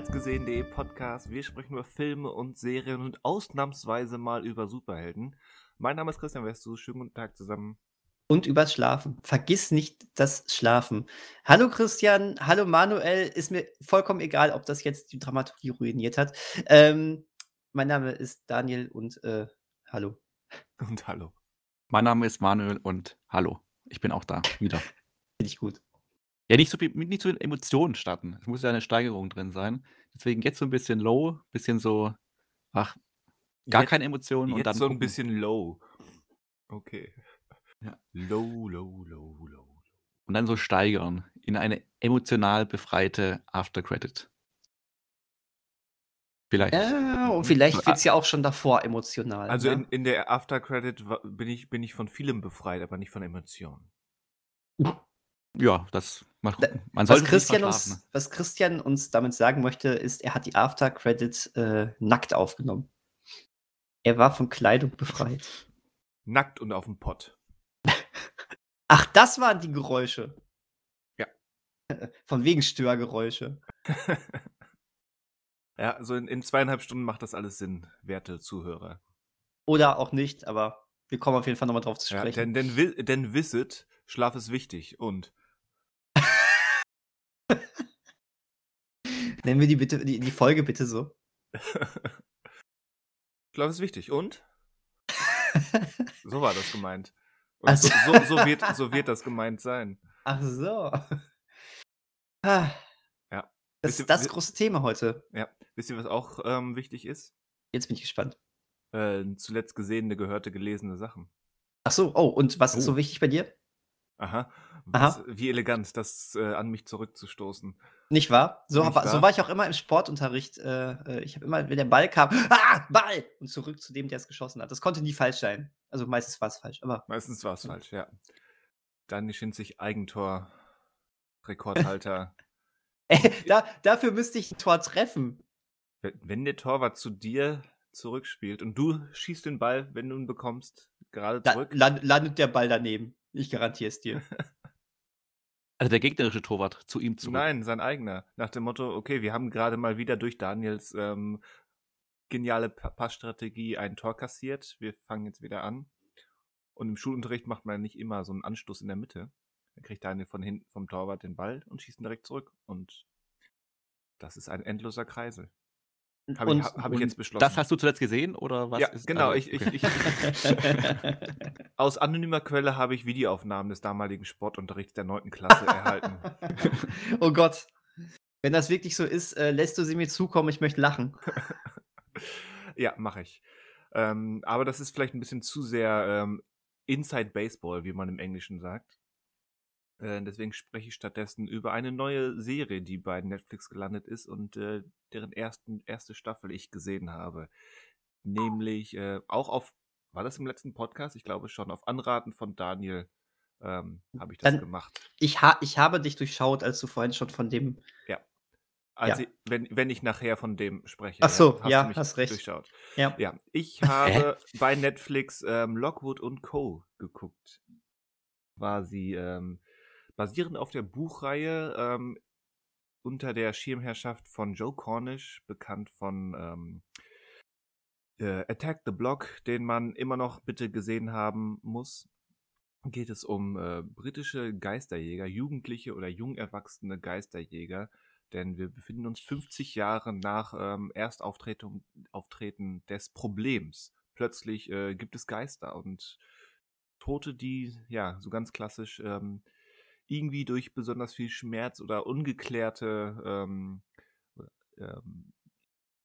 bereits gesehen.de Podcast. Wir sprechen über Filme und Serien und ausnahmsweise mal über Superhelden. Mein Name ist Christian Westu. Schönen guten Tag zusammen. Und übers Schlafen. Vergiss nicht das Schlafen. Hallo Christian, hallo Manuel. Ist mir vollkommen egal, ob das jetzt die Dramaturgie ruiniert hat. Ähm, mein Name ist Daniel und äh, hallo. Und hallo. Mein Name ist Manuel und hallo. Ich bin auch da wieder. Finde ich gut. Ja, nicht so viel, nicht so viel Emotionen starten. Es muss ja eine Steigerung drin sein. Deswegen jetzt so ein bisschen low, bisschen so, ach, gar Jetzt- keine Emotionen und Jetzt dann so ein gucken. bisschen low. Okay. Ja. Low, low, low, low. und dann so steigern in eine emotional befreite Aftercredit. Vielleicht. Ja, und vielleicht wird es ja auch schon davor emotional. Also ne? in, in der After-Credit wa- bin ich, bin ich von vielem befreit, aber nicht von Emotionen. Ja, das gucken. Man was, Christian uns, was Christian uns damit sagen möchte, ist, er hat die After-Credits äh, nackt aufgenommen. Er war von Kleidung befreit. Nackt und auf dem Pott. Ach, das waren die Geräusche. Ja. Von wegen Störgeräusche. ja, so in, in zweieinhalb Stunden macht das alles Sinn, werte Zuhörer. Oder auch nicht, aber wir kommen auf jeden Fall nochmal drauf zu Ja, sprechen. denn, denn, wi- denn wisset, Schlaf ist wichtig und Nennen wir die, bitte, die, die Folge bitte so. Schlaf ist wichtig und so war das gemeint. Und Ach so, so. so, wird, so wird das gemeint sein. Ach so. Ah. Ja. Das ist das große Thema heute. Ja, wisst ihr, was auch ähm, wichtig ist? Jetzt bin ich gespannt. Äh, zuletzt gesehene, gehörte, gelesene Sachen. Ach so, oh, und was ist Oh. so wichtig bei dir? Aha. Was, Wie elegant, das äh, an mich zurückzustoßen. Nicht wahr? So, Nicht war, so wahr? war ich auch immer im Sportunterricht. Äh, äh, ich habe immer, wenn der Ball kam, ah, Ball! Und zurück zu dem, der es geschossen hat. Das konnte nie falsch sein. Also meistens war es falsch, aber Meistens war es falsch, ja. Daniel Schinzig, Eigentor, Rekordhalter. äh, da, dafür müsste ich ein Tor treffen. Wenn- der Torwart zu dir zurückspielt und du schießt den Ball, wenn du ihn bekommst, gerade Da zurück. land, landet der Ball daneben. Ich garantiere es dir. Also der gegnerische Torwart zu ihm zurück. Nein, sein eigener. Nach dem Motto, okay, wir haben gerade mal wieder durch Daniels ähm, geniale Pa- Passstrategie ein Tor kassiert. Wir fangen jetzt wieder an. Und im Schulunterricht macht man nicht immer so einen Anstoß in der Mitte. Dann kriegt Daniel von hinten vom Torwart den Ball und schießt ihn direkt zurück. Und das ist ein endloser Kreisel. Habe ich, hab ich jetzt beschlossen. Das hast du zuletzt gesehen oder was? ja, ist- genau. also, Ich, ich, okay. ich, aus anonymer Quelle habe ich Videoaufnahmen des damaligen Sportunterrichts der 9. Klasse erhalten. oh Gott. Wenn das wirklich so ist, äh, lässt du sie mir zukommen, ich möchte lachen. Ja, mache ich. Ähm, aber das ist vielleicht ein bisschen zu sehr ähm, Inside Baseball, wie man im Englischen sagt. Äh, deswegen spreche ich stattdessen über eine neue Serie, die bei Netflix gelandet ist und äh, deren ersten, erste Staffel ich gesehen habe. Nämlich äh, auch auf, war das im letzten Podcast? Ich glaube schon, auf Anraten von Daniel ähm, habe ich das Dann- gemacht. Ich, ha ich habe dich durchschaut, als du vorhin schon von dem. Ja. ich, wenn, wenn ich nachher von dem spreche. Ach so, hast du ja, mich hast recht. Durchschaut. Ja. Ja, ich habe bei Netflix ähm, Lockwood und Co. geguckt. Quasi ähm, basierend auf der Buchreihe ähm, unter der Schirmherrschaft von Joe Cornish, bekannt von ähm, äh, Attack the Block, den man immer noch bitte gesehen haben muss. Geht es um äh, britische Geisterjäger, jugendliche oder jung erwachsene Geisterjäger, denn wir befinden uns 50 Jahre nach ähm, Erstauftreten Auftreten des Problems. Plötzlich äh, gibt es Geister und Tote, die, ja, so ganz klassisch, ähm, irgendwie durch besonders viel Schmerz oder ungeklärte, ähm, ähm,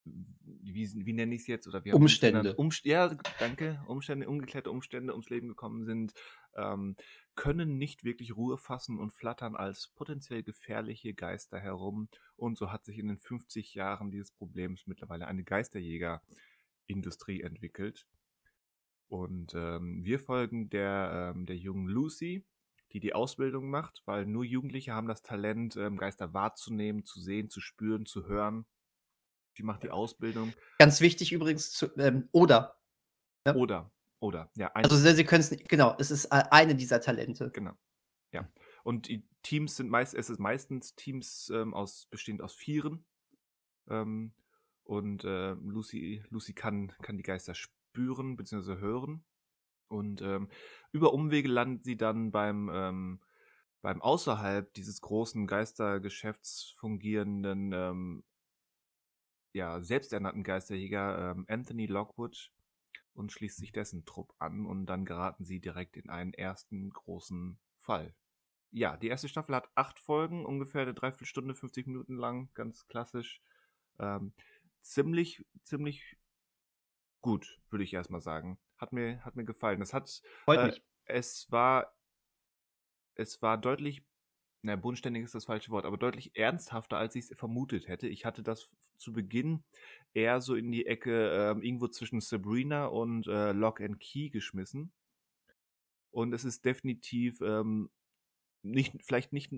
wie, wie nenne ich es jetzt? Oder wie Umstände. Umst ja, danke. Umstände, ungeklärte Umstände ums Leben gekommen sind, ähm, können nicht wirklich Ruhe fassen und flattern als potenziell gefährliche Geister herum. Und so hat sich in den 50 Jahren dieses Problems mittlerweile eine Geisterjäger-Industrie entwickelt. Und ähm, wir folgen der, ähm, der jungen Lucy, die die Ausbildung macht, weil nur Jugendliche haben das Talent, ähm, Geister wahrzunehmen, zu sehen, zu spüren, zu hören. Die macht die Ausbildung. Ganz wichtig übrigens, zu, ähm, oder. Ja. Oder, oder, ja, Also sie, sie können es nicht, genau, es ist eine dieser Talente. genau. Ja. Und die Teams sind meist, es ist meistens Teams ähm, aus, bestehend aus Vieren. Ähm, und äh, Lucy, Lucy kann, kann die Geister spüren bzw. hören. Und ähm, über Umwege landet sie dann beim, ähm, beim außerhalb dieses großen Geistergeschäfts fungierenden, ähm, ja, selbsternannten Geisterjäger ähm, Anthony Lockwood und schließt sich dessen Trupp an und dann geraten sie direkt in einen ersten großen Fall. Ja, die erste Staffel hat acht Folgen, ungefähr eine Dreiviertelstunde, 50 Minuten lang, ganz klassisch. Ähm, ziemlich, ziemlich gut, würde ich erstmal sagen. Hat mir, hat mir gefallen. Es hat, Freut äh, mich. es war, es war deutlich, na, bodenständig ist das falsche Wort, aber deutlich ernsthafter, als ich es vermutet hätte. Ich hatte das zu Beginn eher so in die Ecke ähm, irgendwo zwischen Sabrina und äh, Lock and Key geschmissen. Und es ist definitiv ähm, nicht, vielleicht nicht,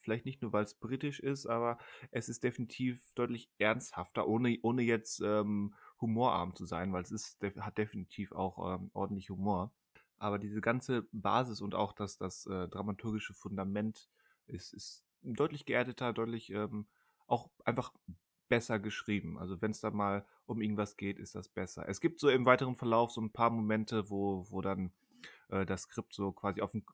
vielleicht nicht nur, weil es britisch ist, aber es ist definitiv deutlich ernsthafter, ohne, ohne jetzt ähm, humorarm zu sein, weil es ist, hat definitiv auch ähm, ordentlich Humor. Aber diese ganze Basis und auch das, das äh, dramaturgische Fundament ist, ist deutlich geerdeter, deutlich ähm, auch einfach besser geschrieben. Also wenn es da mal um irgendwas geht, ist das besser. Es gibt so im weiteren Verlauf so ein paar Momente, wo, wo dann äh, das Skript so quasi auf den,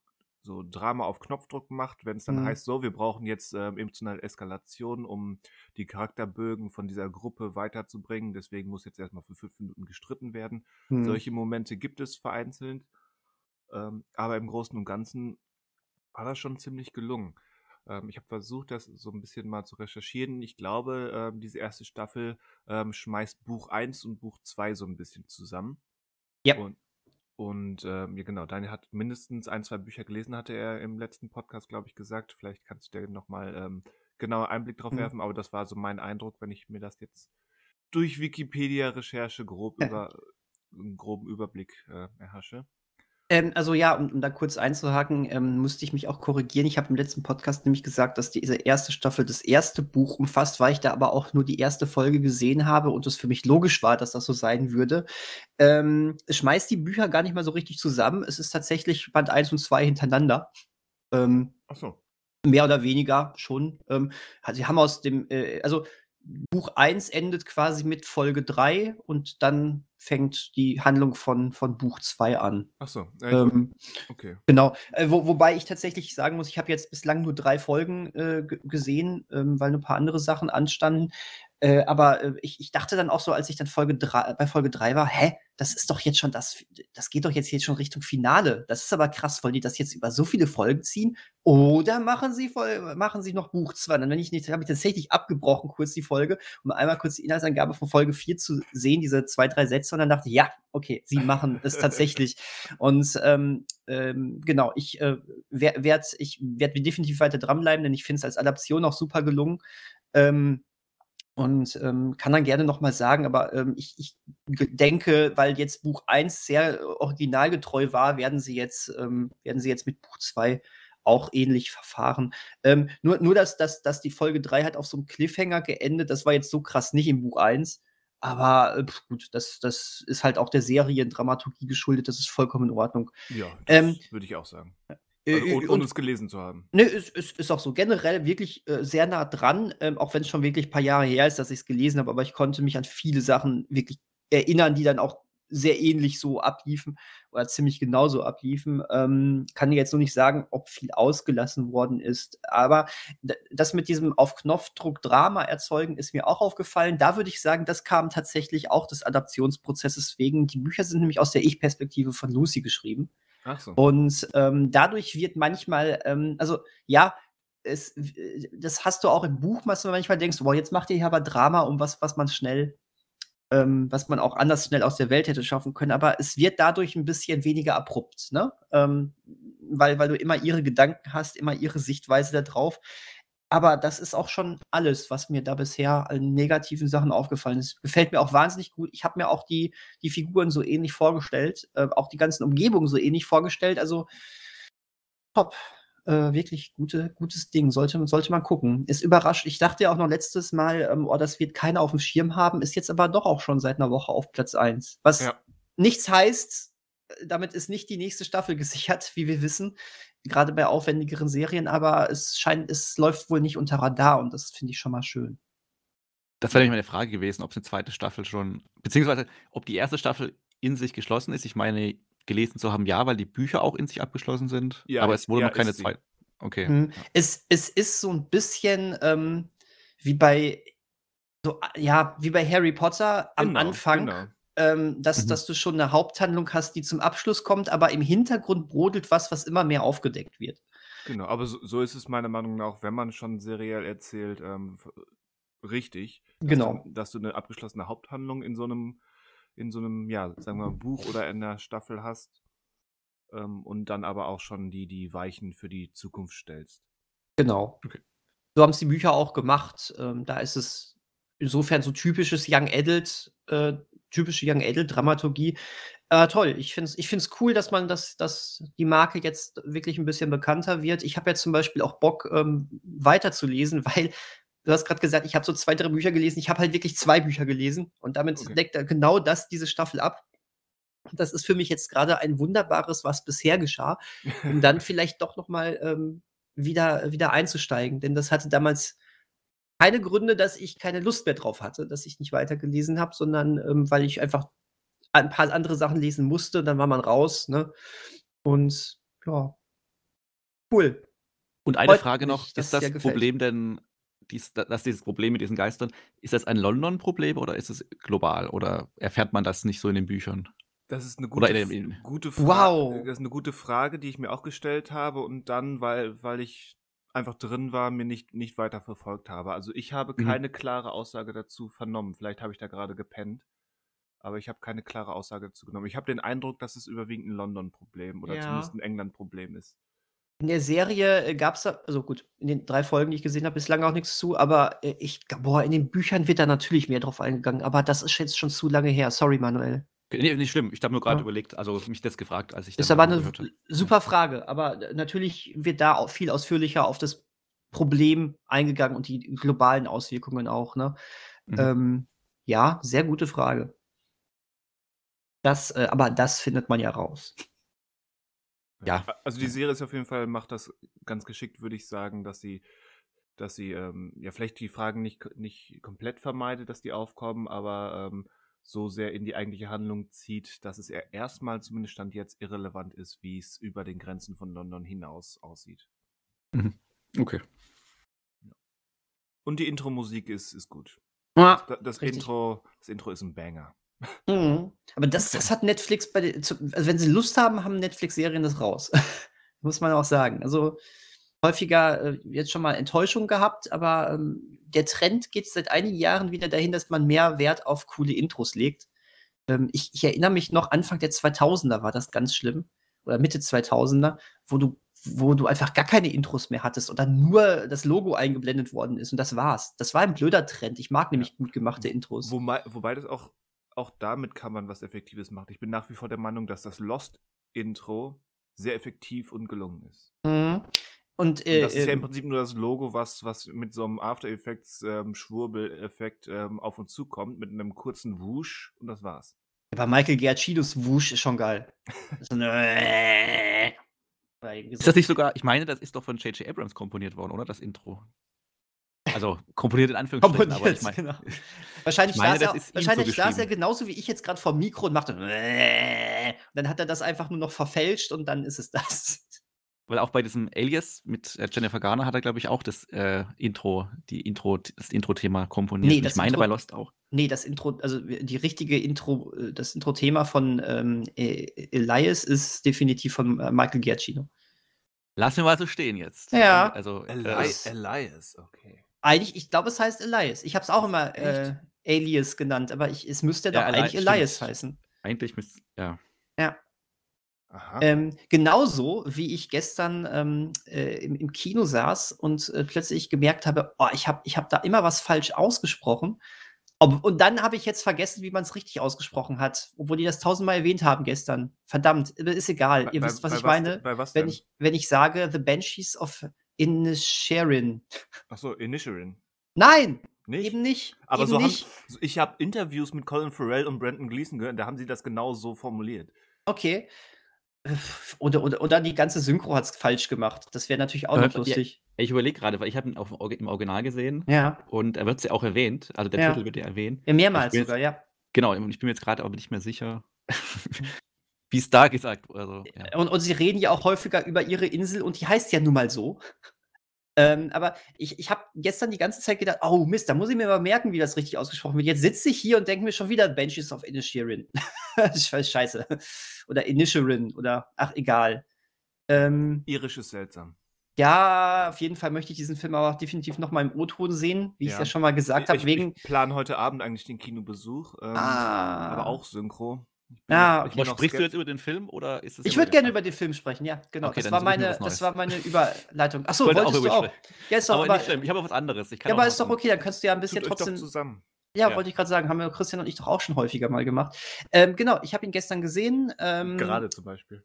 so Drama auf Knopfdruck macht, wenn es dann Mhm. heißt, so, wir brauchen jetzt ähm, emotionale Eskalation, um die Charakterbögen von dieser Gruppe weiterzubringen. Deswegen muss jetzt erstmal für fünf Minuten gestritten werden. Hm. Solche Momente gibt es vereinzelt. Ähm, aber im Großen und Ganzen war das schon ziemlich gelungen. Ähm, ich habe versucht, das so ein bisschen mal zu recherchieren. Ich glaube, ähm, diese erste Staffel ähm, schmeißt Buch 1 und Buch 2 so ein bisschen zusammen. Ja. Und, und ähm, ja, genau, Daniel hat mindestens ein, zwei Bücher gelesen, hatte er im letzten Podcast, glaube ich, gesagt. Vielleicht kannst du dir nochmal ähm, genauer Einblick drauf Mhm. werfen, aber das war so mein Eindruck, wenn ich mir das jetzt durch Wikipedia-Recherche grob über einen groben Überblick äh, erhasche. Ähm, also ja, um, um da kurz einzuhaken, ähm, musste ich mich auch korrigieren. Ich habe im letzten Podcast nämlich gesagt, dass diese erste Staffel das erste Buch umfasst, weil ich da aber auch nur die erste Folge gesehen habe und es für mich logisch war, dass das so sein würde. Ähm, es schmeißt die Bücher gar nicht mal so richtig zusammen. Es ist tatsächlich Band 1 und 2 hintereinander. Ähm, Ach so. Mehr oder weniger schon. Ähm, also sie haben aus dem, äh, also Buch 1 endet quasi mit Folge 3 und dann fängt die Handlung von, von Buch 2 an. Ach so. Äh. Ähm, okay. genau. Äh, wo, wobei ich tatsächlich sagen muss, ich habe jetzt bislang nur drei Folgen äh, gesehen, ähm, weil ein paar andere Sachen anstanden. Äh, aber äh, ich, ich dachte dann auch so, als ich dann Folge drei, bei Folge 3 war, hä, das ist doch jetzt schon das, das geht doch jetzt, jetzt schon Richtung Finale. Das ist aber krass, wollen die das jetzt über so viele Folgen ziehen? Oder machen sie, voll, machen sie noch Buch 2? Dann wenn ich nicht, habe ich tatsächlich abgebrochen, kurz die Folge, um einmal kurz die Inhaltsangabe von Folge 4 zu sehen, diese zwei, drei Sätze, und dann dachte ich, ja, okay, sie machen es tatsächlich. Und ähm, ähm, genau, ich äh, werde werd, ich werd definitiv weiter dranbleiben, denn ich finde es als Adaption auch super gelungen. Ähm, und ähm, kann dann gerne noch mal sagen, aber ähm, ich, ich denke, weil jetzt Buch 1 sehr äh, originalgetreu war, werden sie jetzt, ähm, werden sie jetzt mit Buch 2 auch ähnlich verfahren. Ähm, nur, nur dass, dass, dass die Folge 3 hat auf so einem Cliffhanger geendet, das war jetzt so krass nicht im Buch 1. Aber äh, gut, das, das ist halt auch der Seriendramaturgie geschuldet, das ist vollkommen in Ordnung. Ja, das Ähm, würde ich auch sagen. Also, ohne, und- ohne es gelesen zu haben. Ne, ist, ist, ist auch so. Generell wirklich äh, sehr nah dran, ähm, auch wenn es schon wirklich ein paar Jahre her ist, dass ich es gelesen habe, aber ich konnte mich an viele Sachen wirklich erinnern, die dann auch sehr ähnlich so abliefen oder ziemlich genauso abliefen. Ähm, kann jetzt nur nicht sagen, ob viel ausgelassen worden ist. Aber das mit diesem auf Knopfdruck Drama erzeugen ist mir auch aufgefallen. Da würde ich sagen, das kam tatsächlich auch des Adaptionsprozesses wegen. Die Bücher sind nämlich aus der Ich-Perspektive von Lucy geschrieben. So. Und ähm, dadurch wird manchmal, ähm, also ja, es, das hast du auch im Buch, was du manchmal denkst, boah, jetzt macht ihr hier aber Drama um was, was man schnell, ähm, was man auch anders schnell aus der Welt hätte schaffen können, aber es wird dadurch ein bisschen weniger abrupt, ne? Ähm, weil, weil du immer ihre Gedanken hast, immer ihre Sichtweise da drauf. Aber das ist auch schon alles, was mir da bisher an negativen Sachen aufgefallen ist. Gefällt mir auch wahnsinnig gut. Ich habe mir auch die, die Figuren so ähnlich vorgestellt, äh, auch die ganzen Umgebungen so ähnlich vorgestellt. Also top. Äh, wirklich gute, gutes Ding. Sollte, sollte man gucken. Ist überrascht. Ich dachte ja auch noch letztes Mal, ähm, oh, das wird keiner auf dem Schirm haben. Ist jetzt aber doch auch schon seit einer Woche auf Platz 1. Was Ja. nichts heißt, damit ist nicht die nächste Staffel gesichert, wie wir wissen. Gerade bei aufwendigeren Serien, aber es scheint, es läuft wohl nicht unter Radar und das finde ich schon mal schön. Das wäre nämlich meine Frage gewesen, ob es eine zweite Staffel schon beziehungsweise ob die erste Staffel in sich geschlossen ist. Ich meine, gelesen zu haben, ja, weil die Bücher auch in sich abgeschlossen sind, Ja, aber es wurde ja, noch keine zweite. Okay. Hm. Ja. Es, es ist so ein bisschen ähm, wie bei so, ja, wie bei Harry Potter am Genau, Anfang, genau. Ähm, dass, Mhm. dass du schon eine Haupthandlung hast, die zum Abschluss kommt, aber im Hintergrund brodelt was, was immer mehr aufgedeckt wird. Genau, aber so, so ist es meiner Meinung nach, wenn man schon seriell erzählt, ähm, richtig. Dass Genau. Du, dass du eine abgeschlossene Haupthandlung in so einem, in so einem, ja, sagen wir mal, Buch oder in der Staffel hast. Ähm, und dann aber auch schon die, die Weichen für die Zukunft stellst. Genau. Okay. So haben es die Bücher auch gemacht. Ähm, da ist es insofern so typisches Young Adult, äh, typische Young Adult Dramaturgie. Äh, toll. Ich finde es ich find's cool, dass man das, dass die Marke jetzt wirklich ein bisschen bekannter wird. Ich habe jetzt zum Beispiel auch Bock, ähm, weiterzulesen, weil du hast gerade gesagt, ich habe so zwei, drei Bücher gelesen. Ich habe halt wirklich zwei Bücher gelesen und damit Okay. deckt er genau das, diese Staffel ab. Das ist für mich jetzt gerade ein wunderbares, was bisher geschah, um dann vielleicht doch noch mal ähm, wieder, wieder einzusteigen. Denn das hatte damals keine Gründe, dass ich keine Lust mehr drauf hatte, dass ich nicht weitergelesen habe, sondern ähm, weil ich einfach ein paar andere Sachen lesen musste. Dann war man raus. Ne? Und ja, cool. Und eine Freut Frage noch, mich, ist das. Problem denn, dies, da- dass dieses Problem mit diesen Geistern, ist das ein London-Problem oder ist es global? Oder erfährt man das nicht so in den Büchern? Das ist eine gute, in dem- in- gute Frage. Wow. Das ist eine gute Frage, die ich mir auch gestellt habe und dann, weil, weil ich einfach drin war, mir nicht, nicht weiter verfolgt habe. Also ich habe Mhm. keine klare Aussage dazu vernommen. Vielleicht habe ich da gerade gepennt, aber ich habe keine klare Aussage dazu genommen. Ich habe den Eindruck, dass es überwiegend ein London-Problem oder Ja. zumindest ein England-Problem ist. In der Serie gab es da, also gut, in den drei Folgen, die ich gesehen habe, bislang auch nichts zu, aber äh, ich, boah, in den Büchern wird da natürlich mehr drauf eingegangen, aber das ist jetzt schon zu lange her. Sorry, Manuel. Nee, nicht schlimm. Ich habe nur gerade Ja. überlegt, also mich das gefragt, als ich Ist dann aber eine super Frage, aber natürlich wird da auch viel ausführlicher auf das Problem eingegangen und die globalen Auswirkungen auch, ne? Mhm. Ähm, ja, sehr gute Frage. Das, äh, aber das findet man ja raus. Ja. Also die Serie ist auf jeden Fall, macht das ganz geschickt, würde ich sagen, dass sie, dass sie, ähm, ja, vielleicht die Fragen nicht, nicht komplett vermeidet, dass die aufkommen, aber ähm, so sehr in die eigentliche Handlung zieht, dass es erstmal zumindest Stand jetzt irrelevant ist, wie es über den Grenzen von London hinaus aussieht. Okay. Und die Intro-Musik ist, ist gut. Ja, Das, das. Intro, das Intro ist ein Banger. Mhm. Aber das, das hat Netflix bei den, also wenn sie Lust haben, haben Netflix-Serien das raus. Muss man auch sagen. Also häufiger äh, jetzt schon mal Enttäuschung gehabt, aber ähm, der Trend geht seit einigen Jahren wieder dahin, dass man mehr Wert auf coole Intros legt. Ähm, ich, ich erinnere mich noch, Anfang der 2000er war das ganz schlimm. Oder Mitte 2000er, wo du, wo du einfach gar keine Intros mehr hattest und dann nur das Logo eingeblendet worden ist und das war's. Das war ein blöder Trend. Ich mag nämlich gut gemachte Intros. Wobei, wobei das auch, auch damit kann man was Effektives machen. Ich bin nach wie vor der Meinung, dass das Lost-Intro sehr effektiv und gelungen ist. Mhm. Und, Und äh, das ist ja im ähm, Prinzip nur das Logo, was, was mit so einem After Effects ähm, Schwurbel-Effekt ähm, auf uns zukommt, mit einem kurzen Wusch und das war's. Aber Michael Giacchinos Wusch ist schon geil. so eine irgendwie Ist so. das nicht sogar, ich meine, das ist doch von J.J. Abrams komponiert worden, oder? Das Intro. Also komponiert in Anführungsstrichen, aber ich Komponiert, meine. genau. Wahrscheinlich, Ich meine, saß, das er, wahrscheinlich saß er genauso wie ich jetzt gerade vor dem Mikro und machte. Und dann hat er das einfach nur noch verfälscht und dann ist es das. Weil auch bei diesem Alias mit äh, Jennifer Garner hat er, glaube ich, auch das äh, Intro, die Intro, das Intro-Thema komponiert. Nee, das ich meine Intro- bei Lost auch. Nee, das Intro, also die richtige Intro, äh, das Intro-Thema von ähm, äh, Elias ist definitiv von äh, Michael Giacchino. Lass mir mal so stehen jetzt. Ja. Also, Eli Elias, okay. Eigentlich, ich glaube, es heißt Elias. Ich habe es auch immer äh, Alias genannt, aber ich, es müsste doch Ja, Eli- eigentlich stimmt. Elias heißen. eigentlich müsste, ja. Aha. Ähm, genauso wie ich gestern ähm, äh, im, im Kino saß und äh, plötzlich gemerkt habe, oh, ich habe ich hab da immer was falsch ausgesprochen. Ob, und dann habe ich jetzt vergessen, wie man es richtig ausgesprochen hat, obwohl die das tausendmal erwähnt haben gestern. Verdammt, äh, ist egal. Bei- Ihr wisst, was ich meine. Bei was Wenn denn? ich, wenn ich sage, The Banshees of Inisherin. Achso, Inisherin. Nein, Nicht? eben nicht. Aber eben so nicht. haben, so- ich habe Interviews mit Colin Farrell und Brandon Gleeson gehört, da haben sie das genau so formuliert. Okay. Oder, oder, oder die ganze Synchro hat es falsch gemacht. Das wäre natürlich auch Äh, noch ja, lustig. Ich überlege gerade, weil ich habe ihn auf im Original gesehen Ja. und er wird ja auch erwähnt. Also, der Ja. Titel wird ja erwähnt. Ja, mehrmals sogar, ja. Genau, und ich bin mir jetzt gerade aber nicht mehr sicher, wie es da gesagt wurde. Also, ja. Und und sie reden ja auch häufiger über ihre Insel und die heißt ja nun mal so. Ähm, aber ich ich habe gestern die ganze Zeit gedacht: „Oh Mist, da muss ich mir mal merken, wie das richtig ausgesprochen wird.“ Jetzt sitze ich hier und denke mir schon wieder Banshees of Inisherin. Sch scheiße. Oder Inisherin oder ach, egal. Ähm, Irisch ist seltsam. ja, auf jeden Fall möchte ich diesen Film aber auch definitiv noch mal im O-Ton sehen, wie Ja. ja schon mal gesagt habe, Ich wegen ich plane heute Abend eigentlich den Kinobesuch, ähm, Ah. aber auch Synchro. Bin Ah, okay. sprichst du jetzt über den Film oder ist es Ich würde gerne über den Film sprechen, ja, genau. Okay, das, war meine, das war meine Überleitung. Achso, Ich wollte auch wolltest du über ihn auch? sprechen. Ja, ist doch, Aber aber, nicht schlimm, ich habe auch was anderes. Ich kann ja, auch aber ist doch okay, dann kannst du ja ein bisschen Tut trotzdem. zusammen. Ja, Ja. wollte ich gerade sagen, haben wir Christian und ich doch auch schon häufiger mal gemacht. Ähm, genau, ich habe ihn gestern gesehen. Ähm, Gerade zum Beispiel.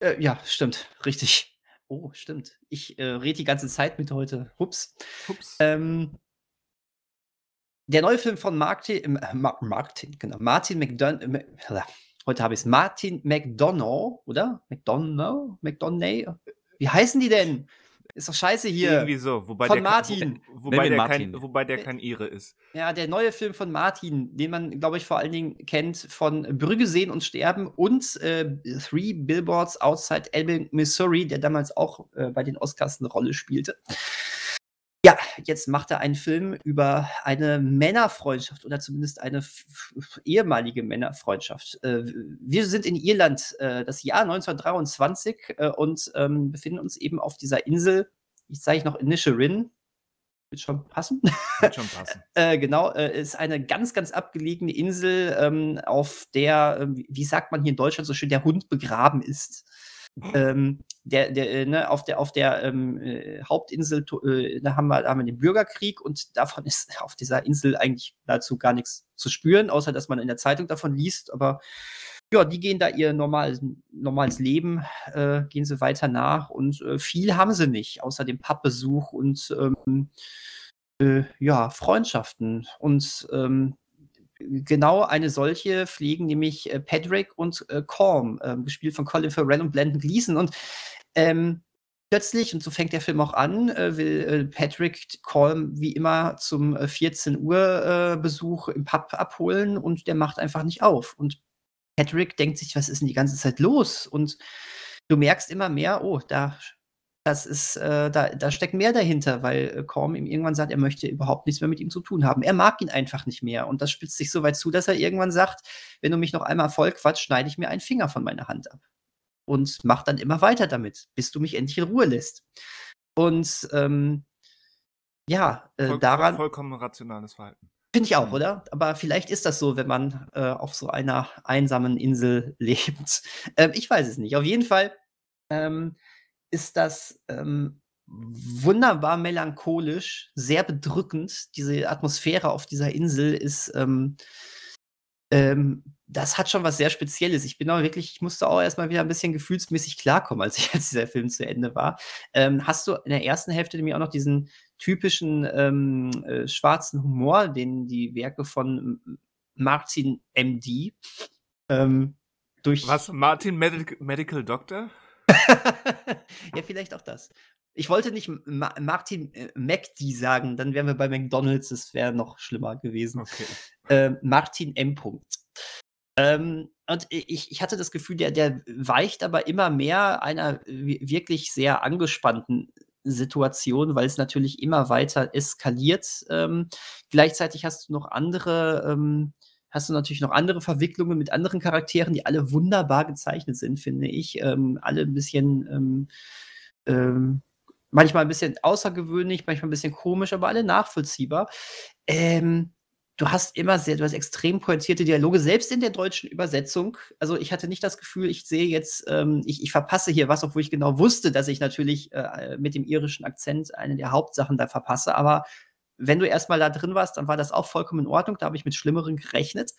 Äh, ja, stimmt, richtig. Oh, stimmt. Ich äh, rede die ganze Zeit mit heute. Hups. Ups. Ähm, der neue Film von Martin, äh, Ma Martin, genau, Martin McDon äh, heute habe ich es, Martin McDonough, oder? McDonough? McDonough? Wie heißen die denn? Ist doch scheiße hier. Irgendwie so. Wobei Von der, kein- Martin. Wo, wobei, der Martin. Kein, wobei der kein Ire ist. Ja, der neue Film von Martin, den man, glaube ich, vor allen Dingen kennt von Brügge sehen und sterben und äh, Three Billboards Outside Ebbing, Missouri, der damals auch äh, bei den Oscars eine Rolle spielte. Jetzt macht er einen Film über eine Männerfreundschaft oder zumindest eine ehemalige Männerfreundschaft. Äh, wir sind in Irland, äh, das Jahr 1923 äh, und ähm, befinden uns eben auf dieser Insel, ich ich noch Inisherin, wird schon passen. Wird schon passen. Äh, genau, äh, ist eine ganz, ganz abgelegene Insel, ähm, auf der, wie- wie sagt man hier in Deutschland so schön, der Hund begraben ist. Ähm, der, der, äh, ne, auf der, auf der ähm, äh, Hauptinsel äh, da haben, wir, da haben wir den Bürgerkrieg und davon ist auf dieser Insel eigentlich dazu gar nichts zu spüren, außer dass man in der Zeitung davon liest. Aber ja, die gehen da ihr normales, normales Leben, äh, gehen sie weiter nach und äh, viel haben sie nicht, außer dem Pappbesuch und ähm, äh, ja, Freundschaften. Und ähm, genau eine solche pflegen nämlich äh, Patrick und äh, Corm, ähm, gespielt von Colin Farrell und Blendon Gleeson. Und ähm, plötzlich, und so fängt der Film auch an, äh, will äh, Patrick Colm wie immer zum äh, 14 Uhr äh, Besuch im Pub abholen und der macht einfach nicht auf. Und Patrick denkt sich, was ist denn die ganze Zeit los? Und du merkst immer mehr, oh, da das ist, äh, da, da steckt mehr dahinter, weil äh, Korm ihm irgendwann sagt, er möchte überhaupt nichts mehr mit ihm zu tun haben. Er mag ihn einfach nicht mehr. Und das spitzt sich so weit zu, dass er irgendwann sagt, wenn du mich noch einmal voll quatscht, schneide ich mir einen Finger von meiner Hand ab. Und macht dann immer weiter damit, bis du mich endlich in Ruhe lässt. Und ähm, ja, äh, Voll, daran vollkommen rationales Verhalten. Finde ich auch, Mhm. oder? Aber vielleicht ist das so, wenn man äh, auf so einer einsamen Insel lebt. Ähm, ich weiß es nicht. Auf jeden Fall ähm, ist das ähm, wunderbar melancholisch, sehr bedrückend. Diese Atmosphäre auf dieser Insel ist, ähm, ähm, das hat schon was sehr Spezielles. Ich bin auch wirklich, ich musste auch erstmal wieder ein bisschen gefühlsmäßig klarkommen, als ich als dieser Film zu Ende war. Ähm, hast du in der ersten Hälfte nämlich auch noch diesen typischen ähm, äh, schwarzen Humor, den die Werke von Martin MD ähm, durch. Was? Martin Medic Medical Doctor? ja, vielleicht auch das. Ich wollte nicht Ma Martin äh, McD sagen, dann wären wir bei McDonalds, das wäre noch schlimmer gewesen. Okay. Ähm, Martin M. Punkt. Ähm, und ich, ich hatte das Gefühl, der, der weicht aber immer mehr einer wi- wirklich sehr angespannten Situation, weil es natürlich immer weiter eskaliert. Ähm, gleichzeitig hast du noch andere, ähm, hast du natürlich noch andere Verwicklungen mit anderen Charakteren, die alle wunderbar gezeichnet sind, finde ich. Ähm, alle ein bisschen, ähm, ähm, manchmal ein bisschen außergewöhnlich, manchmal ein bisschen komisch, aber alle nachvollziehbar. Ähm, du hast immer sehr, du hast extrem pointierte Dialoge, selbst in der deutschen Übersetzung. Also ich hatte nicht das Gefühl, ich sehe jetzt, ähm, ich, ich verpasse hier was, obwohl ich genau wusste, dass ich natürlich äh, mit dem irischen Akzent eine der Hauptsachen da verpasse. Aber wenn du erstmal da drin warst, dann war das auch vollkommen in Ordnung. Da habe ich mit Schlimmeren gerechnet.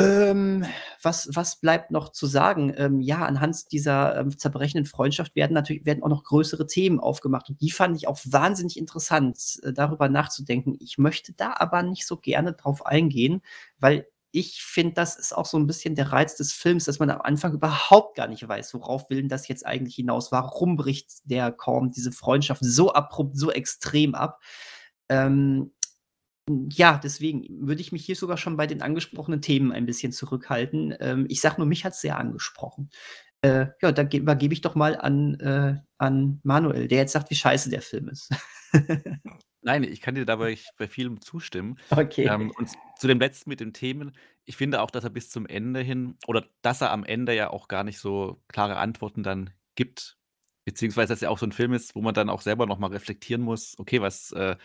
Ähm, was, was bleibt noch zu sagen? Ähm, ja, anhand dieser ähm, zerbrechenden Freundschaft werden natürlich werden auch noch größere Themen aufgemacht und die fand ich auch wahnsinnig interessant, äh, darüber nachzudenken. Ich möchte da aber nicht so gerne drauf eingehen, weil ich finde, das ist auch so ein bisschen der Reiz des Films, dass man am Anfang überhaupt gar nicht weiß, worauf will denn das jetzt eigentlich hinaus? Warum bricht der kaum diese Freundschaft so abrupt, so extrem ab? Ähm, ja, deswegen würde ich mich hier sogar schon bei den angesprochenen Themen ein bisschen zurückhalten. Ähm, ich sage nur, mich hat es sehr angesprochen. Äh, ja, dann übergebe ich doch mal an, äh, an Manuel, der jetzt sagt, wie scheiße der Film ist. Nein, ich kann dir dabei bei vielem zustimmen. Okay. Ähm, und zu dem letzten mit den Themen, ich finde auch, dass er bis zum Ende hin oder dass er am Ende ja auch gar nicht so klare Antworten dann gibt, beziehungsweise dass ja auch so ein Film ist, wo man dann auch selber noch mal reflektieren muss: „Okay, was, äh“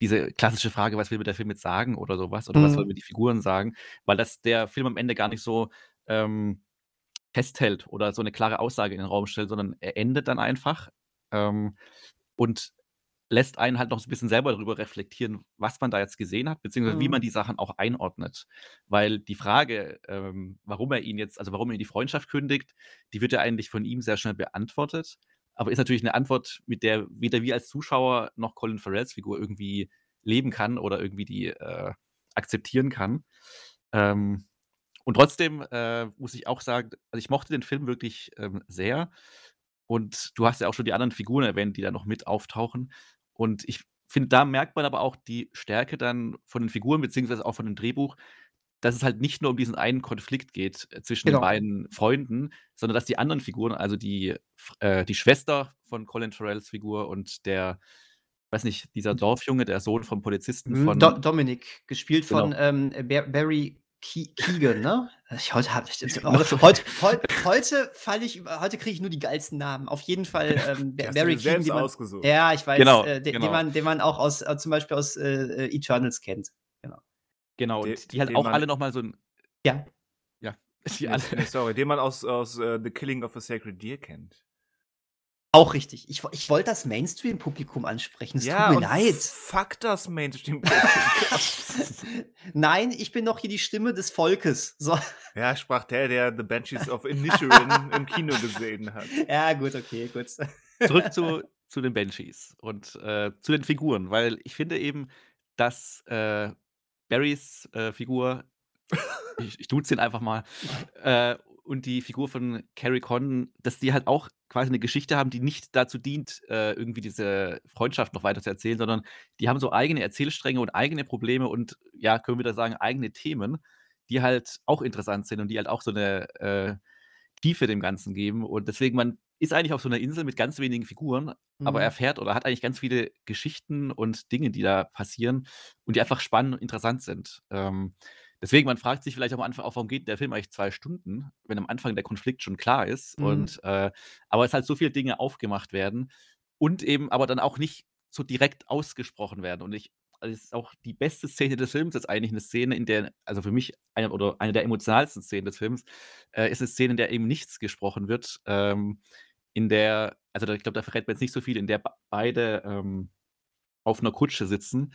diese klassische Frage: „Was will mir der Film jetzt sagen?“ oder sowas oder „Was sollen Mhm. mir die Figuren sagen?“ Weil das der Film am Ende gar nicht so, ähm, festhält oder so eine klare Aussage in den Raum stellt, sondern er endet dann einfach, ähm, und lässt einen halt noch so 'n bisschen selber darüber reflektieren, was man da jetzt gesehen hat, beziehungsweise wie Mhm. man die Sachen auch einordnet. Weil die Frage, ähm, warum er ihn jetzt also, warum er die Freundschaft kündigt, die wird ja eigentlich von ihm sehr schnell beantwortet, aber ist natürlich 'ne Antwort, mit der weder wir als Zuschauer noch Colin Farrells Figur irgendwie leben kann oder irgendwie die, äh, akzeptieren kann. Ähm, und trotzdem, äh, muss ich auch sagen also, ich mochte den Film wirklich, ähm, sehr und du hast ja auch schon die anderen Figuren erwähnt, die da noch mit auftauchen. Und ich finde, da merkt man aber auch die Stärke dann von den Figuren beziehungsweise auch von dem Drehbuch, dass es halt nicht nur um diesen einen Konflikt geht, äh, zwischen den Genau. beiden Freunden, sondern dass die anderen Figuren, also die äh, die Schwester von Colin Farrells Figur und der weiß nicht, dieser Dorfjunge, der Sohn vom Polizisten Mhm, Do von Dominic, gespielt Genau. von, ähm, Bar Barry Kee Keoghan, ne? Ich heute habe ich Ach so. heut heut heute falle ich heute kriege ich nur die geilsten Namen. Auf jeden Fall, ähm, Barry selbst den man ausgesucht. ja, ich weiß, Genau, äh, den den genau. man den man auch aus äh, zum Beispiel aus, äh, äh, Eternals kennt. Genau. De und die halt auch man alle noch mal so 'n Ja. ja, die Ne, alle ne, sorry, den man aus aus, äh, „The Killing of a Sacred Deer“ kennt. Auch richtig. Ich ich wollte das Mainstream-Publikum ansprechen. Es Ja, tut und mir leid. fuck das Mainstream-Publikum. Nein, ich bin doch hier die Stimme des Volkes. So. Ja, sprach der, der „The Banshees of Inisherin“ im Kino gesehen hat. Ja, gut, okay, gut. Zurück zu zu den Banshees und, äh, zu den Figuren, weil ich finde eben, dass, äh, Barrys, äh, Figur ich ich duze ihn einfach mal, äh, und die Figur von Carrie Condon, dass die halt auch quasi 'ne Geschichte haben, die nicht dazu dient, äh, irgendwie diese Freundschaft noch weiter zu erzählen, sondern die haben so eigene Erzählstränge und eigene Probleme und, ja, können wir da sagen, eigene Themen, die halt auch interessant sind und die halt auch so 'ne, äh, Tiefe dem Ganzen geben. Und deswegen man ist eigentlich auf so 'ner Insel mit ganz wenigen Figuren, aber Mhm. erfährt oder hat eigentlich ganz viele Geschichten und Dinge, die da passieren und die einfach spannend und interessant sind. Ähm, deswegen, man fragt sich vielleicht am Anfang auch: „Warum geht der Film eigentlich 2 Stunden?“, wenn am Anfang der Konflikt schon klar ist Mhm. und, äh aber es halt so viele Dinge aufgemacht werden und eben aber dann auch nicht so direkt ausgesprochen werden. Und ich also, es ist auch die beste Szene des Films ist eigentlich 'ne Szene, in der also, für mich eine oder eine der emotionalsten Szenen des Films, äh, ist 'ne Szene, in der eben nichts gesprochen wird, ähm, in der also, ich glaube, da verrät man jetzt nicht so viel, in der beide, ähm, auf 'ner Kutsche sitzen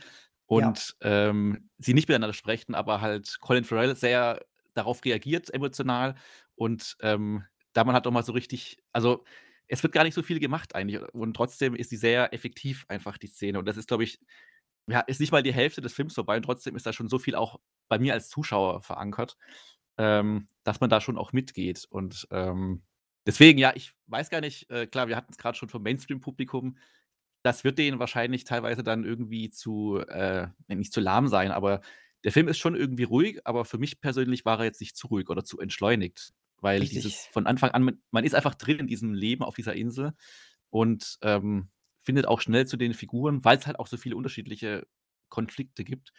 Ja. und, ähm, sie nicht miteinander sprechen, aber halt Colin Farrell sehr darauf reagiert emotional und, ähm, da man halt auch mal so richtig also, es wird gar nicht so viel gemacht eigentlich und trotzdem ist sie sehr effektiv einfach, die Szene. Und das ist, glaube ich ja, ist nicht mal die Hälfte des Films vorbei und trotzdem ist da schon so viel auch bei mir als Zuschauer verankert, ähm, dass man da schon auch mitgeht. Und, ähm, deswegen, ja, ich weiß gar nicht äh, klar, wir hatten's grad schon vom Mainstream-Publikum. Das wird denen wahrscheinlich teilweise dann irgendwie zu äh, nicht zu lahm sein, aber der Film ist schon irgendwie ruhig, aber für mich persönlich war er jetzt nicht zu ruhig oder zu entschleunigt, weil dieses Richtig. von Anfang an man ist einfach drin in diesem Leben auf dieser Insel und, ähm, findet auch schnell zu den Figuren, weil's halt auch so viele unterschiedliche Konflikte gibt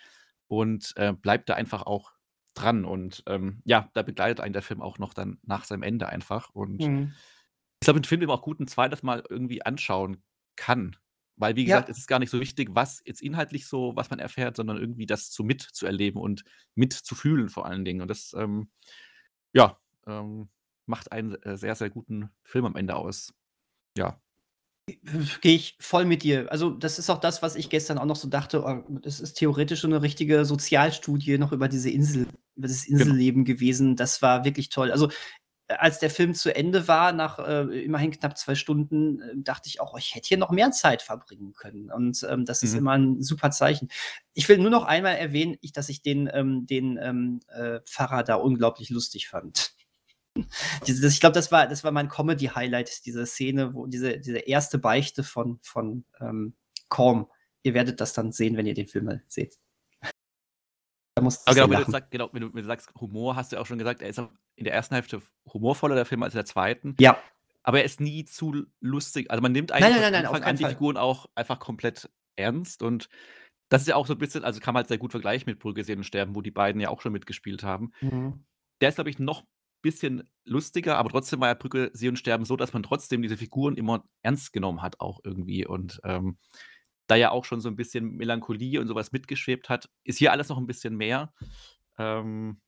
und, äh, bleibt da einfach auch dran. Und, ähm, ja, da begleitet einen der Film auch noch dann nach seinem Ende einfach. Und Mhm. ich glaube, 'n Film, den man auch gut 'n zweites Mal irgendwie anschauen kann, weil, wie gesagt, Ja. es ist gar nicht so wichtig, was jetzt inhaltlich so was man erfährt, sondern irgendwie das so mitzuerleben und mitzufühlen vor allen Dingen. Und das, ähm, ja, ähm, macht einen, äh, sehr, sehr guten Film am Ende aus. Ja. Gehe ich voll mit dir. Also, das ist auch das, was ich gestern auch noch so dachte, oh, das ist theoretisch so 'ne richtige Sozialstudie noch über diese Insel über das Genau. Inselleben gewesen. Das war wirklich toll. Also, als der Film zu Ende war, nach äh, immerhin knapp zwei Stunden, äh, dachte ich auch, oh, ich hätte hier noch mehr Zeit verbringen können. Und ähm, das ist Mhm. immer ein super Zeichen. Ich will nur noch einmal erwähnen, ich, dass ich den, ähm, den ähm, äh, Pfarrer da unglaublich lustig fand. Ich glaube, das war, das war mein Comedy-Highlight, diese Szene, wo diese, diese erste Beichte von, von ähm, Korm. Ihr werdet das dann sehen, wenn ihr den Film mal seht. Da muss Aber genau, wenn du, sagst, genau wenn, du, wenn du sagst Humor, hast du auch schon gesagt, er ist in der ersten Hälfte humorvoller, der Film, als in der zweiten. Ja, Aber er ist nie zu lustig. Also man nimmt eigentlich nein, nein, nein, Anfang an die. Figuren auch einfach komplett ernst. Und das ist ja auch so ein bisschen, also kann man halt sehr gut vergleichen mit Brügge sehen und sterben, wo die beiden ja auch schon mitgespielt haben. Mhm. Der ist, glaube ich, noch bisschen lustiger, aber trotzdem war ja Brücke sehen und sterben so, dass man trotzdem diese Figuren immer ernst genommen hat, auch irgendwie. Und ähm, da ja auch schon so ein bisschen Melancholie und sowas mitgeschwebt hat, ist hier alles noch ein bisschen mehr. Ähm,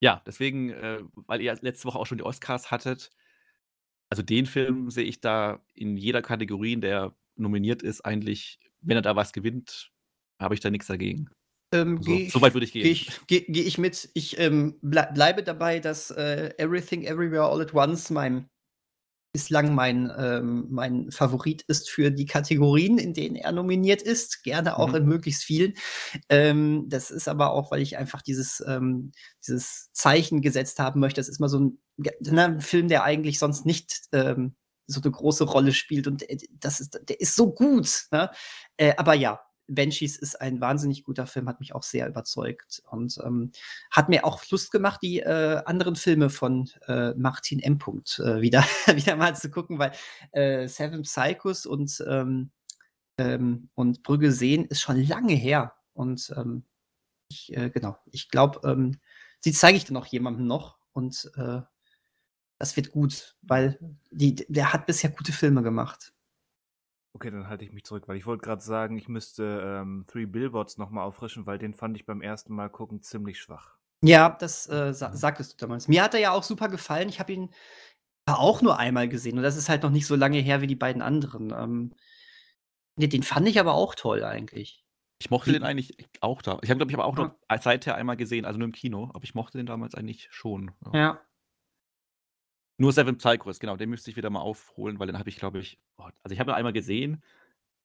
ja, deswegen, äh, weil ihr letzte Woche auch schon die Oscars hattet, also den Film sehe ich da in jeder Kategorie, in der er nominiert ist, eigentlich, wenn er da was gewinnt, habe ich da nichts dagegen. Ähm, So, geh ich, so weit würde ich Gehe gehen. ich, geh, geh ich mit. Ich ähm, ble bleibe dabei, dass äh, Everything Everywhere All at Once mein bislang mein, ähm, mein Favorit ist für die Kategorien, in denen er nominiert ist. Gerne auch Mhm. in möglichst vielen. Ähm, das ist aber auch, weil ich einfach dieses, ähm, dieses Zeichen gesetzt haben möchte. Das ist mal so ein, ge- ne, ein Film, der eigentlich sonst nicht ähm, so eine große Rolle spielt. Und äh, das ist, der ist so gut. Ne? Äh, aber ja, Banshees ist ein wahnsinnig guter Film, hat mich auch sehr überzeugt und ähm, hat mir auch Lust gemacht, die äh, anderen Filme von äh, Martin M. Punkt, äh, wieder, wieder mal zu gucken, weil äh, Seven Psychos und, ähm, ähm, und Brügge sehen ist schon lange her. Und ähm, ich, äh, genau, ich glaube, ähm, die zeige ich dann auch jemandem noch und äh, das wird gut, weil die, der hat bisher gute Filme gemacht. Okay, dann halte ich mich zurück, weil ich wollte gerade sagen, ich müsste ähm, Three Billboards nochmal auffrischen, weil den fand ich beim ersten Mal gucken ziemlich schwach. Ja, das äh, sa sagtest du damals. Mir hat er ja auch super gefallen. Ich habe ihn auch nur einmal gesehen und das ist halt noch nicht so lange her wie die beiden anderen. Ähm, ne, den fand ich aber auch toll eigentlich. Ich mochte den eigentlich auch da. Ich habe, glaube ich, aber auch Ja. noch als seither einmal gesehen, also nur im Kino, aber ich mochte den damals eigentlich schon. Ja. Ja. Nur Seven Psychos, genau, den müsste ich wieder mal aufholen, weil den habe ich, glaube ich, oh, also ich habe ihn einmal gesehen,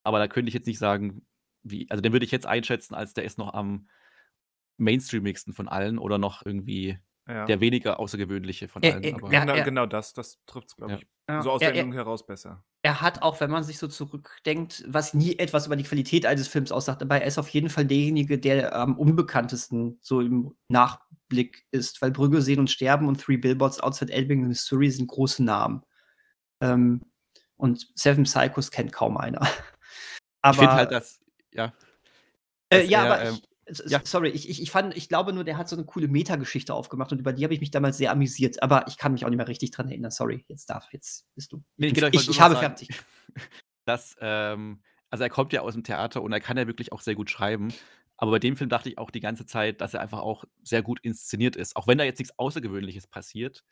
aber da könnte ich jetzt nicht sagen, wie, also den würde ich jetzt einschätzen, als der ist noch am mainstreamigsten von allen oder noch irgendwie Ja. der weniger außergewöhnliche von allen. Aber ja, genau, ja. genau das, das trifft es, glaube Ja. ich, Ja. so aus Er- der er- Endung heraus besser. Er hat auch, wenn man sich so zurückdenkt, was nie etwas über die Qualität eines Films aussagt, aber er ist auf jeden Fall derjenige, der am unbekanntesten so im Nachblick ist, weil Brügge sehen und sterben und Three Billboards Outside Ebbing, Missouri sind große Namen. Ähm, und Seven Psychos kennt kaum einer. Aber, ich finde halt, dass, ja, äh, ja, er, aber ähm, ich, ja. sorry, ich, ich, ich fand, ich glaube nur, der hat so eine coole Metageschichte aufgemacht und über die habe ich mich damals sehr amüsiert, aber ich kann mich auch nicht mehr richtig dran erinnern. Sorry, jetzt darf, jetzt bist du. Nee, ich, genau, ich ich, habe sagen, fertig. dass, ähm, also er kommt ja aus dem Theater und er kann ja wirklich auch sehr gut schreiben. Aber bei dem Film dachte ich auch die ganze Zeit, dass er einfach auch sehr gut inszeniert ist. Auch wenn da jetzt nichts Außergewöhnliches passiert.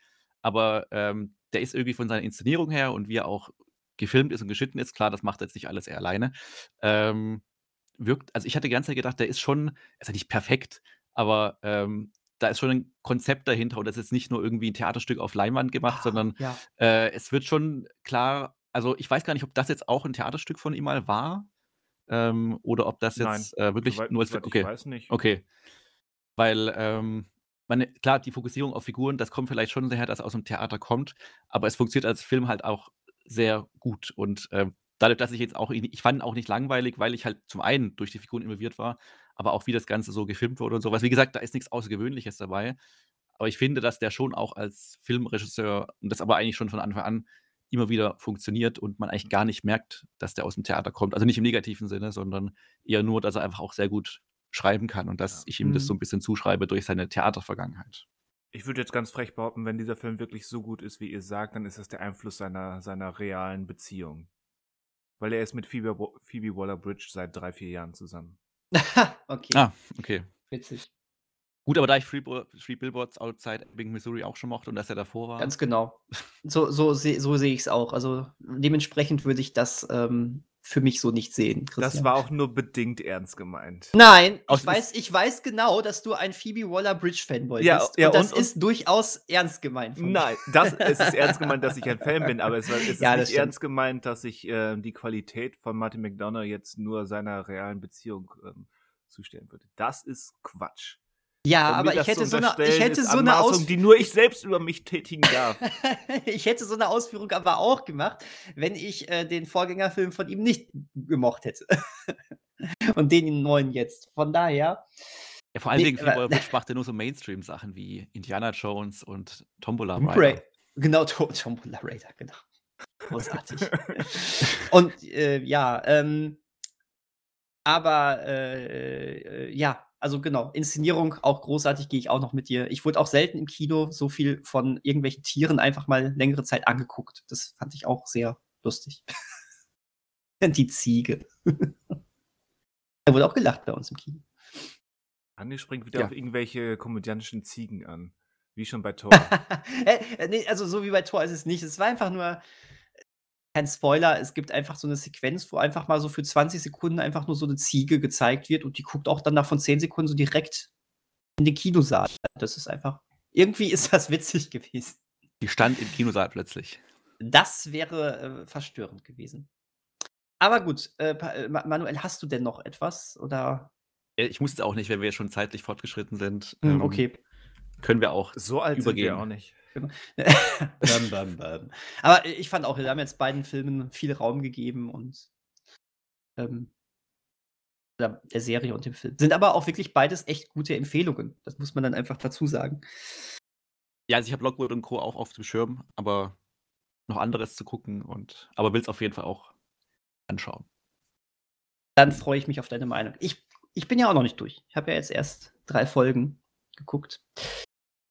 Aber ähm, der ist irgendwie von seiner Inszenierung her und wie er auch gefilmt ist und geschnitten ist, klar, das macht er jetzt nicht alles er alleine. Ähm, wirkt, also ich hatte die ganze Zeit gedacht, der ist schon, ist ja nicht perfekt, aber ähm, da ist schon ein Konzept dahinter und das ist nicht nur irgendwie ein Theaterstück auf Leinwand gemacht, Ah, sondern ja. äh, es wird schon klar, also ich weiß gar nicht, ob das jetzt auch ein Theaterstück von ihm mal war ähm, oder ob das Nein, jetzt äh, wirklich soweit, nur als okay, ich weiß nicht. okay, weil ähm, meine, klar, die Fokussierung auf Figuren, das kommt vielleicht schon daher, dass er aus dem Theater kommt, aber es funktioniert als Film halt auch sehr gut und ähm, dadurch, dass ich jetzt auch, ich fand ihn auch nicht langweilig, weil ich halt zum einen durch die Figuren involviert war, aber auch wie das Ganze so gefilmt wurde und sowas. Wie gesagt, da ist nichts Außergewöhnliches dabei, aber ich finde, dass der schon auch als Filmregisseur und das aber eigentlich schon von Anfang an immer wieder funktioniert und man eigentlich gar nicht merkt, dass der aus dem Theater kommt. Also nicht im negativen Sinne, sondern eher nur, dass er einfach auch sehr gut schreiben kann und dass Ja. ich ihm das Mhm. so ein bisschen zuschreibe durch seine Theatervergangenheit. Ich würde jetzt ganz frech behaupten, wenn dieser Film wirklich so gut ist, wie ihr sagt, dann ist das der Einfluss seiner, seiner realen Beziehung. Weil er ist mit Phoebe, Phoebe Waller-Bridge seit drei, vier Jahren zusammen. okay, Ah, okay. witzig. Gut, aber da ich Three, Bo- Three Billboards Outside Ebbing, Missouri auch schon mochte und dass er davor war. Ganz genau. So, so, so sehe ich es auch. Also dementsprechend würde ich das, ähm, für mich so nicht sehen, Das Christian. war auch nur bedingt ernst gemeint. Nein, Aus- ich weiß, ich weiß genau, dass du ein Phoebe Waller-Bridge-Fanboy Ja, bist. ja, und das und- und- ist durchaus ernst gemeint. Nein, das, es ist ernst gemeint, dass ich ein Fan bin, aber es, war- es ist Ja, das nicht stimmt. ernst gemeint, dass ich äh, die Qualität von Martin McDonough jetzt nur seiner realen Beziehung ähm, zustellen würde. Das ist Quatsch. Ja, aber ich hätte so eine, ich hätte so eine Anmaßung, Aus die nur ich selbst über mich tätigen darf. ich hätte so eine Ausführung aber auch gemacht, wenn ich äh, den Vorgängerfilm von ihm nicht gemocht hätte. und den neuen jetzt. Von daher, Ja, vor allen Nee, Dingen, Witch macht ja nur so Mainstream-Sachen wie Indiana Jones und Tombola Rider. Raider. Genau, Tom- Tombola Raider, genau. Großartig. und äh, ja, ähm, aber äh, äh, ja, also genau, Inszenierung auch großartig, gehe ich auch noch mit dir. Ich wurde auch selten im Kino so viel von irgendwelchen Tieren einfach mal längere Zeit angeguckt. Das fand ich auch sehr lustig. Die Ziege. da wurde auch gelacht bei uns im Kino. Andi springt wieder Ja. auf irgendwelche komödiantischen Ziegen an. Wie schon bei Thor. äh, äh, nee, also so wie bei Thor ist es nicht. Es war einfach nur kein Spoiler. Es gibt einfach so eine Sequenz, wo einfach mal so für 20 Sekunden einfach nur so eine Ziege gezeigt wird und die guckt auch dann nach von 10 Sekunden so direkt in den Kinosaal. Das ist einfach. Irgendwie ist das witzig gewesen. Die stand im Kinosaal plötzlich. Das wäre äh, verstörend gewesen. Aber gut, äh, äh, Ma- Manuel, hast du denn noch etwas? Oder? Ich muss jetzt auch nicht, wenn wir schon zeitlich fortgeschritten sind. Hm, ähm, okay. Können wir auch. So alt Übergehen. sind wir auch nicht. Bam, bam, bam. Aber ich fand auch, wir haben jetzt beiden Filmen viel Raum gegeben und ähm, der Serie und dem Film. Sind aber auch wirklich beides echt gute Empfehlungen. Das muss man dann einfach dazu sagen. Ja, also ich habe Lockwood und Co. auch auf dem Schirm, aber noch anderes zu gucken und aber will es auf jeden Fall auch anschauen. Dann freue ich mich auf deine Meinung. Ich, ich bin ja auch noch nicht durch. Ich habe ja jetzt erst drei Folgen geguckt.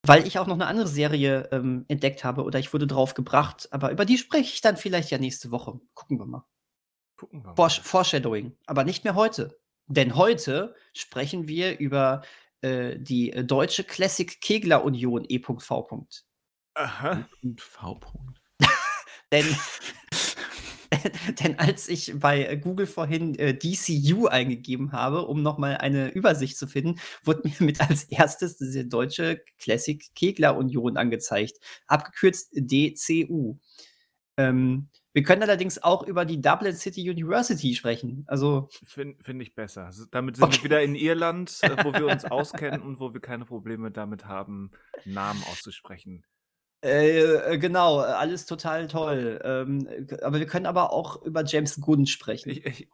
Weil ich auch noch eine andere Serie ähm, entdeckt habe oder ich wurde drauf gebracht, aber über die spreche ich dann vielleicht ja nächste Woche. Gucken wir mal. Gucken wir mal. Foresh Foreshadowing, aber nicht mehr heute. Denn heute sprechen wir über äh, die äh, deutsche Classic Kegler Union E.V. Aha. Und V. -Punkt. Denn, denn als ich bei äh, Google vorhin äh, DCU eingegeben habe, um nochmal eine Übersicht zu finden, wurde mir mit als erstes diese deutsche Classic Kegler Union angezeigt. Abgekürzt DCU. Ähm, wir können allerdings auch über die Dublin City University sprechen. Also Finde find ich besser. Damit sind Okay. wir wieder in Irland, wo wir uns auskennen und wo wir keine Probleme damit haben, Namen auszusprechen. Äh, äh, genau, äh, alles total toll. Ähm, äh, aber wir können aber auch über James Gunn sprechen. Ich, ich,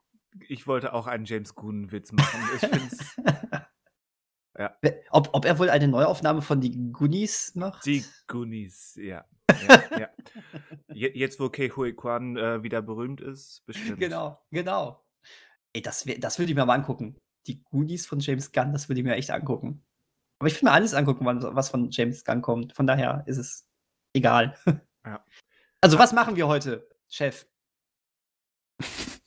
ich wollte auch einen James Gunn-Witz machen. Ich find's, ob, ob er wohl eine Neuaufnahme von die Goonies macht? die Goonies, ja. ja, ja. Je- Jetzt, wo Kei Hui Kwan äh, wieder berühmt ist, bestimmt. Genau, genau. Ey, das, das würde ich mir mal angucken. Die Goonies von James Gunn, das würde ich mir echt angucken. Aber ich will mir alles angucken, was von James Gunn kommt. Von daher ist es egal. Ja. Also, was machen wir heute, Chef?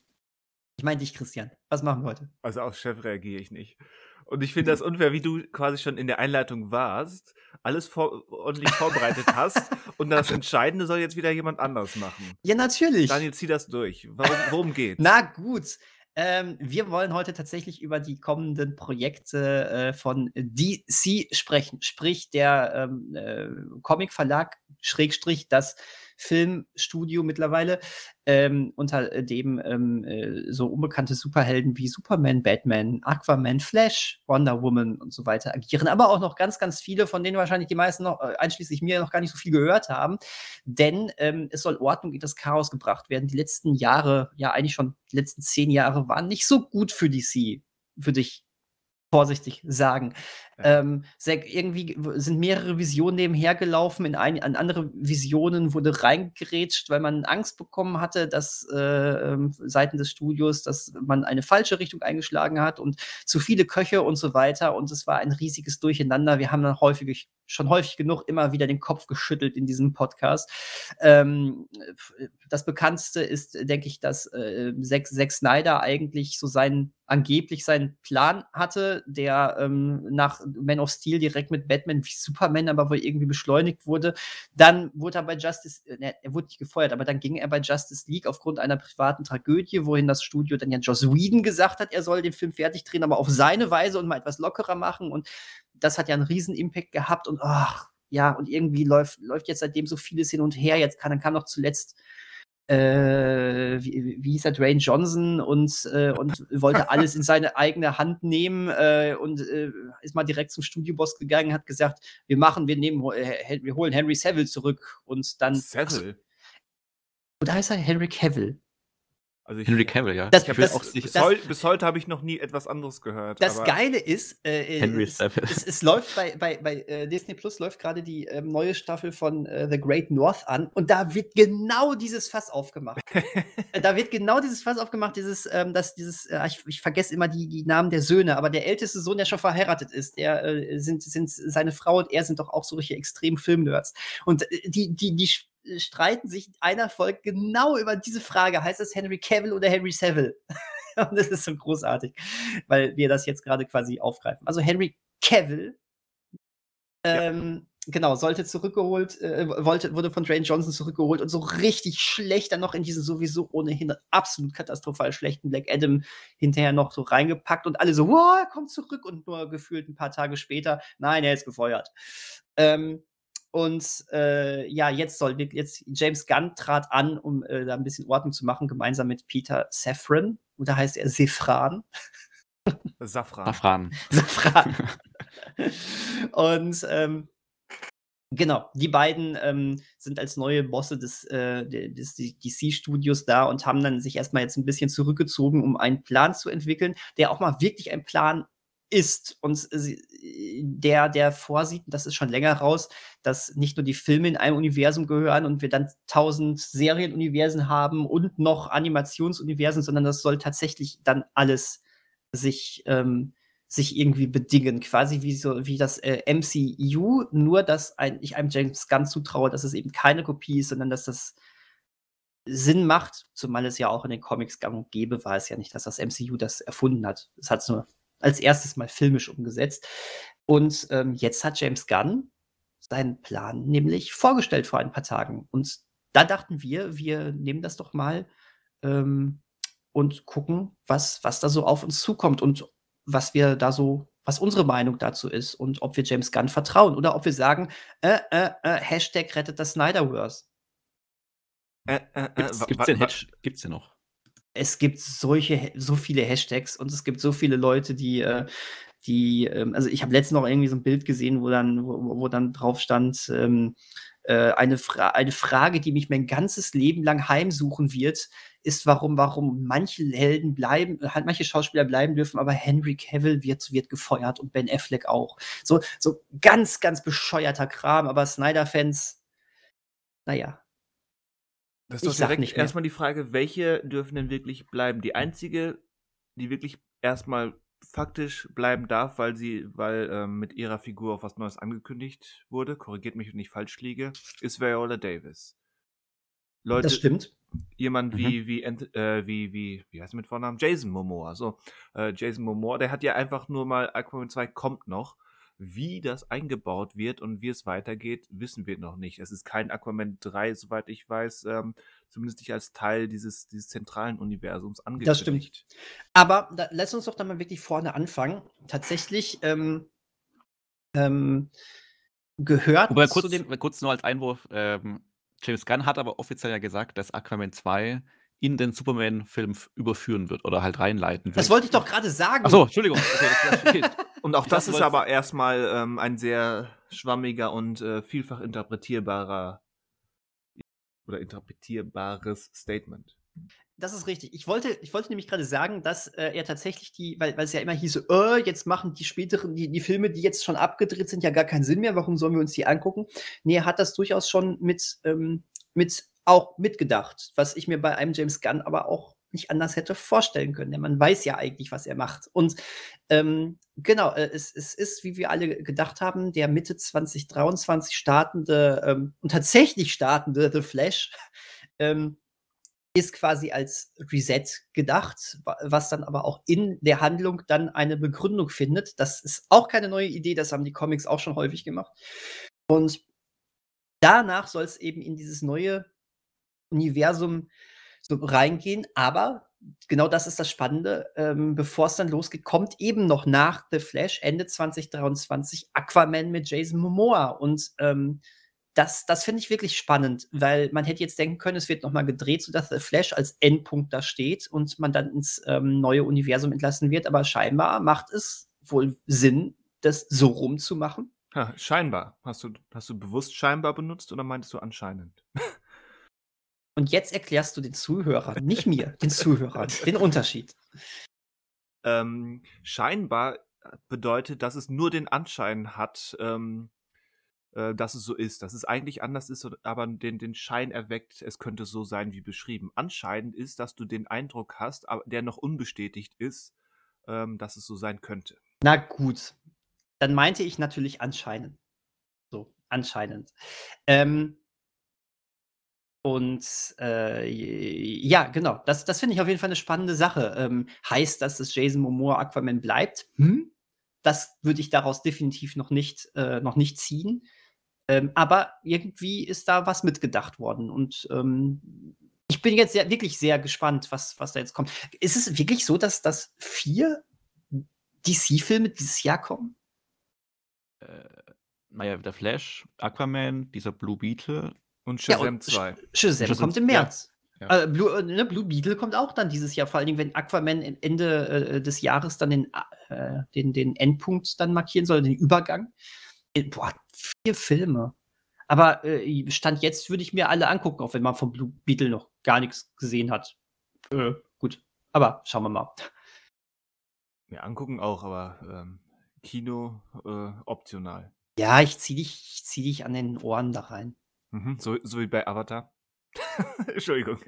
Ich meine dich, Christian. Was machen wir heute? Also auf Chef reagiere ich nicht. Und ich finde das unfair, wie du quasi schon in der Einleitung warst, alles vor ordentlich vorbereitet hast und das Entscheidende soll jetzt wieder jemand anders machen. Ja, natürlich. Daniel, zieh das durch. Warum, worum geht's? Na gut. Ähm, wir wollen heute tatsächlich über die kommenden Projekte äh, von DC sprechen, sprich der ähm, äh, Comicverlag, Schrägstrich das Filmstudio mittlerweile, ähm, unter dem ähm, äh, so unbekannte Superhelden wie Superman, Batman, Aquaman, Flash, Wonder Woman und so weiter agieren, aber auch noch ganz, ganz viele, von denen wahrscheinlich die meisten noch, äh, einschließlich mir, noch gar nicht so viel gehört haben. Denn ähm, es soll Ordnung in das Chaos gebracht werden. Die letzten Jahre, ja eigentlich schon die letzten zehn Jahre, waren nicht so gut für DC, würde ich vorsichtig sagen. Ähm, irgendwie sind mehrere Visionen nebenher gelaufen. In, ein, in andere Visionen wurde reingerätscht, weil man Angst bekommen hatte, dass äh, ähm, Seiten des Studios, dass man eine falsche Richtung eingeschlagen hat und zu viele Köche und so weiter. Und es war ein riesiges Durcheinander. Wir haben dann häufig, schon häufig genug immer wieder den Kopf geschüttelt in diesem Podcast. Ähm, das bekannteste ist, denke ich, dass äh, Zack Snyder eigentlich so seinen angeblich seinen Plan hatte, der ähm, nach Man of Steel direkt mit Batman wie Superman, aber wohl irgendwie beschleunigt wurde. Dann wurde er bei Justice, äh, ne, er wurde nicht gefeuert, aber dann ging er bei Justice League aufgrund einer privaten Tragödie, wohin das Studio dann ja Joss Whedon gesagt hat, er soll den Film fertig drehen, aber auf seine Weise und mal etwas lockerer machen. Und das hat ja einen riesen Impact gehabt und ach, ja, und irgendwie läuft, läuft jetzt seitdem so vieles hin und her. Jetzt kann, dann kam noch zuletzt äh, wie, wie hieß er, Dwayne Johnson und, äh, und wollte alles in seine eigene Hand nehmen äh, und äh, ist mal direkt zum Studioboss gegangen, hat gesagt, wir machen, wir nehmen, äh, wir holen Henry Saville zurück und dann. Saville? Oder heißt er Henry Cavill? Also ich, Henry Cavill, ja. Das, das, das, auch bis, heu, bis, heute habe ich noch nie etwas anderes gehört. Das Geile ist, äh, Henry es, es, es, läuft bei, bei, bei äh, Disney Plus läuft gerade die ähm, neue Staffel von äh, The Great North an und da wird genau dieses Fass aufgemacht. Äh, da wird genau dieses Fass aufgemacht, dieses, ähm, das, dieses, äh, ich, ich, vergesse immer die, die Namen der Söhne, aber der älteste Sohn, der schon verheiratet ist, der äh, sind, sind seine Frau und er sind doch auch solche extrem Filmnerds. Und die, die, die streiten sich in einer Folge genau über diese Frage. Heißt es Henry Cavill oder Henry Saville? Und das ist so großartig, weil wir das jetzt gerade quasi aufgreifen. Also Henry Cavill, ähm, ja. genau, sollte zurückgeholt, äh, wollte, wurde von Dwayne Johnson zurückgeholt und so richtig schlecht dann noch in diesen sowieso ohnehin absolut katastrophal schlechten Black Adam hinterher noch so reingepackt und alle so, wow, er kommt zurück und nur gefühlt ein paar Tage später, nein, er ist gefeuert. Ähm, und äh, ja, jetzt soll jetzt James Gunn trat an, um äh, da ein bisschen Ordnung zu machen, gemeinsam mit Peter Safran. Und da heißt er Sefran. Safran. Safran. Safran. und ähm, genau, die beiden ähm, sind als neue Bosse des, äh, des DC-Studios da und haben dann sich erstmal jetzt ein bisschen zurückgezogen, um einen Plan zu entwickeln, der auch mal wirklich ein Plan ist und der, der vorsieht, das ist schon länger raus, dass nicht nur die Filme in einem Universum gehören und wir dann tausend Serienuniversen haben und noch Animationsuniversen, sondern das soll tatsächlich dann alles sich, ähm, sich irgendwie bedingen, quasi wie so wie das äh, MCU, nur dass ein, ich einem James Gunn zutraue, dass es eben keine Kopie ist, sondern dass das Sinn macht, zumal es ja auch in den Comics gang und gäbe war es ja nicht, dass das MCU das erfunden hat. Es hat es nur als erstes mal filmisch umgesetzt. Und ähm, jetzt hat James Gunn seinen Plan nämlich vorgestellt vor ein paar Tagen. Und da dachten wir, wir nehmen das doch mal ähm, und gucken, was, was da so auf uns zukommt und was wir da so, was unsere Meinung dazu ist und ob wir James Gunn vertrauen oder ob wir sagen, äh, äh, äh, Hashtag rettet das Snyderverse. Äh, äh, äh gibt's, gibt's, den gibt's den noch? Es gibt solche, so viele Hashtags und es gibt so viele Leute, die, äh, die, ähm, also ich habe letztens noch irgendwie so ein Bild gesehen, wo dann, wo, wo dann drauf stand, ähm, äh, eine, Fra eine Frage, die mich mein ganzes Leben lang heimsuchen wird, ist, warum, warum manche Helden bleiben, halt manche Schauspieler bleiben dürfen, aber Henry Cavill wird, wird gefeuert und Ben Affleck auch. So, so ganz, ganz bescheuerter Kram, aber Snyder-Fans, naja, das ist doch direkt erstmal die Frage, welche dürfen denn wirklich bleiben? Die einzige, die wirklich erstmal faktisch bleiben darf, weil sie, weil ähm, mit ihrer Figur auf was Neues angekündigt wurde, korrigiert mich, wenn ich falsch liege, ist Viola Davis. Leute, das stimmt. Jemand mhm. wie, wie, äh, wie, wie, wie heißt er mit Vornamen? Jason Momoa. So, äh, Jason Momoa, der hat ja einfach nur mal Aquaman 2 kommt noch wie das eingebaut wird und wie es weitergeht, wissen wir noch nicht. Es ist kein Aquaman 3, soweit ich weiß, ähm, zumindest nicht als Teil dieses, dieses zentralen Universums angekündigt. Das stimmt. Aber da, lass uns doch dann mal wirklich vorne anfangen. Tatsächlich ähm, ähm, gehört Wobei, kurz, den kurz nur als Einwurf, ähm, James Gunn hat aber offiziell ja gesagt, dass Aquaman 2 in den Superman-Film überführen wird oder halt reinleiten wird. Das wollte ich doch gerade sagen. Achso, Entschuldigung. Okay, und auch das ist aber erstmal ähm, ein sehr schwammiger und äh, vielfach interpretierbarer oder interpretierbares Statement. Das ist richtig. Ich wollte, ich wollte nämlich gerade sagen, dass äh, er tatsächlich die, weil, weil es ja immer hieß, äh, jetzt machen die späteren, die, die Filme, die jetzt schon abgedreht sind, ja gar keinen Sinn mehr. Warum sollen wir uns die angucken? Nee, er hat das durchaus schon mit, ähm, mit auch mitgedacht, was ich mir bei einem James Gunn aber auch nicht anders hätte vorstellen können. Denn man weiß ja eigentlich, was er macht. Und ähm, genau, äh, es, es, ist, wie wir alle gedacht haben, der Mitte 2023 startende ähm, und tatsächlich startende The Flash. Ähm, ist quasi als Reset gedacht, was dann aber auch in der Handlung dann eine Begründung findet. Das ist auch keine neue Idee, das haben die Comics auch schon häufig gemacht. Und danach soll es eben in dieses neue Universum so reingehen, aber genau das ist das Spannende. Ähm, Bevor es dann losgeht, kommt eben noch nach The Flash Ende 2023 Aquaman mit Jason Momoa. Und ähm, das, das finde ich wirklich spannend, weil man hätte jetzt denken können, es wird nochmal gedreht, sodass The Flash als Endpunkt da steht und man dann ins ähm, neue Universum entlassen wird. Aber scheinbar macht es wohl Sinn, das so rumzumachen. Ja, scheinbar. Hast du, hast du bewusst scheinbar benutzt oder meintest du anscheinend? Und jetzt erklärst du den Zuhörern, nicht mir, den Zuhörern, den Unterschied. Ähm, scheinbar bedeutet, dass es nur den Anschein hat, ähm, äh, dass es so ist, dass es eigentlich anders ist, aber den, den Schein erweckt, es könnte so sein wie beschrieben. Anscheinend ist, dass du den Eindruck hast, aber der noch unbestätigt ist, ähm, dass es so sein könnte. Na gut, dann meinte ich natürlich anscheinend. So, anscheinend. Ähm, und äh, ja, genau, das, das finde ich auf jeden Fall eine spannende Sache. Ähm, heißt das, dass Jason Momoa Aquaman bleibt? Hm? Das würde ich daraus definitiv noch nicht, äh, noch nicht ziehen. Ähm, aber irgendwie ist da was mitgedacht worden. Und ähm, ich bin jetzt sehr, wirklich sehr gespannt, was, was da jetzt kommt. Ist es wirklich so, dass, dass vier DC-Filme dieses Jahr kommen? Äh, naja, der Flash, Aquaman, dieser Blue Beetle und Shazam ja, 2. Shazam, Shazam kommt im März. Ja. Ja. Äh, Blue, äh, ne, Blue, Beetle kommt auch dann dieses Jahr, vor allen Dingen, wenn Aquaman Ende äh, des Jahres dann den, äh, den, den Endpunkt dann markieren soll, den Übergang. Äh, boah, vier Filme. Aber äh, Stand jetzt würde ich mir alle angucken, auch wenn man von Blue Beetle noch gar nichts gesehen hat. gut, aber schauen wir mal. Ja, angucken auch, aber ähm, Kino optional. Ja, ich zieh dich, ich zieh dich an den Ohren da rein. Mhm, so, so wie bei Avatar. Entschuldigung.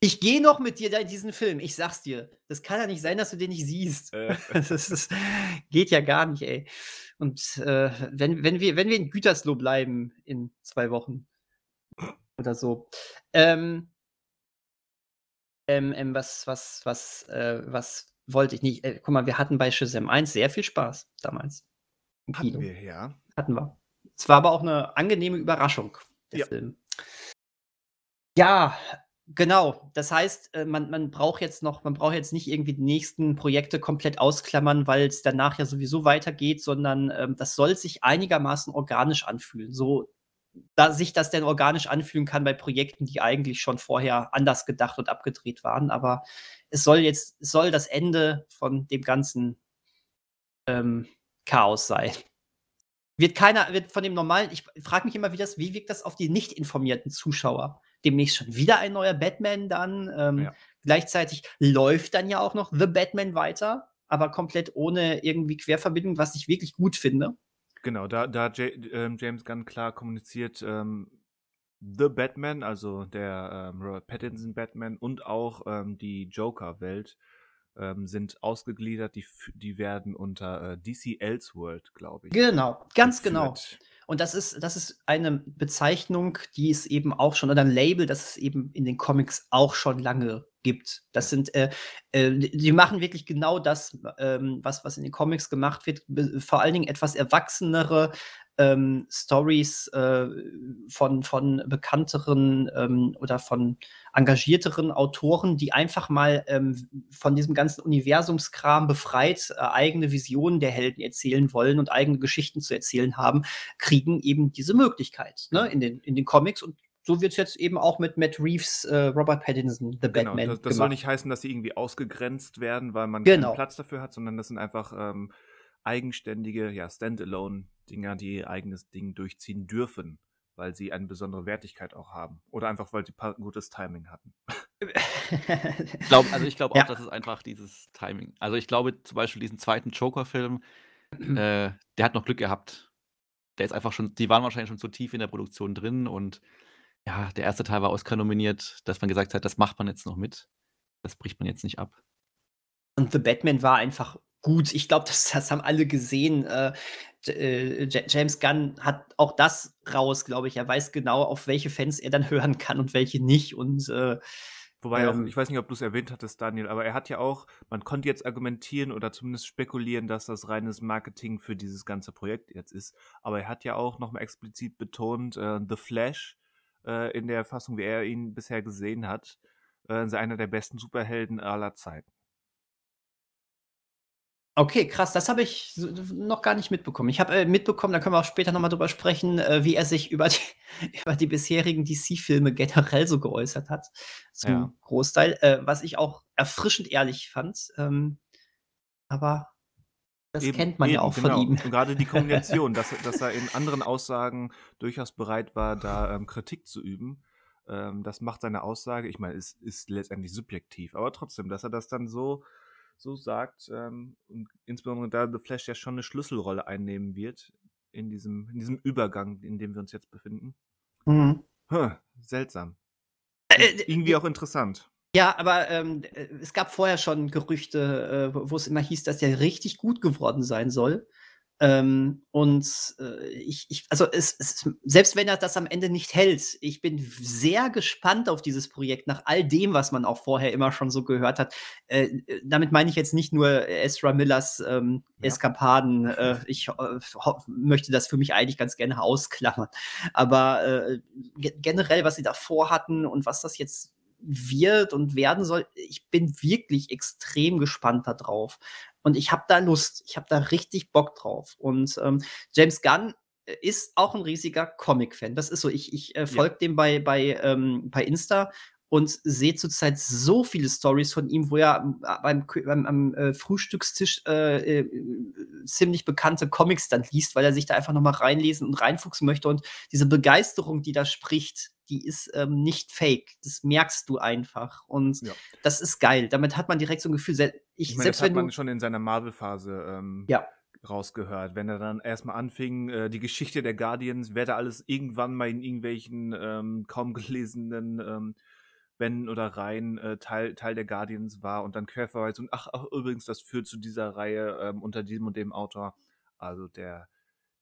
Ich gehe noch mit dir da in diesen Film. Ich sag's dir. Das kann ja nicht sein, dass du den nicht siehst. Äh. Das, das, geht ja gar nicht, ey. Und äh, wenn, wenn, wir, wenn wir in Gütersloh bleiben in zwei Wochen oder so. Ähm, ähm, ähm, was, was, was, äh, was wollte ich nicht? Äh, guck mal, wir hatten bei Shazam 1 sehr viel Spaß damals. Hatten wir, ja. Hatten wir. Es war aber auch eine angenehme Überraschung, der ja. Film. Ja, genau. Das heißt, äh, man, man braucht jetzt noch, man braucht jetzt nicht irgendwie die nächsten Projekte komplett ausklammern, weil es danach ja sowieso weitergeht, sondern ähm, das soll sich einigermaßen organisch anfühlen. So, da sich das denn organisch anfühlen kann bei Projekten, die eigentlich schon vorher anders gedacht und abgedreht waren. Aber es soll jetzt, es soll das Ende von dem ganzen ähm, Chaos sein wird keiner, wird von dem normalen, ich frage mich immer, wie das, wie wirkt das auf die nicht informierten Zuschauer? Demnächst schon wieder ein neuer Batman dann. Ähm, ja. Gleichzeitig läuft dann ja auch noch The Batman weiter, aber komplett ohne irgendwie Querverbindung, was ich wirklich gut finde. Genau, da, da hat ähm, James Gunn klar kommuniziert, ähm, The Batman, also der ähm, Robert Pattinson Batman und auch ähm, die Joker-Welt ähm, sind ausgegliedert, die, die werden unter äh, DC Elseworld, glaube ich. Genau, ganz genau. geführt. genau. Und das ist, das ist eine Bezeichnung, die es eben auch schon, oder ein Label, das es eben in den Comics auch schon lange gibt. Das sind, äh, äh, die machen wirklich genau das, ähm, was, was in den Comics gemacht wird. Vor allen Dingen etwas erwachsenere, ähm, Stories äh, von, von bekannteren ähm, oder von engagierteren Autoren, die einfach mal ähm, von diesem ganzen Universumskram befreit äh, eigene Visionen der Helden erzählen wollen und eigene Geschichten zu erzählen haben, kriegen eben diese Möglichkeit ne, in, den, in den Comics und so wird es jetzt eben auch mit Matt Reeves, äh, Robert Pattinson, The genau, Batman. Das, das soll nicht heißen, dass sie irgendwie ausgegrenzt werden, weil man genau. keinen Platz dafür hat, sondern das sind einfach ähm, eigenständige, ja, Standalone-Dinger, die ihr eigenes Ding durchziehen dürfen, weil sie eine besondere Wertigkeit auch haben. Oder einfach, weil sie gutes Timing hatten. ich glaub, also ich glaube auch, ja. dass es einfach dieses Timing. Also ich glaube zum Beispiel diesen zweiten Joker-Film, äh, der hat noch Glück gehabt. Der ist einfach schon, die waren wahrscheinlich schon so tief in der Produktion drin und ja, der erste Teil war Oscar nominiert, dass man gesagt hat, das macht man jetzt noch mit. Das bricht man jetzt nicht ab. Und The Batman war einfach gut. Ich glaube, das, das haben alle gesehen. Äh, äh James Gunn hat auch das raus, glaube ich. Er weiß genau, auf welche Fans er dann hören kann und welche nicht. Und äh, Wobei ähm, auch, ich weiß nicht, ob du es erwähnt hattest, Daniel, aber er hat ja auch, man konnte jetzt argumentieren oder zumindest spekulieren, dass das reines Marketing für dieses ganze Projekt jetzt ist. Aber er hat ja auch nochmal explizit betont, äh, The Flash äh, in der Fassung, wie er ihn bisher gesehen hat, äh, sei einer der besten Superhelden aller Zeiten. Okay, krass, das habe ich noch gar nicht mitbekommen. Ich habe äh, mitbekommen, da können wir auch später noch mal drüber sprechen, äh, wie er sich über die über die bisherigen DC-Filme generell so geäußert hat, zum Ja. Großteil, äh, was ich auch erfrischend ehrlich fand. Ähm, aber das Eben, kennt man ja auch genau. von ihm. Und gerade die Kombination, dass dass er in anderen Aussagen durchaus bereit war, da, ähm, Kritik zu üben, ähm, das macht seine Aussage ich meine, es ist letztendlich subjektiv, aber trotzdem, dass er das dann so so sagt, ähm, und insbesondere da The Flash ja schon eine Schlüsselrolle einnehmen wird in diesem, in diesem Übergang, in dem wir uns jetzt befinden. Mhm. Huh, seltsam. Äh, äh Irgendwie auch interessant. Ja, aber ähm, äh, es gab vorher schon Gerüchte, äh, wo es immer hieß, dass der richtig gut geworden sein soll. Ähm, und äh, ich, ich, also es, es, selbst wenn er das am Ende nicht hält, ich bin sehr gespannt auf dieses Projekt, nach all dem, was man auch vorher immer schon so gehört hat. Äh, äh damit meine ich jetzt nicht nur Ezra Millers ähm, ja. Eskapaden. Äh, ich möchte das für mich eigentlich ganz gerne ausklammern. Aber äh, generell, was sie davor hatten und was das jetzt wird und werden soll, ich bin wirklich extrem gespannt darauf. Und ich habe da Lust, ich habe da richtig Bock drauf. Und ähm, James Gunn äh, ist auch ein riesiger Comic-Fan. Das ist so, ich, ich äh, folge ja. dem bei, bei, ähm, bei Insta und sehe zurzeit so viele Stories von ihm, wo er beim, beim am äh, Frühstückstisch äh, äh, ziemlich bekannte Comics dann liest, weil er sich da einfach noch mal reinlesen und reinfuchsen möchte und diese Begeisterung, die da spricht, die ist ähm, nicht fake. Das merkst du einfach und ja. das ist geil. Damit hat man direkt so ein Gefühl, ich, ich meine, selbst das hat man schon in seiner Marvel-Phase ähm, ja rausgehört. Wenn er dann erstmal anfing, äh, die Geschichte der Guardians, wer da alles irgendwann mal in irgendwelchen ähm, kaum gelesenen ähm, Ben oder Rhein äh, Teil, Teil der Guardians war und dann Querverweis und ach, ach, übrigens, das führt zu dieser Reihe ähm, unter diesem und dem Autor. Also der,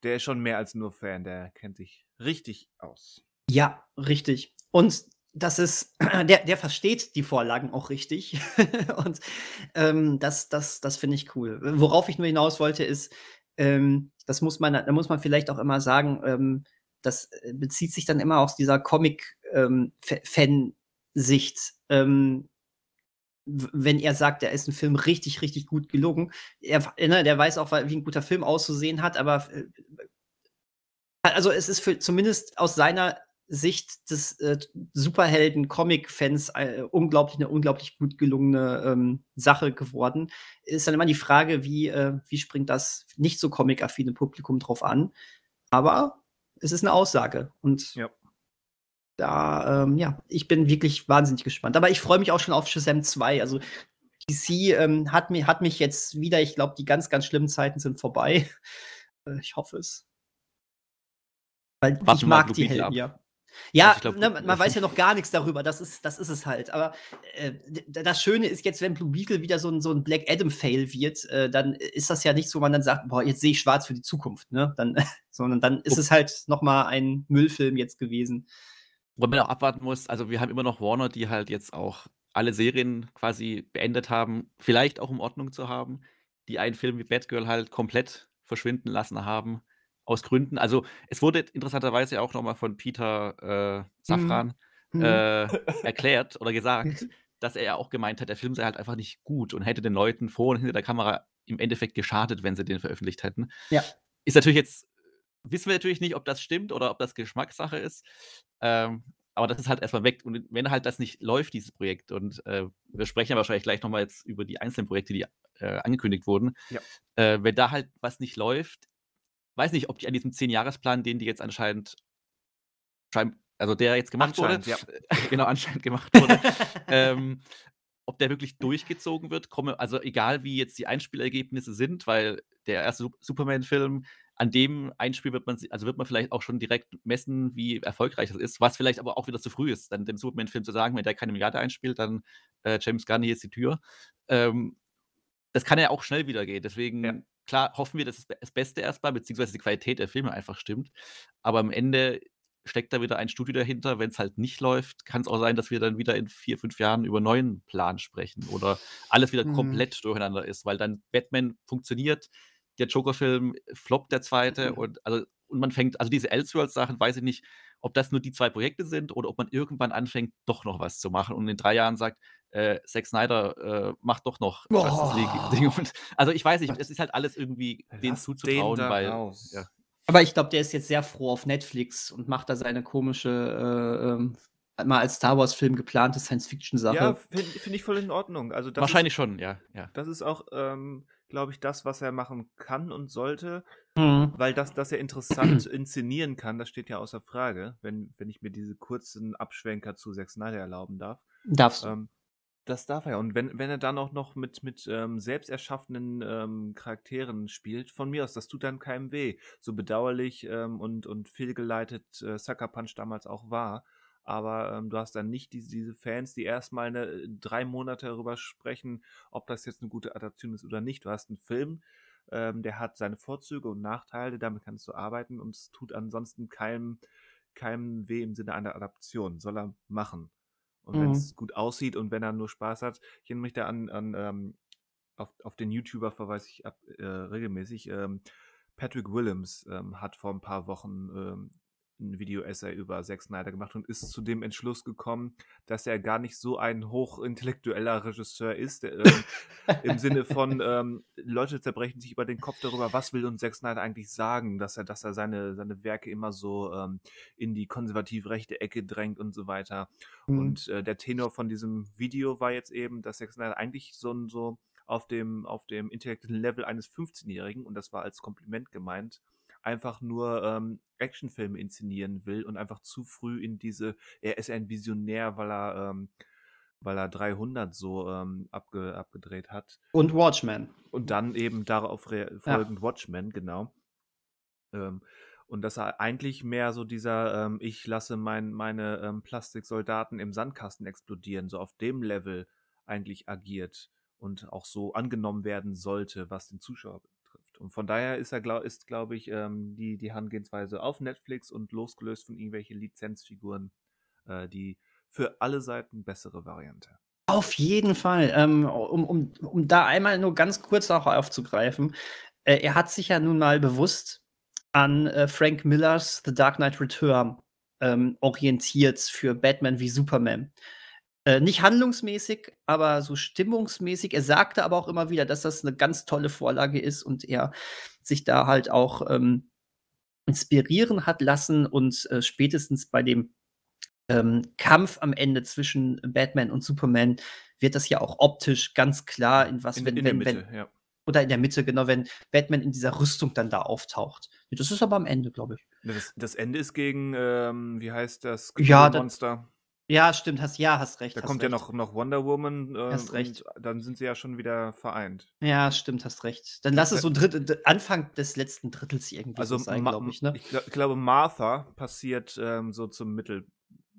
der ist schon mehr als nur Fan, der kennt sich richtig aus. Ja, richtig. Und das ist, der, der versteht die Vorlagen auch richtig. und ähm, das, das, das finde ich cool. Worauf ich nur hinaus wollte, ist, ähm, das muss man, da muss man vielleicht auch immer sagen, ähm, das äh, bezieht sich dann immer aus dieser Comic-Fan- ähm, ähm, wenn er sagt, er ist ein Film richtig, richtig gut gelungen. Er, ne, der weiß auch, wie ein guter Film auszusehen hat, aber äh, also es ist für zumindest aus seiner Sicht des äh, Superhelden-Comic-Fans äh, unglaublich eine unglaublich gut gelungene ähm, Sache geworden. Ist dann immer die Frage, wie, äh, wie springt das nicht so comic-affine Publikum drauf an? Aber es ist eine Aussage und ja da, ähm, ja, ich bin wirklich wahnsinnig gespannt. Aber ich freue mich auch schon auf Shazam 2. Also DC ähm, hat, mi hat mich jetzt wieder, ich glaube, die ganz, ganz schlimmen Zeiten sind vorbei. Äh, ich hoffe es. Weil Warten ich mag die Helden, ja. Ja, also glaub, ne, man weiß ja noch gar nichts darüber, das ist, das ist es halt. Aber äh, das Schöne ist jetzt, wenn Blue Beetle wieder so ein, so ein Black Adam-Fail wird, äh, dann ist das ja nicht so, wo man dann sagt, boah, jetzt sehe ich schwarz für die Zukunft, ne? Dann, sondern dann ist oh. es halt nochmal ein Müllfilm jetzt gewesen. Wo man auch abwarten muss, also wir haben immer noch Warner, die halt jetzt auch alle Serien quasi beendet haben, vielleicht auch um Ordnung zu haben, die einen Film wie Batgirl halt komplett verschwinden lassen haben, aus Gründen. Also es wurde interessanterweise auch nochmal von Peter äh, Safran mhm. äh, erklärt oder gesagt, dass er ja auch gemeint hat, der Film sei halt einfach nicht gut und hätte den Leuten vor und hinter der Kamera im Endeffekt geschadet, wenn sie den veröffentlicht hätten. Ja. Ist natürlich jetzt wissen wir natürlich nicht, ob das stimmt oder ob das Geschmackssache ist. Ähm, aber das ist halt erstmal weg. Und wenn halt das nicht läuft, dieses Projekt, und äh, wir sprechen ja wahrscheinlich gleich nochmal jetzt über die einzelnen Projekte, die äh, angekündigt wurden, ja. äh, wenn da halt was nicht läuft, weiß nicht, ob die an diesem Zehn-Jahres-Plan, den die jetzt anscheinend, also der jetzt gemacht wurde, ja. genau, anscheinend gemacht wurde, ähm, ob der wirklich durchgezogen wird, komme, also egal wie jetzt die Einspielergebnisse sind, weil der erste Superman-Film an dem Einspiel wird man, also wird man vielleicht auch schon direkt messen, wie erfolgreich das ist, was vielleicht aber auch wieder zu früh ist, dann dem Superman-Film zu sagen, wenn der keine Milliarde einspielt, dann äh, James Gunn, hier ist die Tür. Ähm, das kann ja auch schnell wieder gehen. Deswegen, Ja. klar, hoffen wir, dass das Be das Beste erstmal beziehungsweise die Qualität der Filme einfach stimmt. Aber am Ende steckt da wieder ein Studio dahinter. Wenn's halt nicht läuft, kann's auch sein, dass wir dann wieder in 4, 5 Jahren über neuen Plan sprechen oder alles wieder Mhm. komplett durcheinander ist, weil dann Batman funktioniert, der Joker-Film floppt, der 2. Mhm. und also und man fängt also diese Elseworlds-Sachen, weiß ich nicht, ob das nur die 2 Projekte sind oder ob man irgendwann anfängt, doch noch was zu machen und in 3 Jahren sagt, äh, Zack Snyder, äh, macht doch noch Justice League-Ding Oh. und also ich weiß nicht, es ist halt alles irgendwie denen Lass den zuzutrauen, da weil ja. Aber ich glaube, der ist jetzt sehr froh auf Netflix und macht da seine komische, äh, ähm, mal als Star Wars-Film geplante Science-Fiction-Sache. Ja, finde find ich voll in Ordnung. Also, das Wahrscheinlich ist schon, ja, ja. das ist auch, ähm, glaube ich, das, was er machen kann und sollte, Mhm. weil das dass er interessant inszenieren kann, das steht ja außer Frage, wenn wenn ich mir diese kurzen Abschwenker zu Zack Snyder erlauben darf. Darfst du. Ähm, das darf er. Und wenn wenn er dann auch noch mit mit, ähm, selbst erschaffenen, ähm, Charakteren spielt, von mir aus, das tut dann keinem weh. So bedauerlich, ähm, und und fehlgeleitet, äh, Sucker Punch damals auch war. Aber, ähm, du hast dann nicht diese diese Fans, die erst mal 'ne 3 Monate darüber sprechen, ob das jetzt 'ne gute Adaption ist oder nicht. Du hast 'n Film, ähm, der hat seine Vorzüge und Nachteile, damit kannst du arbeiten und es tut ansonsten keinem keinem weh im Sinne einer Adaption. Soll er machen. Und Mhm. wenn's gut aussieht und wenn er nur Spaß hat ich erinnere mich da an an, ähm auf auf den YouTuber verweise ich ab äh, regelmäßig. Ähm, Patrick Willems, ähm, hat vor 'n paar Wochen, ähm, 'n Video-Essay über Zack Snyder gemacht und ist zu dem Entschluss gekommen, dass er gar nicht so ein hochintellektueller Regisseur ist, der, ähm, im Sinne von, ähm, Leute zerbrechen sich über den Kopf darüber, was will uns Zack Snyder eigentlich sagen, dass er dass er seine seine Werke immer so, ähm, in die konservativ rechte Ecke drängt und so weiter. Mhm. Und, äh, der Tenor von diesem Video war jetzt eben, dass Zack Snyder eigentlich so 'n so auf dem auf dem intellektuellen Level eines 15-Jährigen, und das war als Kompliment gemeint, einfach nur, ähm, Actionfilme inszenieren will und einfach zu früh in diese er ist ein Visionär, weil er, ähm weil er 300 so, ähm, abge abgedreht hat. Und Watchmen. Und dann eben darauf re Ja. folgend Watchmen, genau. Ähm, und dass er eigentlich mehr so dieser, ähm, ich lasse mein meine, ähm, Plastiksoldaten im Sandkasten explodieren, so auf dem Level eigentlich agiert und auch so angenommen werden sollte, was den Zuschauer betrifft. Und von daher ist er glau ist, glaube ich, ähm, die die Herangehensweise auf Netflix und losgelöst von irgendwelche Lizenzfiguren, äh, die für alle Seiten bessere Variante. Auf jeden Fall. Ähm, um um um da einmal nur ganz kurz auch aufzugreifen. Äh, er hat sich ja nun mal bewusst an, äh, Frank Millers The Dark Knight Return, ähm, orientiert für Batman wie Superman. Äh, nicht handlungsmäßig, aber so stimmungsmäßig. Er sagte aber auch immer wieder, dass das 'ne ganz tolle Vorlage ist und er sich da halt auch, ähm, inspirieren hat lassen und, äh, spätestens bei dem, ähm, Kampf am Ende zwischen Batman und Superman wird das ja auch optisch ganz klar, in was In wenn in wenn Mitte, wenn ja. oder in der Mitte, genau, wenn Batman in dieser Rüstung dann da auftaucht. Das ist aber am Ende, glaube ich. Das das Ende ist gegen, ähm, wie heißt das, Ja, da Monster. Ja, stimmt, hast ja, hast recht, Da hast kommt ja recht. noch noch Wonder Woman, äh, Hast recht. und dann sind sie ja schon wieder vereint. Ja, stimmt, hast recht. Dann lass es so Dritt Anfang des letzten Drittels irgendwie Also, so sein, glaube ich, ne? ich gla glaube, Martha passiert, ähm, so zum Mittel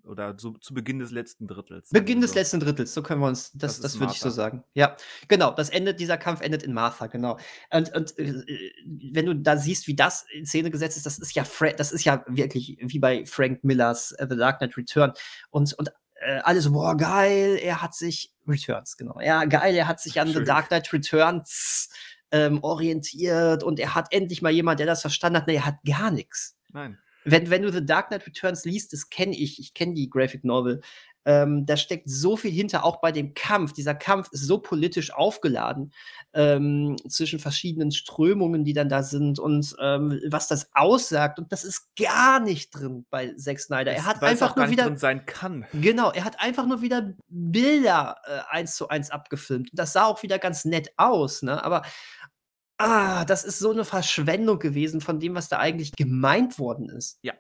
oder so zu Beginn des letzten Drittels, Beginn des so. letzten Drittels, so können wir uns das Das das würde ich so sagen. Ja, genau, das endet dieser Kampf endet in Martha, genau. Und und, äh, wenn du da siehst, wie das in Szene gesetzt ist, das ist ja Fra das ist ja wirklich wie bei Frank Millers, äh, The Dark Knight Return und und, äh, alle so: „Boah, geil, er hat sich“ Returns, genau. „Ja, geil, er hat sich an The Entschuldigung. Dark Knight Returns, ähm, orientiert und er hat endlich mal jemand, der das verstanden hat.“ Ne, er hat gar nix. Nein. Wenn wenn du The Dark Knight Returns liest, das kenne ich, ich kenne die Graphic Novel, ähm, da steckt so viel hinter, auch bei dem Kampf. Dieser Kampf ist so politisch aufgeladen, ähm, zwischen verschiedenen Strömungen, die dann da sind und, ähm, was das aussagt und das ist gar nicht drin bei Zack Snyder. Er hat einfach nur wieder sein kann. Genau, er hat einfach nur wieder Bilder, äh, 1:1 abgefilmt. Das sah auch wieder ganz nett aus, ne? Aber, ah, das ist so 'ne Verschwendung gewesen von dem, was da eigentlich gemeint worden ist. Ja.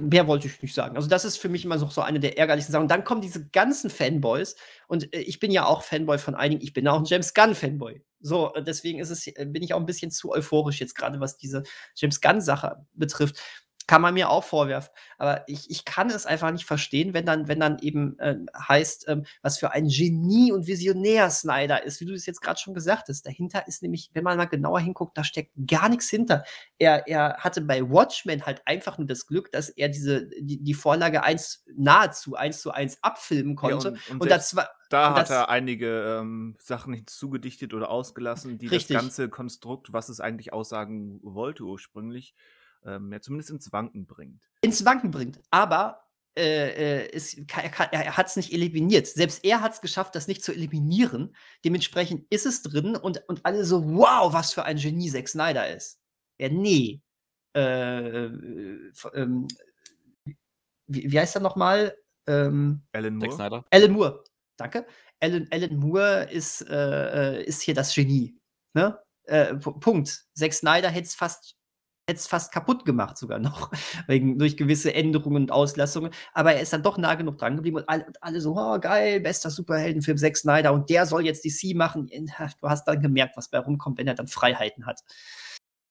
Mehr wollte ich nicht sagen. Also, das ist für mich immer noch so eine der ärgerlichsten Sachen. Und dann kommen diese ganzen Fanboys und, äh, ich bin ja auch Fanboy von einigen ich bin auch 'n James Gunn-Fanboy. So, äh, deswegen ist es äh, bin ich auch 'n bisschen zu euphorisch jetzt grade, was diese James Gunn-Sache betrifft. Kann man mir auch vorwerfen. Aber ich, ich kann es einfach nicht verstehen, wenn dann, wenn dann eben äh, heißt, ähm, was für ein Genie und Visionär Snyder ist, wie du es jetzt gerade schon gesagt hast. Dahinter ist nämlich, wenn man mal genauer hinguckt, da steckt gar nichts hinter. Er, er hatte bei Watchmen halt einfach nur das Glück, dass er diese, die, die Vorlage eins, nahezu eins zu eins abfilmen konnte. Ja, und, und, und das war. da hat er einige ähm, Sachen hinzugedichtet oder ausgelassen, die Richtig. das ganze Konstrukt, was es eigentlich aussagen wollte ursprünglich, ähm, ja, zumindest ins Wanken bringt. ins Wanken bringt. Aber äh, äh, es, ka- er, hat es nicht eliminiert. Selbst er hat es geschafft, das nicht zu eliminieren. Dementsprechend ist es drin und, und alle so, wow, was für ein Genie Zack Snyder ist. Ja, nee. Äh, äh, ähm, wie, wie heißt er nochmal? Ähm, Alan Zack Moore? Snyder. Alan Moore. Danke. Alan, Alan Moore ist, äh, äh, ist hier das Genie. Ne? Äh, Pu- Punkt. Zack Snyder hätte es fast, hätt's fast kaputt gemacht, sogar noch, wegen, durch gewisse Änderungen und Auslassungen. Aber er ist dann doch nah genug dran geblieben und alle, und alle so, oh, geil, bester Superheldenfilm Zack Snyder und der soll jetzt DC machen. Du hast dann gemerkt, was bei rumkommt, wenn er dann Freiheiten hat.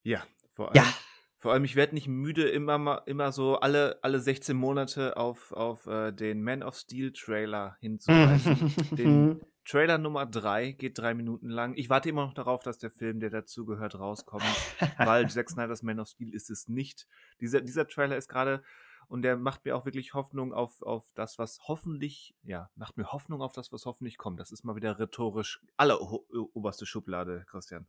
Ja, vor allem. Ja. Vor allem, ich werde nicht müde, immer mal, immer so alle, alle 16 Monate auf, auf äh, den Man of Steel Trailer hinzuweisen. den Trailer Nummer 3 geht drei Minuten lang. Ich warte immer noch darauf, dass der Film, der dazugehört, rauskommt, weil Zack Snyder's Man of Steel ist es nicht. Dieser, dieser Trailer ist gerade, und der macht mir auch wirklich Hoffnung auf, auf das, was hoffentlich, ja, macht mir Hoffnung auf das, was hoffentlich kommt. Das ist mal wieder rhetorisch aller oberste Schublade, Christian.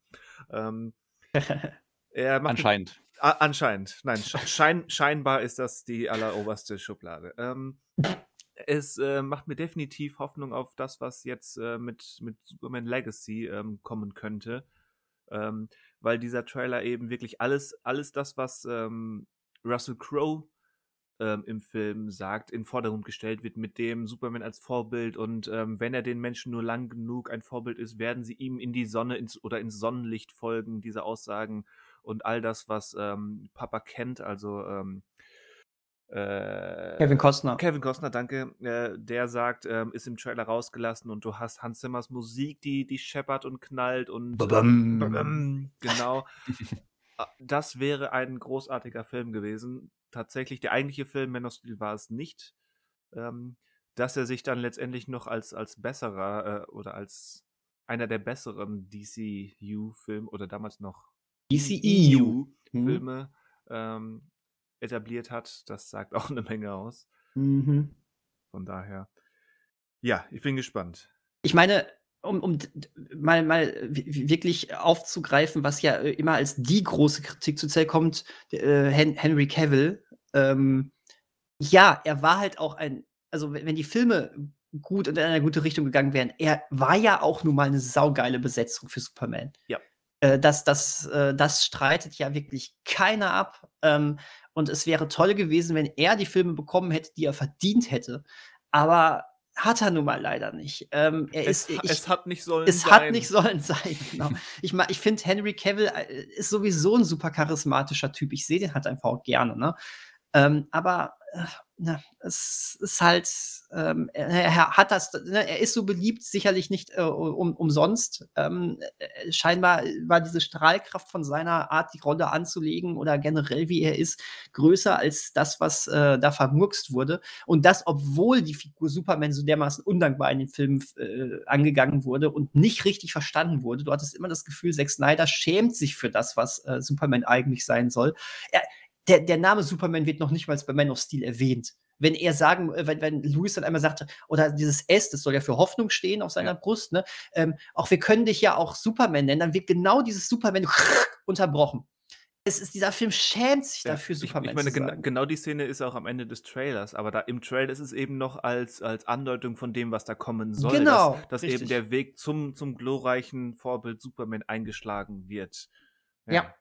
Ähm, er macht Anscheinend. Ah, anscheinend. Nein, sch- schein, scheinbar ist das die alleroberste Schublade. Ähm, es äh, macht mir definitiv Hoffnung auf das, was jetzt äh, mit, mit Superman Legacy ähm, kommen könnte. Ähm, weil dieser Trailer eben wirklich alles, alles das, was ähm, Russell Crowe ähm, im Film sagt, in Vordergrund gestellt wird, mit dem Superman als Vorbild und ähm, wenn er den Menschen nur lang genug ein Vorbild ist, werden sie ihm in die Sonne ins, oder ins Sonnenlicht folgen, diese Aussagen und all das, was ähm, Papa kennt, also äh, Kevin Costner. Kevin Costner, danke, äh, der sagt, ähm, ist im Trailer rausgelassen und du hast Hans Zimmers Musik, die, die scheppert und knallt und Babam. Babam, genau. Ah, das wäre ein großartiger Film gewesen. Tatsächlich, der eigentliche Film Man of Steel war es nicht. Ähm, dass er sich dann letztendlich noch als, als besserer äh, oder als einer der besseren DCU-Filme oder damals noch DCEU. Mhm. Filme ähm, etabliert hat, das sagt auch eine Menge aus. Mhm. Von daher, ja, ich bin gespannt. Ich meine, um, um mal, mal wi- wi- wirklich aufzugreifen, was ja äh, immer als die große Kritik zu Zell kommt, äh, Hen Henry Cavill. Ähm, ja, er war halt auch ein, also wenn wenn die Filme gut und in eine gute Richtung gegangen wären, er war ja auch nun mal eine saugeile Besetzung für Superman. Ja. Äh, das, das, äh, das streitet ja wirklich keiner ab. Ähm, und es wäre toll gewesen, wenn er die Filme bekommen hätte, die er verdient hätte. Aber hat er nun mal leider nicht. Ähm, er Es, ist, ich, es hat nicht sollen es sein. hat nicht sollen sein, genau. Ich, ich finde, Henry Cavill äh, ist sowieso ein super charismatischer Typ. Ich sehe den halt einfach auch gerne, ne? Ähm, aber na, es ist halt, ähm, er, hat das, ne, er ist so beliebt, sicherlich nicht äh, um, umsonst. Ähm, äh, scheinbar war diese Strahlkraft von seiner Art, die Rolle anzulegen oder generell wie er ist, größer als das, was äh, da vermurkst wurde. Und das, obwohl die Figur Superman so dermaßen undankbar in den Filmen äh, angegangen wurde und nicht richtig verstanden wurde. Du hattest immer das Gefühl, Zack Snyder schämt sich für das, was äh, Superman eigentlich sein soll. Er, der, der Name Superman wird noch nicht mal bei Man of Steel erwähnt. Wenn er sagen, äh, wenn, wenn Louis dann einmal sagte, oder dieses S, das soll ja für Hoffnung stehen auf seiner Ja. Brust, ne? Ähm, auch wir können dich ja auch Superman nennen, dann wird genau dieses Superman unterbrochen. Es ist, dieser Film schämt sich Ja, dafür, ich, Superman ich meine, zu sagen. genau die Szene ist auch am Ende des Trailers, aber da im Trailer ist es eben noch als, als Andeutung von dem, was da kommen soll, Genau, dass, dass eben der Weg zum, zum glorreichen Vorbild Superman eingeschlagen wird. Ja.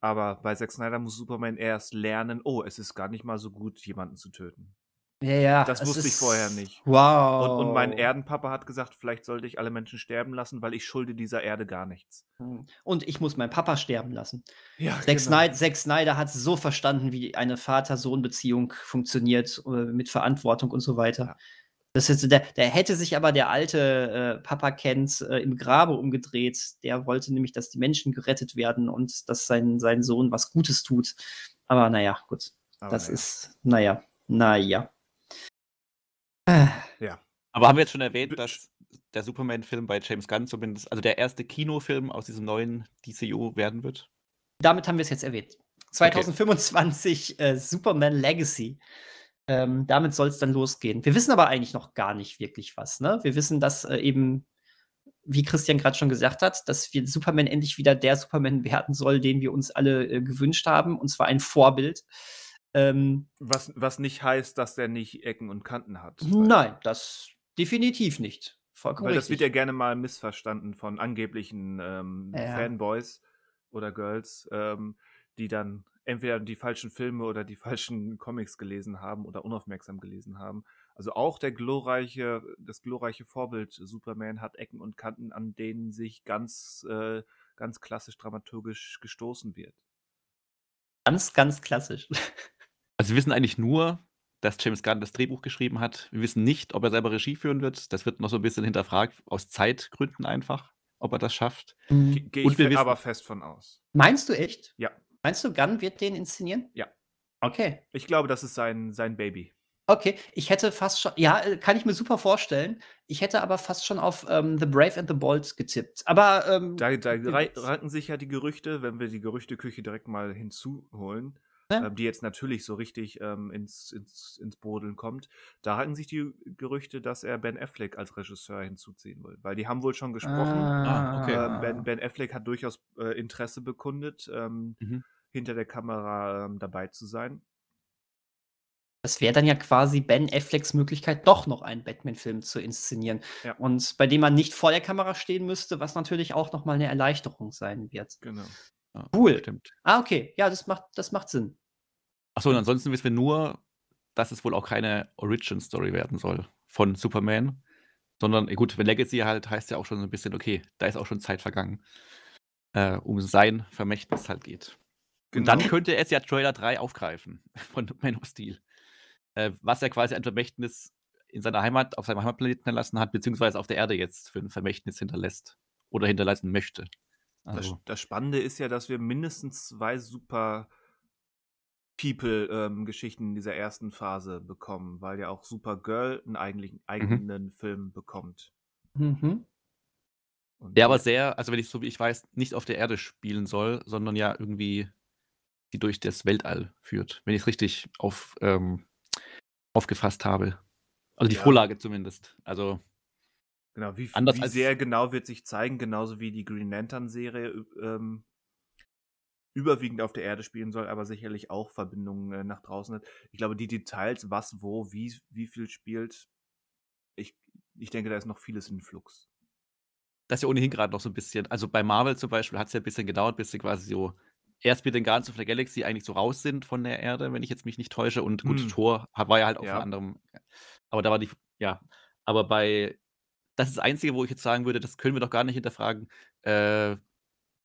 Aber bei Zack Snyder muss Superman erst lernen, oh, es ist gar nicht mal so gut, jemanden zu töten. Ja, ja. Das wusste ich vorher nicht. Wow. Und, und mein Erdenpapa hat gesagt, vielleicht sollte ich alle Menschen sterben lassen, weil ich schulde dieser Erde gar nichts. Und ich muss meinen Papa sterben lassen. Ja, Zack, Snyder, Zack Snyder hat so verstanden, wie eine Vater-Sohn-Beziehung funktioniert, äh, mit Verantwortung und so weiter. Ja. Das ist, der, der hätte sich aber der alte äh, Papa Kent äh, im Grabe umgedreht. Der wollte nämlich, dass die Menschen gerettet werden und dass sein, sein Sohn was Gutes tut. Aber naja, gut. Aber das naja. ist, naja, naja. Ja. Aber haben wir jetzt schon erwähnt, dass der Superman-Film bei James Gunn zumindest, also der erste Kinofilm aus diesem neuen DCU werden wird? Damit haben wir es jetzt erwähnt. 2025 äh, Superman Legacy. Ähm, damit soll es dann losgehen. Wir wissen aber eigentlich noch gar nicht wirklich was. Ne? Wir wissen, dass äh, eben, wie Christian gerade schon gesagt hat, dass wir Superman endlich wieder der Superman werden soll, den wir uns alle äh, gewünscht haben, und zwar ein Vorbild. Ähm, Was, was nicht heißt, dass der nicht Ecken und Kanten hat. nein, das definitiv nicht. Vollkommen Weil das wird ja richtig. gerne mal missverstanden von angeblichen ähm, Ja. Fanboys oder Girls, ähm, die dann entweder die falschen Filme oder die falschen Comics gelesen haben oder unaufmerksam gelesen haben. Also auch der glorreiche, das glorreiche Vorbild Superman hat Ecken und Kanten, an denen sich ganz, äh, ganz klassisch dramaturgisch gestoßen wird. Ganz, ganz klassisch. Also wir wissen eigentlich nur, dass James Gunn das Drehbuch geschrieben hat. Wir wissen nicht, ob er selber Regie führen wird. Das wird noch so ein bisschen hinterfragt, aus Zeitgründen einfach, ob er das schafft. Ge- Gehe Und ich wir wissen- aber fest von aus. Meinst du echt? Ja. Meinst du, Gunn wird den inszenieren? Ja. Okay. Ich glaube, das ist sein, sein Baby. Okay, ich hätte fast schon, ja, äh, kann ich mir super vorstellen. Ich hätte aber fast schon auf ähm, The Brave and the Bold getippt. Aber ähm, Da, da wir rei- wird's. ranken sich ja die Gerüchte, wenn wir die Gerüchteküche direkt mal hinzuholen, Ja. ähm, die jetzt natürlich so richtig ähm, ins, ins, ins Brodeln kommt. Da ranken sich die Gerüchte, dass er Ben Affleck als Regisseur hinzuziehen will. Weil die haben wohl schon gesprochen. Ah, okay. Ähm, ben, ben Affleck hat durchaus äh, Interesse bekundet, ähm, Mhm. hinter der Kamera ähm, dabei zu sein. Das wäre dann ja quasi Ben Afflecks Möglichkeit, doch noch einen Batman-Film zu inszenieren. Ja. Und bei dem man nicht vor der Kamera stehen müsste, was natürlich auch nochmal eine Erleichterung sein wird. Genau. Ja, Cool. Stimmt. Ah, okay. Ja, das macht, das macht Sinn. Achso, und ansonsten wissen wir nur, dass es wohl auch keine Origin-Story werden soll von Superman. Sondern, gut, wenn Legacy halt heißt ja auch schon so ein bisschen, okay, da ist auch schon Zeit vergangen, äh, um sein Vermächtnis halt geht. Und dann Genau. könnte es ja Trailer 3 aufgreifen von Man of Steel. Äh, was er quasi ein Vermächtnis in seiner Heimat, auf seinem Heimatplaneten hinterlassen hat, beziehungsweise auf der Erde jetzt für ein Vermächtnis hinterlässt oder hinterlassen möchte. Das, Also, das Spannende ist ja, dass wir mindestens zwei super People-Geschichten in dieser ersten Phase bekommen, weil ja auch Supergirl einen eigentlichen, eigenen Film bekommt. Mhm. Und der aber sehr, also wenn ich so wie ich weiß, nicht auf der Erde spielen soll, sondern ja irgendwie die durch das Weltall führt, wenn ich es richtig auf, ähm, aufgefasst habe. Also die Ja. Vorlage zumindest. Also Genau, wie, Anders wie als- sehr genau wird sich zeigen, genauso wie die Green Lantern-Serie ähm, überwiegend auf der Erde spielen soll, aber sicherlich auch Verbindungen äh, nach draußen hat. Ich glaube, die Details, was, wo, wie, wie viel spielt, ich, ich denke, da ist noch vieles in Flux. das ist ja ohnehin gerade noch so ein bisschen, also bei Marvel zum Beispiel hat es ja ein bisschen gedauert, bis sie quasi so erst mit den Guardians of the Galaxy eigentlich so raus sind von der Erde, wenn ich jetzt mich nicht täusche. Und gut, Hm. Thor war ja halt auf Ja. einem anderen, aber da war die, ja, aber bei, das ist das Einzige, wo ich jetzt sagen würde, das können wir doch gar nicht hinterfragen, äh,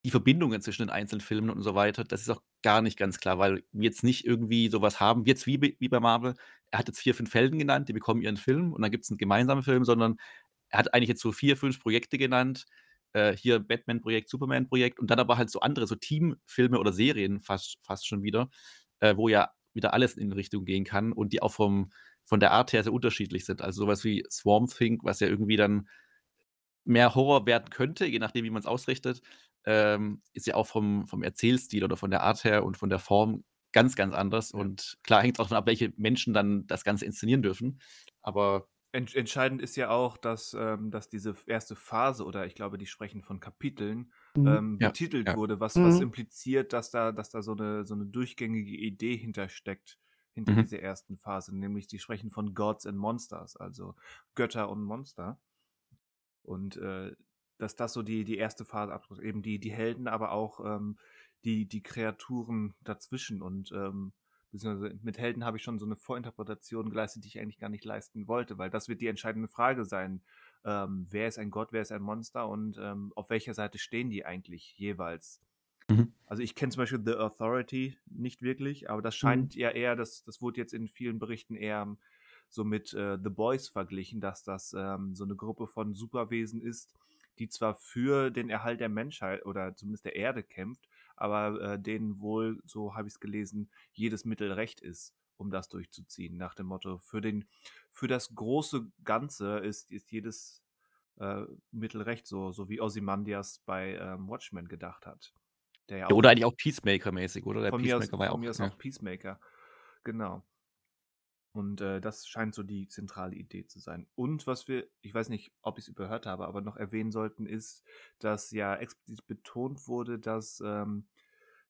die Verbindungen zwischen den einzelnen Filmen und so weiter, das ist auch gar nicht ganz klar, weil wir jetzt nicht irgendwie sowas haben, jetzt wie, bei- wie bei Marvel, er hat jetzt vier, fünf Helden genannt, die bekommen ihren Film und dann gibt es einen gemeinsamen Film, sondern er hat eigentlich jetzt so vier, fünf Projekte genannt, äh, hier Batman-Projekt, Superman-Projekt und dann aber halt so andere, so Teamfilme oder Serien fast, fast schon wieder, äh, wo ja wieder alles in Richtung gehen kann und die auch vom, von der Art her sehr unterschiedlich sind. Also sowas wie Swarm Thing, was ja irgendwie dann mehr Horror werden könnte, je nachdem, wie man es ausrichtet, ähm, ist ja auch vom, vom Erzählstil oder von der Art her und von der Form ganz, ganz anders. Ja. Und klar hängt es auch davon ab, welche Menschen dann das Ganze inszenieren dürfen. Aber Ent entscheidend ist ja auch, dass, ähm, dass diese erste Phase, oder ich glaube, die sprechen von Kapiteln, Mhm. ähm, Ja, betitelt ja. wurde, was, was Mhm. impliziert, dass da, dass da so eine, so eine durchgängige Idee hintersteckt, hinter Mhm. dieser ersten Phase, nämlich die sprechen von Gods and Monsters, also Götter und Monster. Und äh, dass das so die, die erste Phase abdrückt, eben die, die Helden, aber auch ähm, die, die Kreaturen dazwischen und ähm, beziehungsweise mit Helden habe ich schon so eine Vorinterpretation geleistet, die ich eigentlich gar nicht leisten wollte, weil das wird die entscheidende Frage sein. Ähm, wer ist ein Gott, wer ist ein Monster und ähm, auf welcher Seite stehen die eigentlich jeweils? Mhm. Also ich kenne zum Beispiel The Authority nicht wirklich, aber Mhm. das scheint ja eher, das, das wurde jetzt in vielen Berichten eher so mit äh, The Boys verglichen, dass das ähm, so eine Gruppe von Superwesen ist, die zwar für den Erhalt der Menschheit oder zumindest der Erde kämpft, aber äh, denen wohl, so habe ich es gelesen, jedes Mittel recht ist, um das durchzuziehen. Nach dem Motto, für, den, für das große Ganze ist, ist jedes äh, Mittel recht, so, so wie Ozymandias bei ähm, Watchmen gedacht hat. Der ja, ja oder eigentlich auch Peacemaker-mäßig, oder? Der von Peacemaker mir aus, war ja von auch. Mir ist ja. auch Peacemaker. Genau. Und äh, das scheint so die zentrale Idee zu sein. Und was wir, ich weiß nicht, ob ich es überhört habe, aber noch erwähnen sollten, ist, dass ja explizit betont wurde, dass, ähm,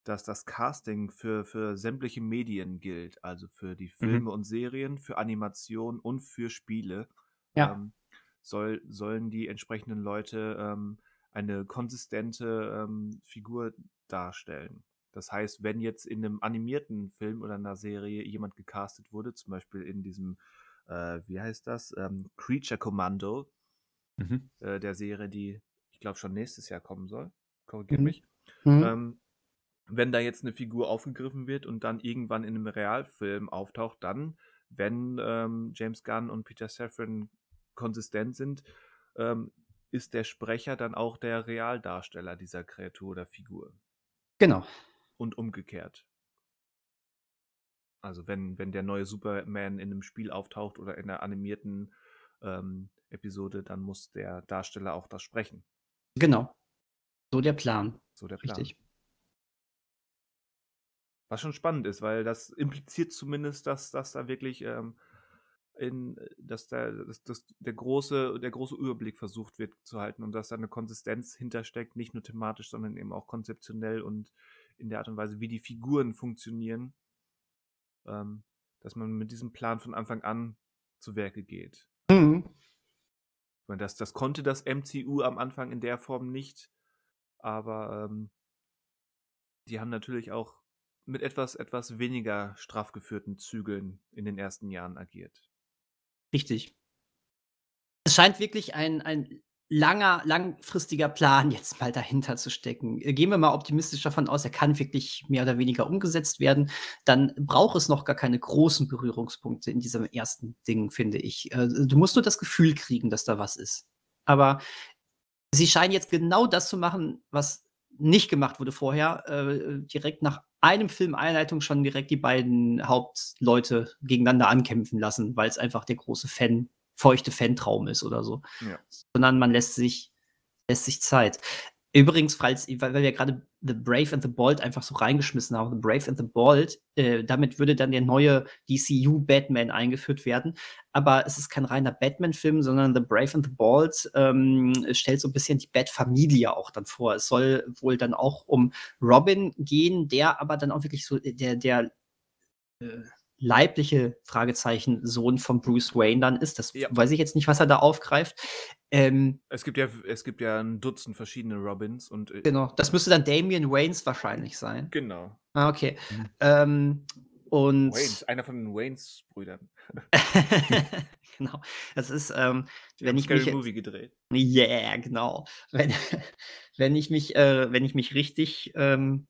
dass das Casting für, für sämtliche Medien gilt. Also für die Filme Mhm. und Serien, für Animation und für Spiele. Ja. Ähm, soll, sollen die entsprechenden Leute ähm, eine konsistente ähm, Figur darstellen. Das heißt, wenn jetzt in einem animierten Film oder einer Serie jemand gecastet wurde, zum Beispiel in diesem, äh, wie heißt das, ähm, Creature Commando, Mhm. äh, der Serie, die ich glaube schon nächstes Jahr kommen soll, korrigiert Mhm. mich, Mhm. ähm, wenn da jetzt eine Figur aufgegriffen wird und dann irgendwann in einem Realfilm auftaucht, dann, wenn ähm, James Gunn und Peter Safran konsistent sind, ähm, ist der Sprecher dann auch der Realdarsteller dieser Kreatur oder Figur Genau. Und umgekehrt. Also wenn, wenn der neue Superman in einem Spiel auftaucht oder in einer animierten ähm, Episode, dann muss der Darsteller auch das sprechen. Genau. So der Plan. So der Plan. Richtig. Was schon spannend ist, weil das impliziert zumindest, dass, dass da wirklich ähm, in, dass, da, dass, dass der, große, der große Überblick versucht wird zu halten und dass da eine Konsistenz hintersteckt, nicht nur thematisch, sondern eben auch konzeptionell und in der Art und Weise, wie die Figuren funktionieren, ähm, dass man mit diesem Plan von Anfang an zu Werke geht. Mhm. Ich meine, das, das konnte das MCU am Anfang in der Form nicht, aber ähm, die haben natürlich auch mit etwas, etwas weniger straff geführten Zügeln in den ersten Jahren agiert. Richtig. Es scheint wirklich ein, ein langer, langfristiger Plan jetzt mal dahinter zu stecken. Äh, Gehen wir mal optimistisch davon aus, er kann wirklich mehr oder weniger umgesetzt werden. Dann braucht es noch gar keine großen Berührungspunkte in diesem ersten Ding, finde ich. Äh, Du musst nur das Gefühl kriegen, dass da was ist. Aber sie scheinen jetzt genau das zu machen, was nicht gemacht wurde vorher. Äh, direkt nach einem Film Einleitung schon direkt die beiden Hauptleute gegeneinander ankämpfen lassen, weil es einfach der große Fan, feuchte Fantraum ist oder so. Ja. Sondern man lässt sich, lässt sich Zeit. Übrigens, falls, weil wir gerade The Brave and the Bold einfach so reingeschmissen haben, The Brave and the Bold, äh, damit würde dann der neue DCU Batman eingeführt werden. Aber es ist kein reiner Batman-Film, sondern The Brave and the Bold ähm, stellt so ein bisschen die Bat-Familie auch dann vor. Es soll wohl dann auch um Robin gehen, der aber dann auch wirklich so der, der äh, leibliche Fragezeichen Sohn von Bruce Wayne dann ist. Das Ja. weiß ich jetzt nicht, was er da aufgreift. Ähm, Es gibt ja, es gibt ja ein Dutzend verschiedene Robins und äh, genau, das müsste dann Damian Waynes wahrscheinlich sein. genau. Ah, okay. Mhm. Ähm, und Waynes, einer von den Waynes-Brüdern. genau. Das ist, ähm, wenn ich mich Movie gedreht. Yeah, genau. Wenn, wenn ich mich, äh, wenn ich mich richtig, ähm,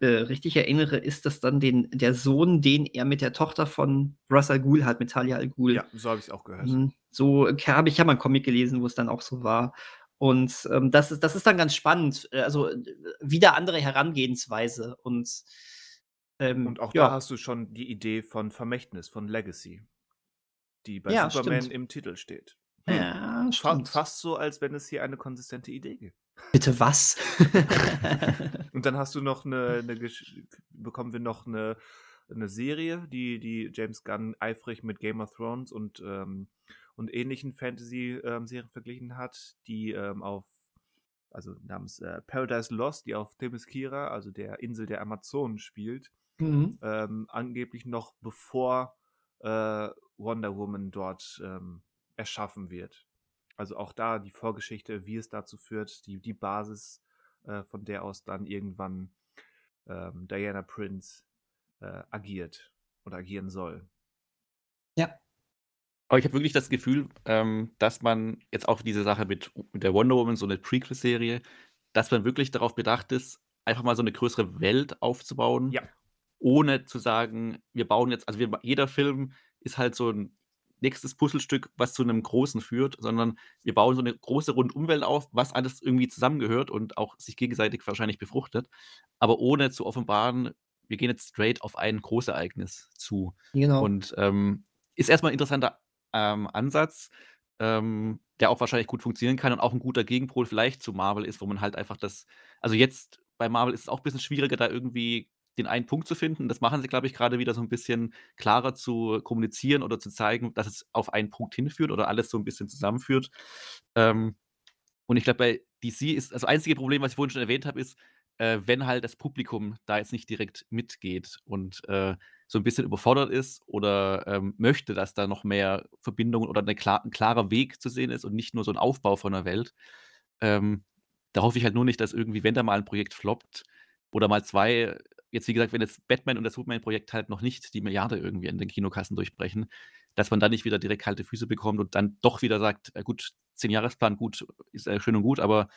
äh, richtig erinnere, ist das dann den, der Sohn, den er mit der Tochter von Russ Al Ghul hat, mit Talia Al Ghul. Ja, so habe ich es auch gehört. Mhm. So habe ich ja mal einen Comic gelesen, wo es dann auch so war. Und ähm, das, ist, das ist dann ganz spannend. Äh, Also äh, wieder andere Herangehensweise. Und, ähm, Und auch ja, da hast du schon die Idee von Vermächtnis, von Legacy, die bei Ja, Superman stimmt. im Titel steht. Hm. ja, stimmt. fast so, als wenn es hier eine konsistente Idee gibt. Bitte was? Und dann hast du noch eine, eine bekommen wir noch eine, eine Serie, die, die James Gunn eifrig mit Game of Thrones und, ähm, und ähnlichen Fantasy-Serien verglichen hat, die ähm, auf, also namens äh, Paradise Lost, die auf Themyscira, also der Insel der Amazonen, spielt, mhm. ähm, angeblich noch bevor äh, Wonder Woman dort ähm, erschaffen wird. Also auch da die Vorgeschichte, wie es dazu führt, die, die Basis, äh, von der aus dann irgendwann ähm, Diana Prince äh, agiert oder agieren soll. Aber ich habe wirklich das Gefühl, ähm, dass man jetzt auch diese Sache mit, mit der Wonder Woman, so eine Prequel-Serie, dass man wirklich darauf bedacht ist, einfach mal so eine größere Welt aufzubauen, Ja. ohne zu sagen, wir bauen jetzt, also wir, jeder Film ist halt so ein, nächstes Puzzlestück, was zu einem großen führt, sondern wir bauen so eine große Rundumwelt auf, was alles irgendwie zusammengehört und auch sich gegenseitig wahrscheinlich befruchtet, aber ohne zu offenbaren, wir gehen jetzt straight auf ein Großereignis zu. Genau. Und ähm, ist erstmal ein interessanter ähm, Ansatz, ähm, der auch wahrscheinlich gut funktionieren kann und auch ein guter Gegenpol vielleicht zu Marvel ist, wo man halt einfach das also jetzt bei Marvel ist es auch ein bisschen schwieriger, da irgendwie den einen Punkt zu finden. Das machen sie, glaube ich, gerade wieder so ein bisschen klarer zu kommunizieren oder zu zeigen, dass es auf einen Punkt hinführt oder alles so ein bisschen zusammenführt. Ähm, und ich glaube, bei DC ist das einzige Problem, was ich vorhin schon erwähnt habe, ist, äh, wenn halt das Publikum da jetzt nicht direkt mitgeht und, äh, so ein bisschen überfordert ist oder, ähm, möchte, dass da noch mehr Verbindungen oder 'ne klar 'n klarer Weg zu sehen ist und nicht nur so ein Aufbau von der Welt. Ähm, da hoffe ich halt nur nicht, dass irgendwie, wenn da mal ein Projekt floppt oder mal 2 jetzt wie gesagt, wenn jetzt Batman und das Superman-Projekt halt noch nicht die Milliarde irgendwie in den Kinokassen durchbrechen, dass man dann nicht wieder direkt kalte Füße bekommt und dann doch wieder sagt: „Äh, gut, 10-Jahresplan, gut, ist, äh, schön und gut, aber,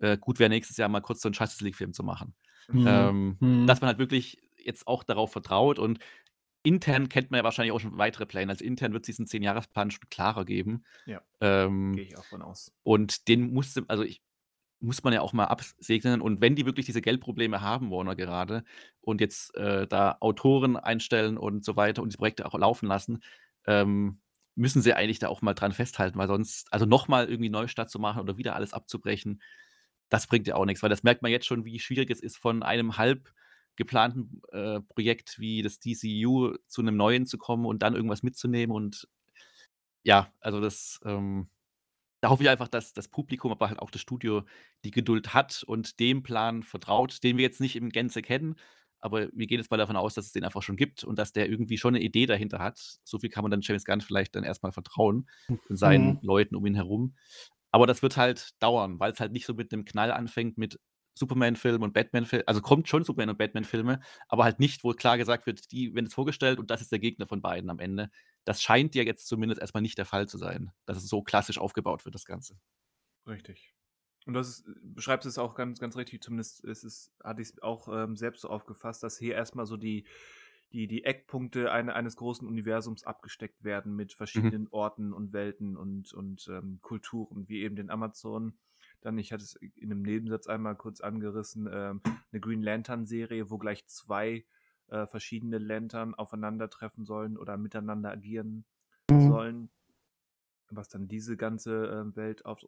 äh, gut wäre nächstes Jahr mal kurz so 'n Justice League-Film zu machen.“ Mhm. Ähm, Mhm. dass man halt wirklich jetzt auch darauf vertraut und intern kennt man ja wahrscheinlich auch schon weitere Pläne. Also, intern wird es diesen 10-Jahresplan schon klarer geben. Ja. Ähm, Gehe ich auch von aus. und den musste also, ich muss man ja auch mal absegnen. Und wenn die wirklich diese Geldprobleme haben, Warner gerade und jetzt, äh, da Autoren einstellen und so weiter und die Projekte auch laufen lassen, ähm, müssen sie eigentlich da auch mal dran festhalten, weil sonst also, noch mal irgendwie Neustart zu machen oder wieder alles abzubrechen, das bringt ja auch nix, weil das merkt man jetzt schon, wie schwierig es ist, von einem halb geplanten, äh, Projekt wie das DCU zu 'nem neuen zu kommen und dann irgendwas mitzunehmen. Und ja, also, das, ähm da hoffe ich einfach, dass das Publikum, aber halt auch das Studio die Geduld hat und dem Plan vertraut, den wir jetzt nicht in Gänze kennen, aber wir gehen jetzt mal davon aus, dass es den einfach schon gibt und dass der irgendwie schon 'ne Idee dahinter hat. So viel kann man dann James Gunn vielleicht dann erst mal vertrauen und seinen Mhm. Leuten um ihn herum. Aber das wird halt dauern, weil's halt nicht so mit 'nem Knall anfängt mit Superman-Film und Batman-Film also, kommt schon Superman und Batman-Filme, aber halt nicht, wo klar gesagt wird, die werden jetzt vorgestellt und das ist der Gegner von beiden am Ende. Das scheint ja jetzt zumindest erst mal nicht der Fall zu sein, dass es so klassisch aufgebaut wird, das Ganze. Richtig. Und das ist beschreibst es auch ganz ganz richtig, zumindest ist es hatte ich's auch, ähm, selbst so aufgefasst, dass hier erst mal so die die die Eckpunkte eine eines großen Universums abgesteckt werden mit Mhm. verschiedenen Orten und Welten und und, ähm, Kulturen, wie eben den Amazonen. Dann ich hatte es in 'nem Nebensatz einmal kurz angerissen, ähm, 'ne Green-Lantern-Serie, wo gleich 2, äh, verschiedene Lantern aufeinandertreffen sollen oder miteinander agieren Mhm. sollen, was dann diese ganze, ähm, Welt auf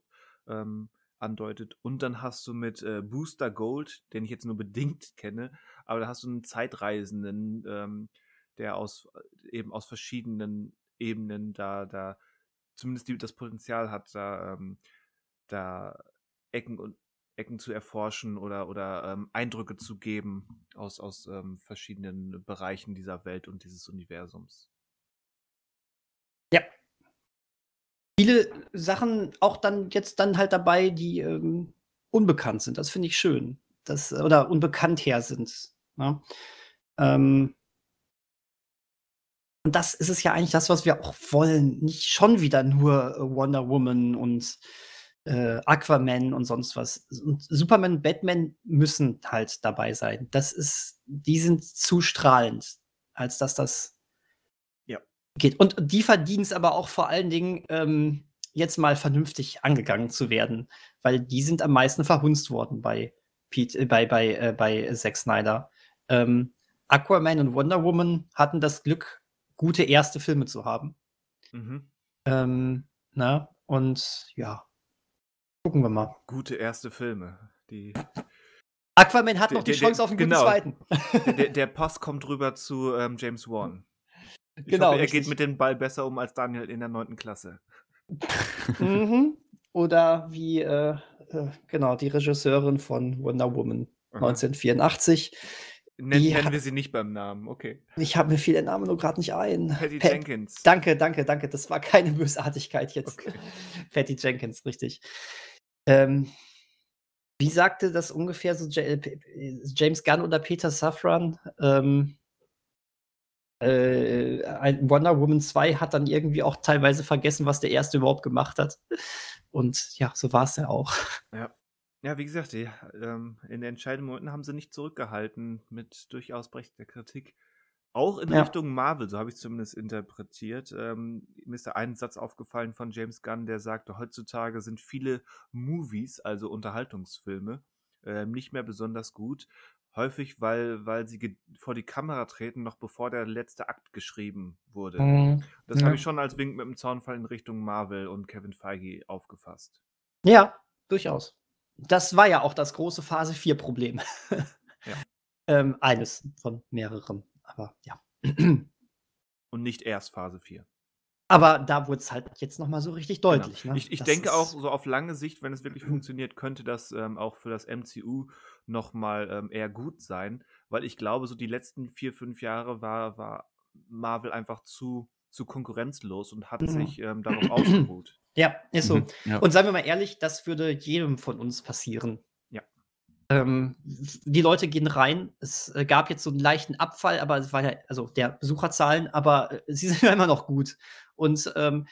ähm, andeutet. Und dann hast du mit, äh, Booster Gold, den ich jetzt nur bedingt kenne, aber da hast du 'n Zeitreisenden, ähm, der aus eben aus verschiedenen Ebenen da da zumindest die das Potenzial hat, da ähm, da Ecken und Ecken zu erforschen oder oder, ähm, Eindrücke zu geben aus aus, ähm, verschiedenen Bereichen dieser Welt und dieses Universums. Ja. Viele Sachen auch dann jetzt dann halt dabei, die, ähm, unbekannt sind. Das finde ich schön, dass oder unbekannther sind, ne? Ähm und das ist es ja eigentlich das, was wir auch wollen. Nicht schon wieder nur, äh, Wonder Woman und, äh, Aquaman und sonst was. Und Superman und Batman müssen halt dabei sein. Das ist die sind zu strahlend, als dass das Ja. geht. Und die verdienen's aber auch vor allen Dingen, ähm, jetzt mal vernünftig angegangen zu werden, weil die sind am meisten verhunzt worden bei Pete äh, bei bei äh, bei Zack Snyder. Ähm, Aquaman und Wonder Woman hatten das Glück, gute erste Filme zu haben. Mhm. Ähm, ne? Und ja. Gucken wir mal. Gute erste Filme, die Aquaman hat Der noch die der Chance auf 'n guten genau. zweiten. Der der Pass kommt rüber zu, ähm, James Wan. Ich Genau, hoffe, er richtig. geht mit dem Ball besser um als Daniel in der 9. Klasse. Mhm. Oder wie, äh, äh, genau, die Regisseurin von Wonder Woman Aha. 1984. Nen Die nennen wir sie nicht beim Namen, okay. Ich habe mir fiel der Name nur grad nicht ein. Patty Pat Jenkins. Danke, danke, danke. Das war keine Bösartigkeit jetzt. Okay. Patty Jenkins, richtig. Ähm, wie sagte das ungefähr so äh, James Gunn oder Peter Safran? Ähm äh, Wonder Woman 2 hat dann irgendwie auch teilweise vergessen, was der 1. überhaupt gemacht hat. Und ja, so war's ja auch. Ja. Ja, wie gesagt, die, ähm, in den entscheidenden Momenten haben sie nicht zurückgehalten mit durchaus berechtigter Kritik. Auch in Ja. Richtung Marvel, so habe ich zumindest interpretiert. Ähm, mir ist da ein Satz aufgefallen von James Gunn, der sagte, heutzutage sind viele Movies, also Unterhaltungsfilme, ähm, nicht mehr besonders gut. Häufig, weil, weil sie vor die Kamera treten, noch bevor der letzte Akt geschrieben wurde. Mhm. Das Ja. habe ich schon als Wink mit dem Zaunfall in Richtung Marvel und Kevin Feige aufgefasst. Ja, durchaus. Das war ja auch das große Phase 4-Problem. Ja. ähm, eines von mehreren. Aber ja. Und nicht erst Phase 4. Aber da wurde es halt jetzt noch mal so richtig deutlich. Genau. Ne? Ich, ich denke auch, so auf lange Sicht, wenn es wirklich funktioniert, könnte das ähm, auch für das MCU nochmal ähm, eher gut sein, weil ich glaube, so die letzten vier, fünf Jahre war, war Marvel einfach zu, zu konkurrenzlos und hat Mhm. sich ähm, darauf ausgeruht. Ja, ist so. Mhm, ja. Und seien wir mal ehrlich, das würde jedem von uns passieren. Ähm, die Leute gehen rein. Es äh, gab jetzt so einen leichten Abfall, aber es war ja, also der Besucherzahlen, aber äh, sie sind ja immer noch gut. Und ähm,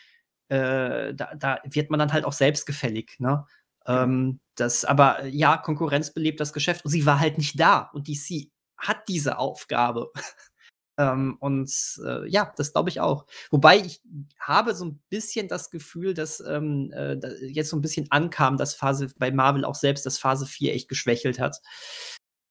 äh, da, da wird man dann halt auch selbstgefällig, ne? Ähm, das, aber äh, ja, Konkurrenz belebt das Geschäft und sie war halt nicht da. Und DC hat diese Aufgabe. ähm, und äh, ja, das glaube ich auch. Wobei ich habe so ein bisschen das Gefühl, dass ähm, äh, jetzt so ein bisschen ankam, dass Phase bei Marvel auch selbst, dass Phase 4 echt geschwächelt hat.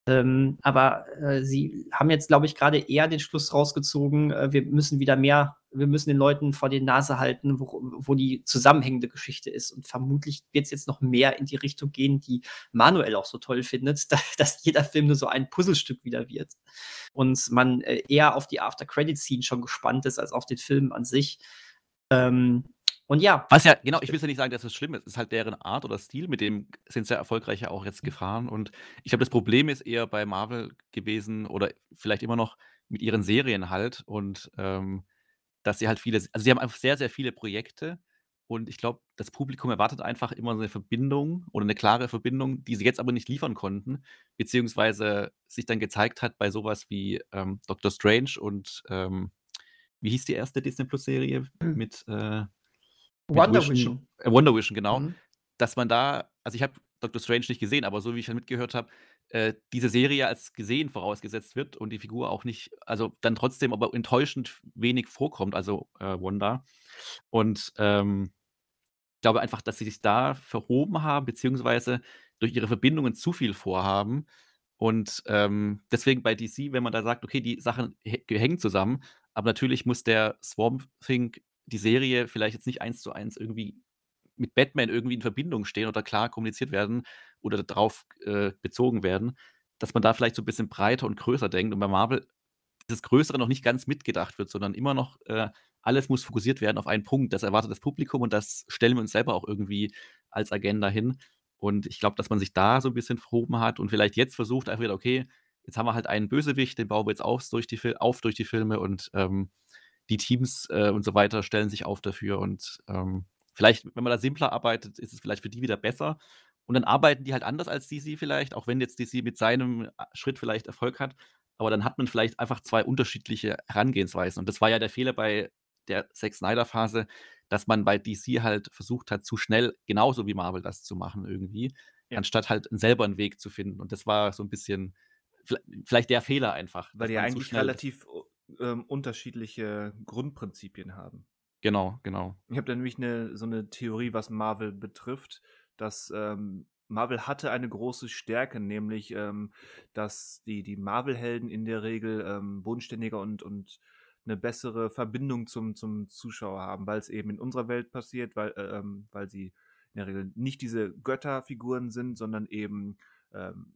Ähm, aber äh, sie haben jetzt, glaube ich, gerade eher den Schluss rausgezogen, äh, wir müssen wieder mehr, wir müssen den Leuten vor die Nase halten, wo, wo die zusammenhängende Geschichte ist. Und vermutlich wird es jetzt noch mehr in die Richtung gehen, die Manuel auch so toll findet, da, dass jeder Film nur so ein Puzzlestück wieder wird. Und man äh, eher auf die After-Credit-Scene schon gespannt ist, als auf den Film an sich. Ähm, und ja, Was ja, genau, ich will ja nicht sagen, dass es schlimm ist. Es ist halt deren Art oder Stil, mit dem sind sie ja erfolgreich ja auch jetzt gefahren. Und ich glaube, das Problem ist eher bei Marvel gewesen oder vielleicht immer noch mit ihren Serien halt. Und ähm, dass sie halt viele, also sie haben einfach sehr, sehr viele Projekte. Und ich glaube, das Publikum erwartet einfach immer so eine Verbindung oder eine klare Verbindung, die sie jetzt aber nicht liefern konnten, beziehungsweise sich dann gezeigt hat bei sowas wie ähm, Doctor Strange und ähm, wie hieß die erste Disney Plus Serie Hm. mit äh, Wonder Vision. Äh, Wonder Vision, genau. Mhm. Dass man da, also ich habe Doctor Strange nicht gesehen, aber so wie ich dann mitgehört habe, äh, diese Serie als gesehen vorausgesetzt wird und die Figur auch nicht, also dann trotzdem aber enttäuschend wenig vorkommt, also äh, Wanda. Und ähm, ich glaube einfach, dass sie sich da verhoben haben, beziehungsweise durch ihre Verbindungen zu viel vorhaben. Und ähm, deswegen bei DC, wenn man da sagt, okay, die Sachen hä- hängen zusammen, aber natürlich muss der Swamp Thing, die Serie, vielleicht jetzt nicht eins zu eins irgendwie mit Batman irgendwie in Verbindung stehen oder klar kommuniziert werden oder darauf äh, bezogen werden, dass man da vielleicht so ein bisschen breiter und größer denkt und bei Marvel dieses Größere noch nicht ganz mitgedacht wird, sondern immer noch äh, alles muss fokussiert werden auf einen Punkt. Das erwartet das Publikum und das stellen wir uns selber auch irgendwie als Agenda hin. Und ich glaube, dass man sich da so ein bisschen verhoben hat und vielleicht jetzt versucht, einfach wieder, okay, jetzt haben wir halt einen Bösewicht, den bauen wir jetzt auf durch die, Fil auf durch die Filme und ähm, die Teams äh, und so weiter stellen sich auf dafür. Und ähm, vielleicht, wenn man da simpler arbeitet, ist es vielleicht für die wieder besser. Und dann arbeiten die halt anders als DC vielleicht, auch wenn jetzt DC mit seinem äh, Schritt vielleicht Erfolg hat. Aber dann hat man vielleicht einfach zwei unterschiedliche Herangehensweisen. Und das war ja der Fehler bei der Zack Snyder-Phase, dass man bei DC halt versucht hat, zu schnell, genauso wie Marvel das zu machen irgendwie, Ja. anstatt halt selber einen Weg zu finden. Und das war so ein bisschen vielleicht der Fehler einfach. Weil die ja eigentlich relativ ähm, unterschiedliche Grundprinzipien haben. Genau, genau. Ich habe da nämlich eine, so eine Theorie, was Marvel betrifft, dass ähm, Marvel hatte eine große Stärke, nämlich, ähm, dass die, die Marvel-Helden in der Regel ähm, bodenständiger und, und eine bessere Verbindung zum, zum Zuschauer haben, weil es eben in unserer Welt passiert, weil, äh, ähm, weil sie in der Regel nicht diese Götterfiguren sind, sondern eben ähm,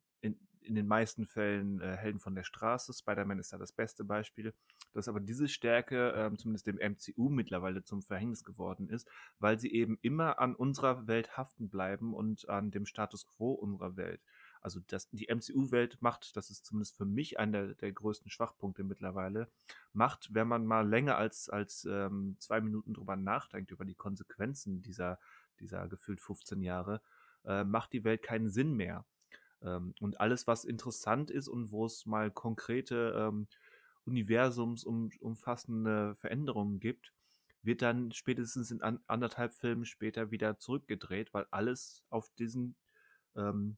in, den meisten Fällen äh, Helden von der Straße. Spider-Man ist da das beste Beispiel. Dass aber diese Stärke ähm, zumindest dem MCU mittlerweile zum Verhängnis geworden ist, weil sie eben immer an unserer Welt haften bleiben und an dem Status quo unserer Welt. Also das, die MCU-Welt macht, das ist zumindest für mich einer der, der größten Schwachpunkte mittlerweile, macht, wenn man mal länger als, als ähm, zwei Minuten drüber nachdenkt, über die Konsequenzen dieser, dieser gefühlt 15 Jahre, äh, macht die Welt keinen Sinn mehr. Ähm, und alles, was interessant ist und wo es mal konkrete ähm, universumsumfassende Veränderungen gibt, wird dann spätestens in an, anderthalb Filmen später wieder zurückgedreht, weil alles auf diesen, ähm,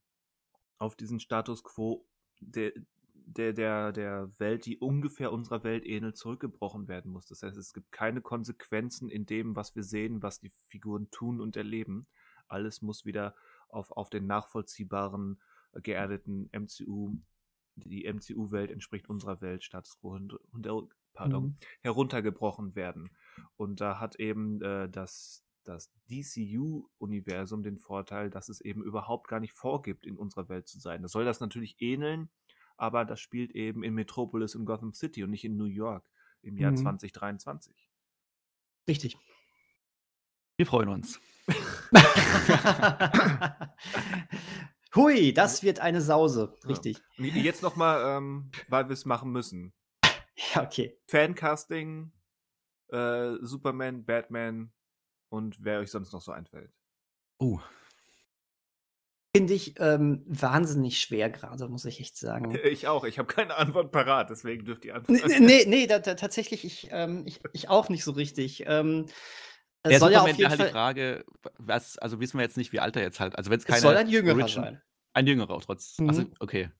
auf diesen Status quo, der, der, der, der Welt, die ungefähr unserer Welt ähnelt, zurückgebrochen werden muss. Das heißt, es gibt keine Konsequenzen in dem, was wir sehen, was die Figuren tun und erleben. Alles muss wieder auf, auf den nachvollziehbaren, geerdeten MCU, die MCU-Welt entspricht unserer Welt, Status quo, pardon, mhm. heruntergebrochen werden. Und da hat eben äh, das, das DCU-Universum den Vorteil, dass es eben überhaupt gar nicht vorgibt, in unserer Welt zu sein. Das soll das natürlich ähneln, aber das spielt eben in Metropolis in Gotham City und nicht in New York im Jahr mhm. 2023. Richtig. Wir freuen uns. Hui, das wird eine Sause. Richtig. Ja. Jetzt nochmal, ähm, weil wir es machen müssen. Ja, okay. Fancasting, äh, Superman, Batman und wer euch sonst noch so einfällt. Uh. Finde ich ähm, wahnsinnig schwer gerade, muss ich echt sagen. Ich auch. Ich habe keine Antwort parat, deswegen dürft ihr antworten. Nee, nee, nee da, da, tatsächlich, ich, ähm, ich, ich auch nicht so richtig. Ähm, es soll ja auf jeden halt Fall. die Frage, was, also wissen wir jetzt nicht, wie alt er jetzt halt. Also wenn es keine. Es soll ein Jüngerer Origin, sein. Ein Jüngerer auch trotz. Mhm. Also, okay.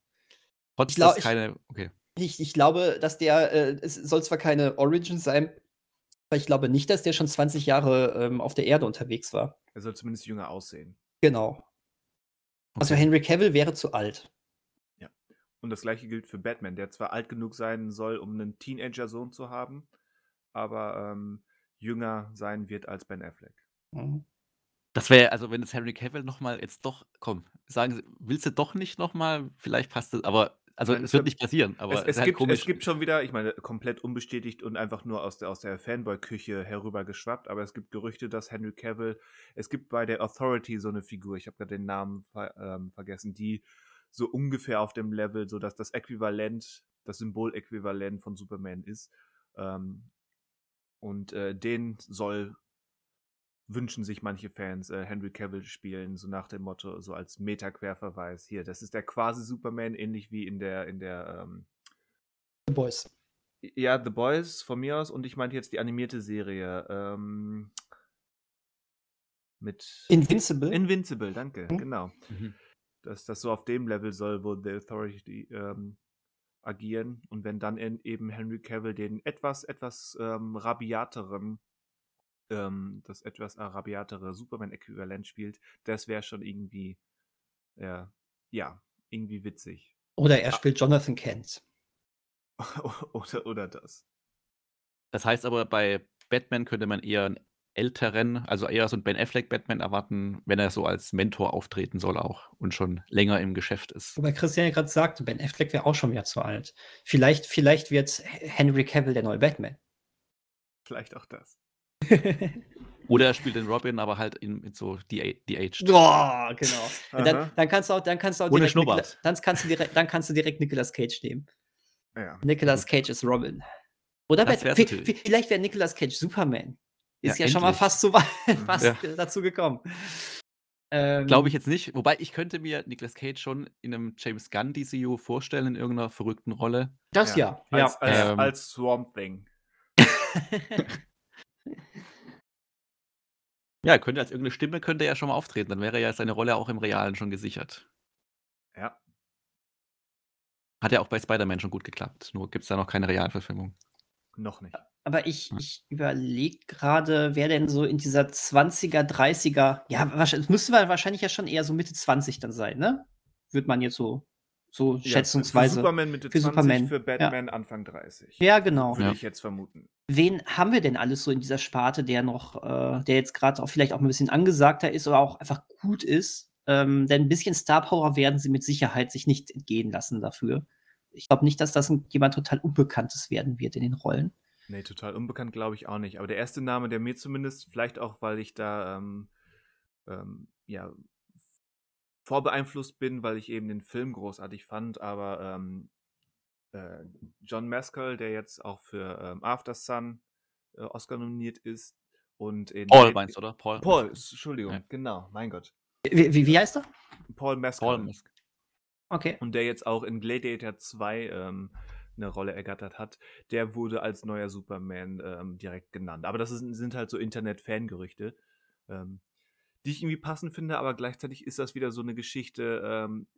Trotz glaub, keine. Okay. Ich, ich glaube, dass der, äh, es soll zwar keine Origin sein, aber ich glaube nicht, dass der schon 20 Jahre ähm, auf der Erde unterwegs war. Er soll zumindest jünger aussehen. Genau. Also Henry Cavill wäre zu alt. Ja. Und das gleiche gilt für Batman, der zwar alt genug sein soll, um einen Teenager-Sohn zu haben, aber ähm, jünger sein wird als Ben Affleck. Mhm. Das wäre, also wenn es Henry Cavill nochmal jetzt doch, komm, sagen Sie, willst du doch nicht nochmal? Vielleicht passt es, aber also es wird nicht passieren, aber es, es, halt gibt, es gibt schon wieder, ich meine, komplett unbestätigt und einfach nur aus der, aus der Fanboy-Küche herübergeschwappt, aber es gibt Gerüchte, dass Henry Cavill, es gibt bei der Authority so eine Figur, ich habe gerade den Namen ver, ähm, vergessen, die so ungefähr auf dem Level, so dass das Äquivalent, das Symboläquivalent von Superman ist. Ähm, und äh, den soll wünschen sich manche Fans äh, Henry Cavill spielen, so nach dem Motto, so als Meta-Querverweis. Hier, das ist der quasi Superman, ähnlich wie in der, in der ähm, The Boys. Ja, The Boys von mir aus und ich meinte jetzt die animierte Serie. Ähm, mit Invincible. Invincible, danke, mhm. genau. Mhm. Dass das so auf dem Level soll, wo The Authority ähm, agieren und wenn dann eben Henry Cavill den etwas, etwas ähm, rabiateren ähm, das etwas arabiatere Superman-Äquivalent spielt, das wäre schon irgendwie, äh, ja, irgendwie witzig. Oder er ah. spielt Jonathan Kent. oder, oder das. Das heißt aber, bei Batman könnte man eher einen älteren, also eher so einen Ben Affleck Batman erwarten, wenn er so als Mentor auftreten soll auch und schon länger im Geschäft ist. Wobei Christian ja gerade sagte, Ben Affleck wäre auch schon wieder zu alt. Vielleicht, vielleicht wird Henry Cavill der neue Batman. Vielleicht auch das. Oder er spielt den Robin, aber halt in, in so die, die Aged. Oh, genau. dann, dann, kannst du auch, dann kannst du auch direkt, Nicola, dann kannst du direkt, dann kannst du direkt Nicolas Cage nehmen. Ja. Nicolas Cage ist Robin. Oder vielleicht wäre Nicolas Cage Superman. Ist ja, ja schon mal fast, so, fast ja. dazu gekommen. Ähm, Glaube ich jetzt nicht. Wobei ich könnte mir Nicolas Cage schon in einem James Gunn DCU vorstellen, in irgendeiner verrückten Rolle. Das ja. ja. Als, als, ähm, als Swamp Thing. Ja, könnte als irgendeine Stimme könnte er ja schon mal auftreten, dann wäre ja seine Rolle auch im Realen schon gesichert. Ja. Hat ja auch bei Spider-Man schon gut geklappt, nur gibt es da noch keine Realverfilmung. Noch nicht. Aber ich, ich überlege gerade, wer denn so in dieser 20er, 30er, ja, wahrscheinlich, müsste man wahrscheinlich ja schon eher so Mitte 20 dann sein, ne? Würde man jetzt so so ja, schätzungsweise. Für Superman Mitte für 20, Superman. für Batman ja. Anfang 30. Ja, genau. Würde ja. ich jetzt vermuten. Wen haben wir denn alles so in dieser Sparte, der noch, äh, der jetzt gerade auch vielleicht auch ein bisschen angesagter ist oder auch einfach gut ist? Ähm, denn ein bisschen Star Power werden sie mit Sicherheit sich nicht entgehen lassen dafür. Ich glaube nicht, dass das jemand total Unbekanntes werden wird in den Rollen. Nee, total unbekannt glaube ich auch nicht. Aber der erste Name, der mir zumindest, vielleicht auch, weil ich da ähm, ähm, ja vorbeeinflusst bin, weil ich eben den Film großartig fand, aber ähm, äh, John Maskell, der jetzt auch für ähm, After Sun äh, Oscar nominiert ist und in Paul meinst du, oder? Paul. Paul, Entschuldigung, ja. genau, mein Gott. Wie, wie, wie heißt er? Paul Maskell. Paul Maskell. Okay. Und der jetzt auch in Gladiator 2 ähm, eine Rolle ergattert hat, der wurde als neuer Superman ähm, direkt genannt. Aber das ist, sind halt so Internet-Fangerüchte. Ähm, die ich irgendwie passend finde, aber gleichzeitig ist das wieder so eine Geschichte, ähm,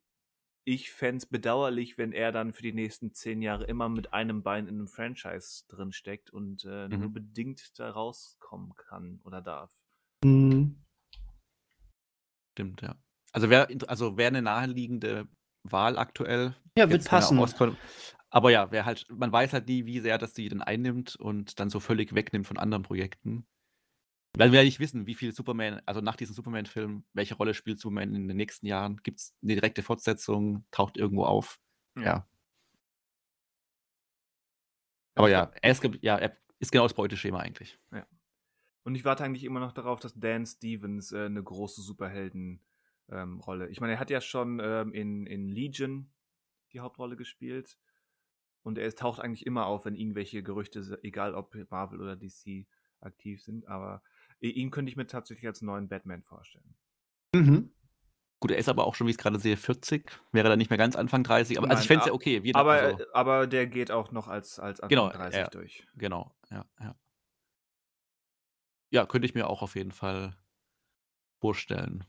ich fände es bedauerlich, wenn er dann für die nächsten zehn Jahre immer mit einem Bein in einem Franchise drin steckt und äh, nur Mhm. bedingt da rauskommen kann oder darf. Mhm. Stimmt, ja. Also wäre also wär 'ne naheliegende Wahl aktuell. Ja, wird passen. Aber ja, wäre halt man weiß halt nie, wie sehr das die denn einnimmt und dann so völlig wegnimmt von anderen Projekten. Weil wir ja nicht wissen, wie viel Superman also nach diesem Superman-Film, welche Rolle spielt Superman in den nächsten Jahren? Gibt's 'ne direkte Fortsetzung? Taucht irgendwo auf? Ja. Ja. Aber ja, er ist ja, er ist genau das Beuteschema eigentlich. Ja. Und ich warte eigentlich immer noch darauf, dass Dan Stevens äh, 'ne große Superhelden ähm, Rolle ich meine, er hat ja schon, ähm, in in Legion die Hauptrolle gespielt und er taucht eigentlich immer auf, wenn irgendwelche Gerüchte, egal ob Marvel oder DC aktiv sind, aber i ihn könnte ich mir tatsächlich als neuen Batman vorstellen. Mhm. Gut, er ist aber auch schon, wie ich's grade sehe, 40, wäre dann nicht mehr ganz Anfang 30, aber also ich Nein, fände es ja okay, wieder aber also äh, aber der geht auch noch als als Anfang Genau, 30 ja, durch. genau, ja, ja. Ja, könnte ich mir auch auf jeden Fall vorstellen.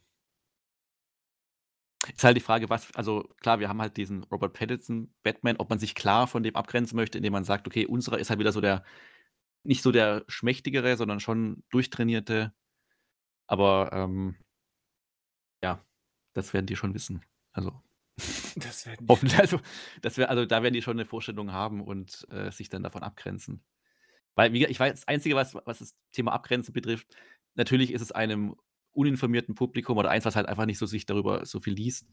Ist halt die Frage, was also klar, wir haben halt diesen Robert Pattinson Batman, ob man sich klar von dem abgrenzen möchte, indem man sagt: „Okay, unserer ist halt wieder so der nicht so der Schmächtigere, sondern schon Durchtrainierte.“ Aber, ähm ja, das werden die schon wissen. Also Das werden die also, das wär also, da werden die schon 'ne Vorstellung haben und, äh, sich dann davon abgrenzen. Weil wie ich weiß das Einzige, was was das Thema Abgrenzen betrifft, natürlich ist es einem uninformierten Publikum oder eins, was halt einfach nicht so sich darüber so viel liest,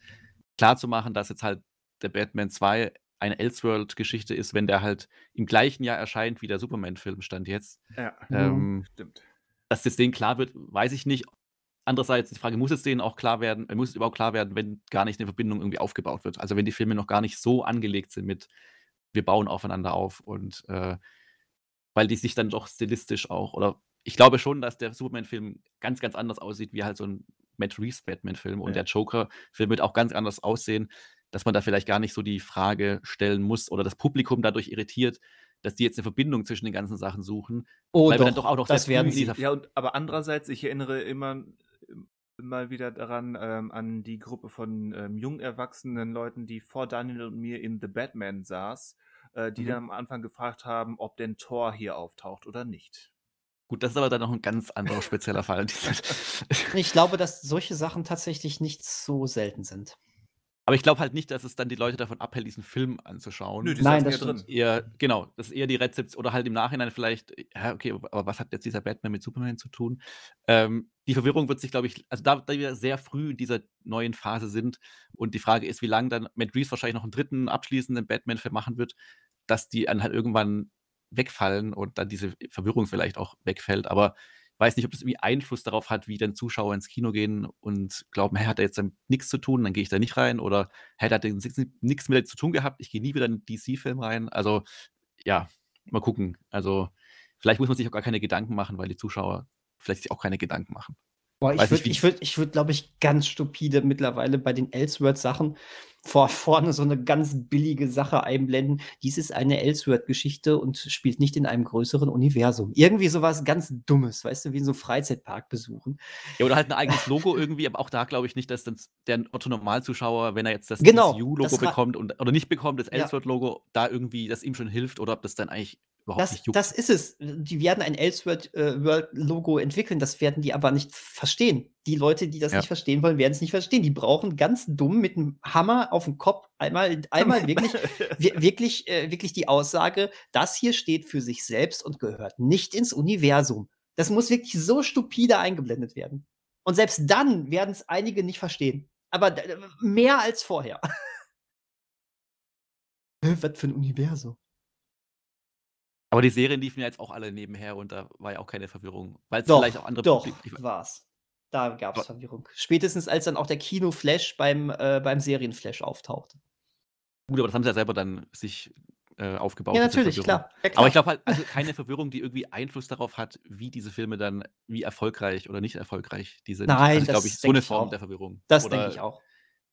klarzumachen, dass jetzt halt der Batman 2 eine Elseworld-Geschichte ist, wenn der halt im gleichen Jahr erscheint wie der Superman-Film Stand jetzt. Ja, Ähm, stimmt. dass das denen klar wird, weiß ich nicht. Andererseits die Frage, muss es denen auch klar werden äh, muss es überhaupt klar werden, wenn gar nicht 'ne Verbindung irgendwie aufgebaut wird? Also, wenn die Filme noch gar nicht so angelegt sind mit: „Wir bauen aufeinander auf“ und, äh weil die sich dann doch stilistisch auch oder ich glaube schon, dass der Superman-Film ganz, ganz anders aussieht wie halt so 'n Matt Reeves Batman-Film und Ja. der Joker-Film wird auch ganz anders aussehen, dass man da vielleicht gar nicht so die Frage stellen muss oder das Publikum dadurch irritiert, dass die jetzt 'ne Verbindung zwischen den ganzen Sachen suchen, Oh weil wir dann doch, doch auch noch das werden sie. Ja, und aber andererseits, ich erinnere immer mal wieder daran, ähm, an die Gruppe von, ähm, jung erwachsenen Leuten, die vor Daniel und mir in The Batman saß, äh, die Mhm. dann am Anfang gefragt haben, ob denn Thor hier auftaucht oder nicht. Gut, das ist aber dann noch 'n ganz anderer spezieller Fall. Ich glaube, dass solche Sachen tatsächlich nicht so selten sind. Aber ich glaube halt nicht, dass es dann die Leute davon abhält, diesen Film anzuschauen. Nö, die Nein, das stimmt. drin. Eher genau, das ist eher die Rezepts oder halt im Nachhinein vielleicht, ja, okay, aber was hat jetzt dieser Batman mit Superman zu tun? Ähm, die Verwirrung wird sich, glaube ich also da da wir sehr früh in dieser neuen Phase sind und die Frage ist, wie lang dann Matt Reeves wahrscheinlich noch 'n 3. abschließenden Batman-Film machen wird, dass die dann halt irgendwann wegfallen und dann diese Verwirrung vielleicht auch wegfällt. Aber weiß nicht, ob das irgendwie Einfluss darauf hat, wie dann Zuschauer ins Kino gehen und glauben: „Hä, hat er jetzt nix zu tun, dann gehe ich da nicht rein“ oder: „Hä, der hat ja nix mit zu tun gehabt, ich gehe nie wieder in 'n DC-Film rein.“ Also, ja, mal gucken. Also, vielleicht muss man sich auch gar keine Gedanken machen, weil die Zuschauer vielleicht sich auch keine Gedanken machen. Boah, ich würde ich würde ich würde, glaube ich, ganz stupide mittlerweile bei den Elseworld-Sachen vor vorne so 'ne ganz billige Sache einblenden. Dies ist eine Elseworld-Geschichte und spielt nicht in einem größeren Universum. Irgendwie so was ganz Dummes, weißt du, wie in so 'nem Freizeitpark besuchen. Ja, oder halt 'n eigenes Logo irgendwie, aber auch da glaube ich nicht, dass dann der Otto-Normalzuschauer, wenn er jetzt das Genau, ra bekommt und oder nicht bekommt, das Ja. Elseworld-Logo, da irgendwie das ihm schon hilft oder ob das dann eigentlich überhaupt Das nicht juckt. das ist es. Die werden ein Elseworld äh, World-Logo entwickeln, das werden die aber nicht verstehen. Die Leute, die das Ja. nicht verstehen wollen, werden's nicht verstehen. Die brauchen ganz dumm mit 'nem Hammer auf'n Kopf einmal einmal wirklich wir wirklich äh, wirklich die Aussage: „Das hier steht für sich selbst und gehört nicht ins Universum.“ Das muss wirklich so stupide eingeblendet werden. Und selbst dann werden's einige nicht verstehen. Aber d mehr als vorher. Was für 'n Universum? Aber die Serien liefen ja jetzt auch alle nebenher und da war ja auch keine Verwirrung, weil's Doch, vielleicht auch andere doch, Publik ich wei war's. Da gab's Wa Verwirrung. Spätestens als dann auch der Kino-Flash beim äh, beim Serien-Flash auftauchte. Gut, aber das haben sie ja selber dann sich, äh, aufgebaut, Ja, natürlich, klar. Ja, Aber ich klar. glaube halt also keine Verwirrung, die irgendwie Einfluss darauf hat, wie diese Filme dann wie erfolgreich oder nicht erfolgreich die sind. Nein, also, glaube das ich, so 'ne ich Form der Verwirrung. Das denke ich auch.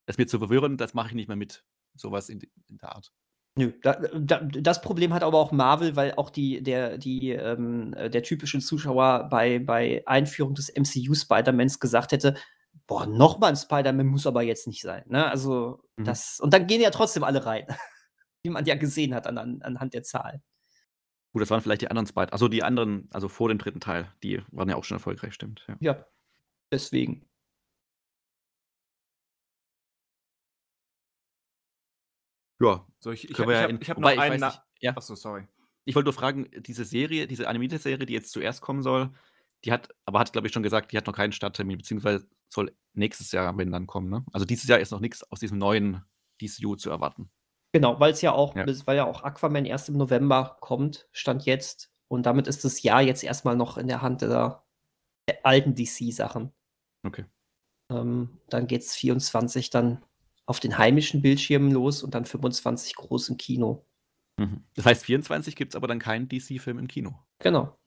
es mir zu verwirren, das mache ich nicht mehr mit. So was in in der Art. Nö, da da das Problem hat aber auch Marvel, weil auch die der die ähm, der typische Zuschauer bei bei Einführung des MCU Spider-Mans gesagt hätte: boah, nochmal ein Spider-Man muss aber jetzt nicht sein. Ne? Also, Mhm. das, und dann gehen ja trotzdem alle rein. Wie man ja gesehen hat an, an, anhand der Zahl. Gut, das waren vielleicht die anderen Spider also die anderen, also vor dem dritten Teil, die waren ja auch schon erfolgreich, stimmt. Ja. Ja, deswegen. Ja. So, ich ich können habe wir ich ja hab, in, ich hab noch ich einen. nicht, ja. Achso, sorry. Ich wollte nur fragen, diese Serie, diese animierte Serie, die jetzt zuerst kommen soll, die hat, aber hat, glaube ich, schon gesagt, die hat noch keinen Starttermin, beziehungsweise soll nächstes Jahr, wenn dann kommen, ne? Also dieses Jahr ist noch nichts aus diesem neuen DCU zu erwarten. Genau, weil es ja auch, Ja. weil ja auch Aquaman erst im November kommt, stand jetzt. Und damit ist das Jahr jetzt erstmal noch in der Hand der äh, alten DC-Sachen. Okay. Ähm, dann geht es 24 dann auf den heimischen Bildschirmen los und dann 25 groß im Kino. Mhm. Das heißt, 24 gibt es aber dann keinen DC-Film im Kino. Genau.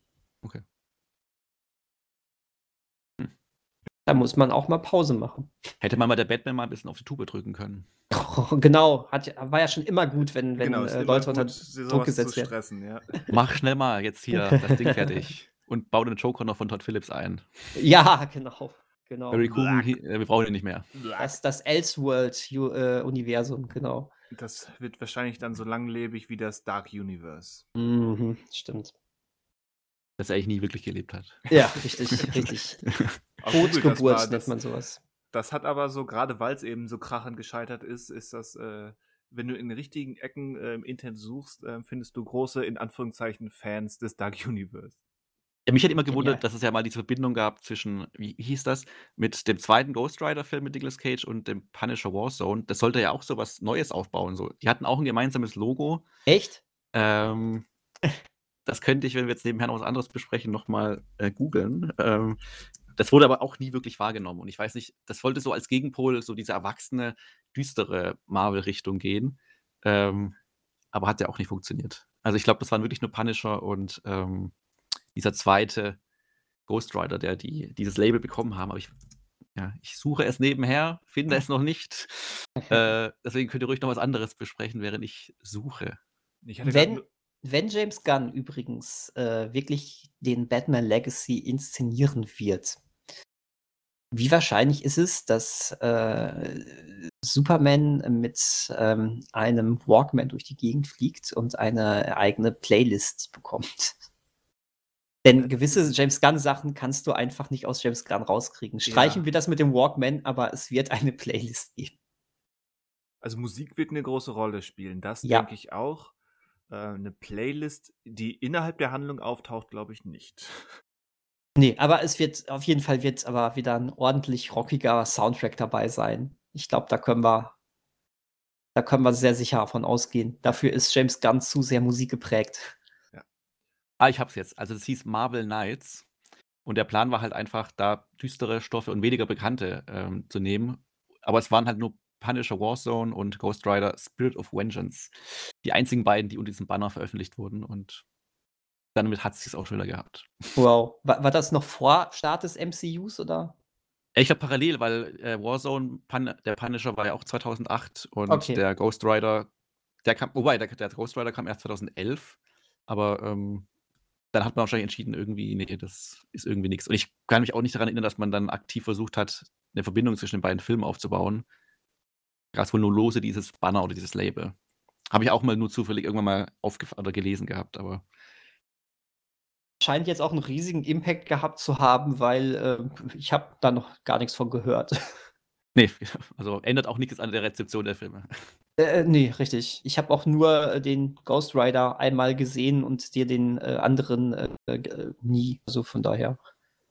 Okay. Da muss man auch mal Pause machen. Hätte man mal der Batman mal ein bisschen auf die Tube drücken können. genau, hat, war ja schon immer gut, wenn, wenn genau, äh, Leute unter Druck gesetzt zu werden. stressen, ja. Mach schnell mal jetzt hier das Ding fertig. Und bau den Joker noch von Todd Phillips ein. Ja, genau. Genau. Barry Coogan, hi- äh, wir brauchen ihn nicht mehr. Das, das Elseworld-Universum, genau. Das wird wahrscheinlich dann so langlebig wie das Dark Universe. Mhm, stimmt. Dass er eigentlich nie wirklich gelebt hat. Ja, richtig, richtig. Das Totgeburt nennt das- man sowas. Das hat aber so, gerade weil es eben so krachend gescheitert ist, ist das, äh, wenn du in den richtigen Ecken äh, im Internet suchst, äh, findest du große, in Anführungszeichen, Fans des Dark Universe. Ja, mich hat immer gewundert, Genial. dass es ja mal diese Verbindung gab zwischen, wie hieß das, mit dem zweiten Ghost Rider-Film mit Nicolas Cage und dem Punisher Warzone. Das sollte ja auch so was Neues aufbauen. So. Die hatten auch ein gemeinsames Logo. Echt? Ähm, das könnte ich, wenn wir jetzt nebenher noch was anderes besprechen, nochmal äh, googeln. Ähm, das wurde aber auch nie wirklich wahrgenommen. Und ich weiß nicht, das wollte so als Gegenpol so diese erwachsene, düstere Marvel-Richtung gehen. Ähm, aber hat ja auch nicht funktioniert. Also ich glaube, das waren wirklich nur Punisher und ähm, dieser zweite Ghost Rider, der die, dieses Label bekommen haben. Aber ich, ja, ich suche es nebenher, finde es noch nicht. Äh, deswegen könnt ihr ruhig noch was anderes besprechen, während ich suche. Ich hatte Wenn, wenn James Gunn übrigens äh, wirklich den Batman Legacy inszenieren wird, wie wahrscheinlich ist es, dass äh, Superman mit ähm, einem Walkman durch die Gegend fliegt und eine eigene Playlist bekommt? Denn gewisse James Gunn-Sachen kannst du einfach nicht aus James Gunn rauskriegen. Streichen Ja. wir das mit dem Walkman, aber es wird eine Playlist geben. Also Musik wird eine große Rolle spielen, das Ja. denke ich auch. Äh, eine Playlist, die innerhalb der Handlung auftaucht, glaube ich nicht. Nee, aber es wird auf jeden Fall wird aber wieder ein ordentlich rockiger Soundtrack dabei sein. Ich glaube, da können wir da können wir sehr sicher davon ausgehen. Dafür ist James Gunn zu sehr musikgeprägt. Ah, ich hab's jetzt. Also, das hieß Marvel Knights. Und der Plan war halt einfach, da düstere Stoffe und weniger bekannte ähm, zu nehmen. Aber es waren halt nur Punisher Warzone und Ghost Rider Spirit of Vengeance. Die einzigen beiden, die unter diesem Banner veröffentlicht wurden. Und damit hat es auch schon wieder gehabt. Wow. War, war das noch vor Start des MCUs oder? Ich glaube parallel, weil äh, Warzone, Pun der Punisher war ja auch 2008 und Okay. der Ghost Rider, der kam, wobei, der, der Ghost Rider kam erst 2011, aber ähm, dann hat man wahrscheinlich entschieden, irgendwie, nee, das ist irgendwie nichts. Und ich kann mich auch nicht daran erinnern, dass man dann aktiv versucht hat, eine Verbindung zwischen den beiden Filmen aufzubauen. Es wohl nur lose dieses Banner oder dieses Label. Habe ich auch mal nur zufällig irgendwann mal aufgef oder gelesen gehabt, aber Scheint jetzt auch einen riesigen Impact gehabt zu haben, weil äh, ich habe da noch gar nichts von gehört. nee, also ändert auch nichts an der Rezeption der Filme. Äh, nee, richtig. Ich habe auch nur äh, den Ghost Rider einmal gesehen und dir den äh, anderen äh, äh, nie. Also von daher.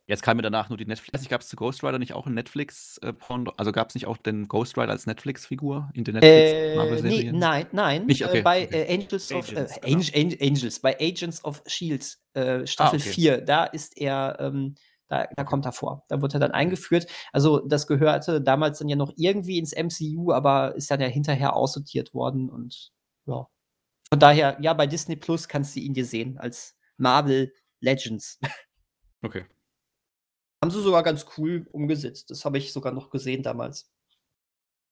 Jetzt kam mir danach nur die Netflix. Gab es zu Ghost Rider nicht auch ein netflix äh, Porno? Also gab es nicht auch den Ghost Rider als Netflix-Figur in den Äh, nee, Netflix-Marvel-Serien? nein, nein. Nicht? Äh, Okay, bei okay. Äh, Angels of Agents, äh, genau. Angel, Angel, Angels, bei Agents of Shield, äh, Staffel Ah, okay. 4, da ist er, ähm, da, da kommt er vor. Da wird er dann eingeführt. Also das gehörte damals dann ja noch irgendwie ins MCU, aber ist dann ja hinterher aussortiert worden und ja. Von daher, ja, bei Disney Plus kannst du ihn dir sehen als Marvel Legends. Okay. Haben sie sogar ganz cool umgesetzt. Das habe ich sogar noch gesehen damals.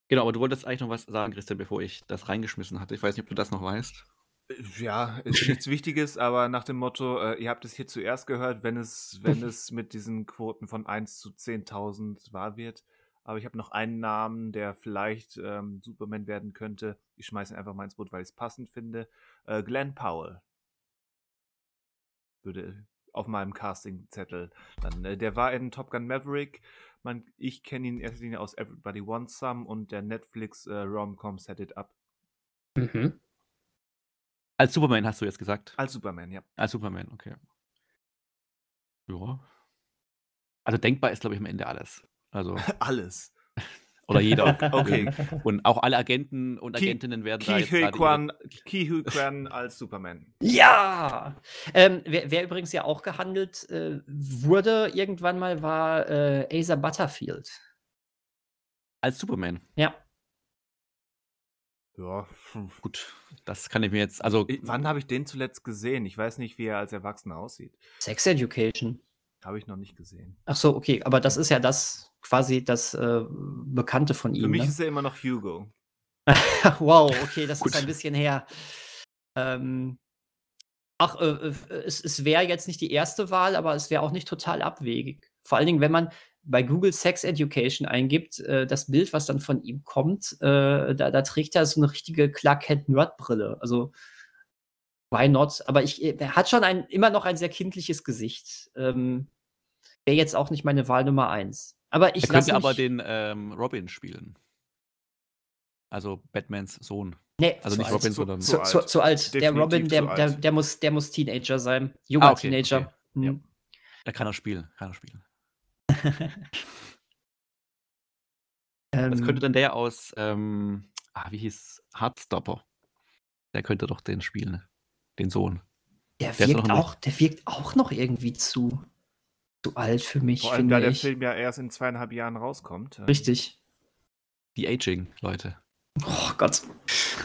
Genau, aber du wolltest eigentlich noch was sagen, Christian, bevor ich das reingeschmissen hatte. Ich weiß nicht, ob du das noch weißt. Äh, Ja, ist nichts Wichtiges, aber nach dem Motto, äh, ihr habt es hier zuerst gehört, wenn es, wenn es mit diesen Quoten von 1 zu 10.000 wahr wird. Aber ich habe noch einen Namen, der vielleicht ähm, Superman werden könnte. Ich schmeiße ihn einfach mal ins Boot, weil ich es passend finde. Äh, Glenn Powell. Würde auf meinem Castingzettel dann. Äh, der war in Top Gun Maverick. Man, ich kenne ihn in erster Linie aus Everybody Wants Some und der Netflix äh, Rom-Com Set It Up. Mhm. Als Superman hast du jetzt gesagt? Als Superman, ja. Als Superman, okay. Ja. Also denkbar ist, glaube ich, am Ende alles. Also, Alles. oder jeder. Okay. Und auch alle Agenten und Ki- Agentinnen werden da Ki jetzt Hui gerade Kwan, Ki Hui Kwan als Superman. Ja! Ähm, wer, wer übrigens ja auch gehandelt äh, wurde irgendwann mal, war äh, Asa Butterfield. als Superman. Ja. Ja. Gut, das kann ich mir jetzt, also Ich- Wann habe ich den zuletzt gesehen? Ich weiß nicht, wie er als Erwachsener aussieht. Sex Education. Habe ich noch nicht gesehen. Ach so, okay, aber das ist ja das quasi das äh, Bekannte von ihm. Für mich ne? ist er immer noch Hugo. wow, okay, das ist ein bisschen her. Ähm, ach, äh, äh, es, es wäre jetzt nicht die erste Wahl, aber es wäre auch nicht total abwegig. Vor allen Dingen, wenn man bei Google Sex Education eingibt, äh, das Bild, was dann von ihm kommt, äh, da, da trägt er so eine richtige Clark Kent Nerd-Brille. Also, why not? Aber ich, äh, er hat schon ein, immer noch ein sehr kindliches Gesicht. Ähm, wäre jetzt auch nicht meine Wahl Nummer eins. Aber ich er lasse könnte aber den ähm, Robin spielen. Also Batmans Sohn. nee, Also zu nicht alt. Robin, Zu- sondern zu Zu, zu, alt. zu alt. Der Robin, der, der, der, muss, der muss Teenager sein. Junger Ah, okay, Teenager. okay. Hm. Ja. Er kann auch spielen, kann auch spielen. Das Ähm, könnte dann der aus, ähm, ah, wie hieß Heartstopper. Der könnte doch den spielen, den Sohn. der, der wirkt noch auch, der wirkt auch noch irgendwie zu, zu alt für mich, Vor allem, finde da der ich. Film ja erst in zweieinhalb Jahren rauskommt. Ähm, Richtig. Die Aging-Leute. Oh Gott.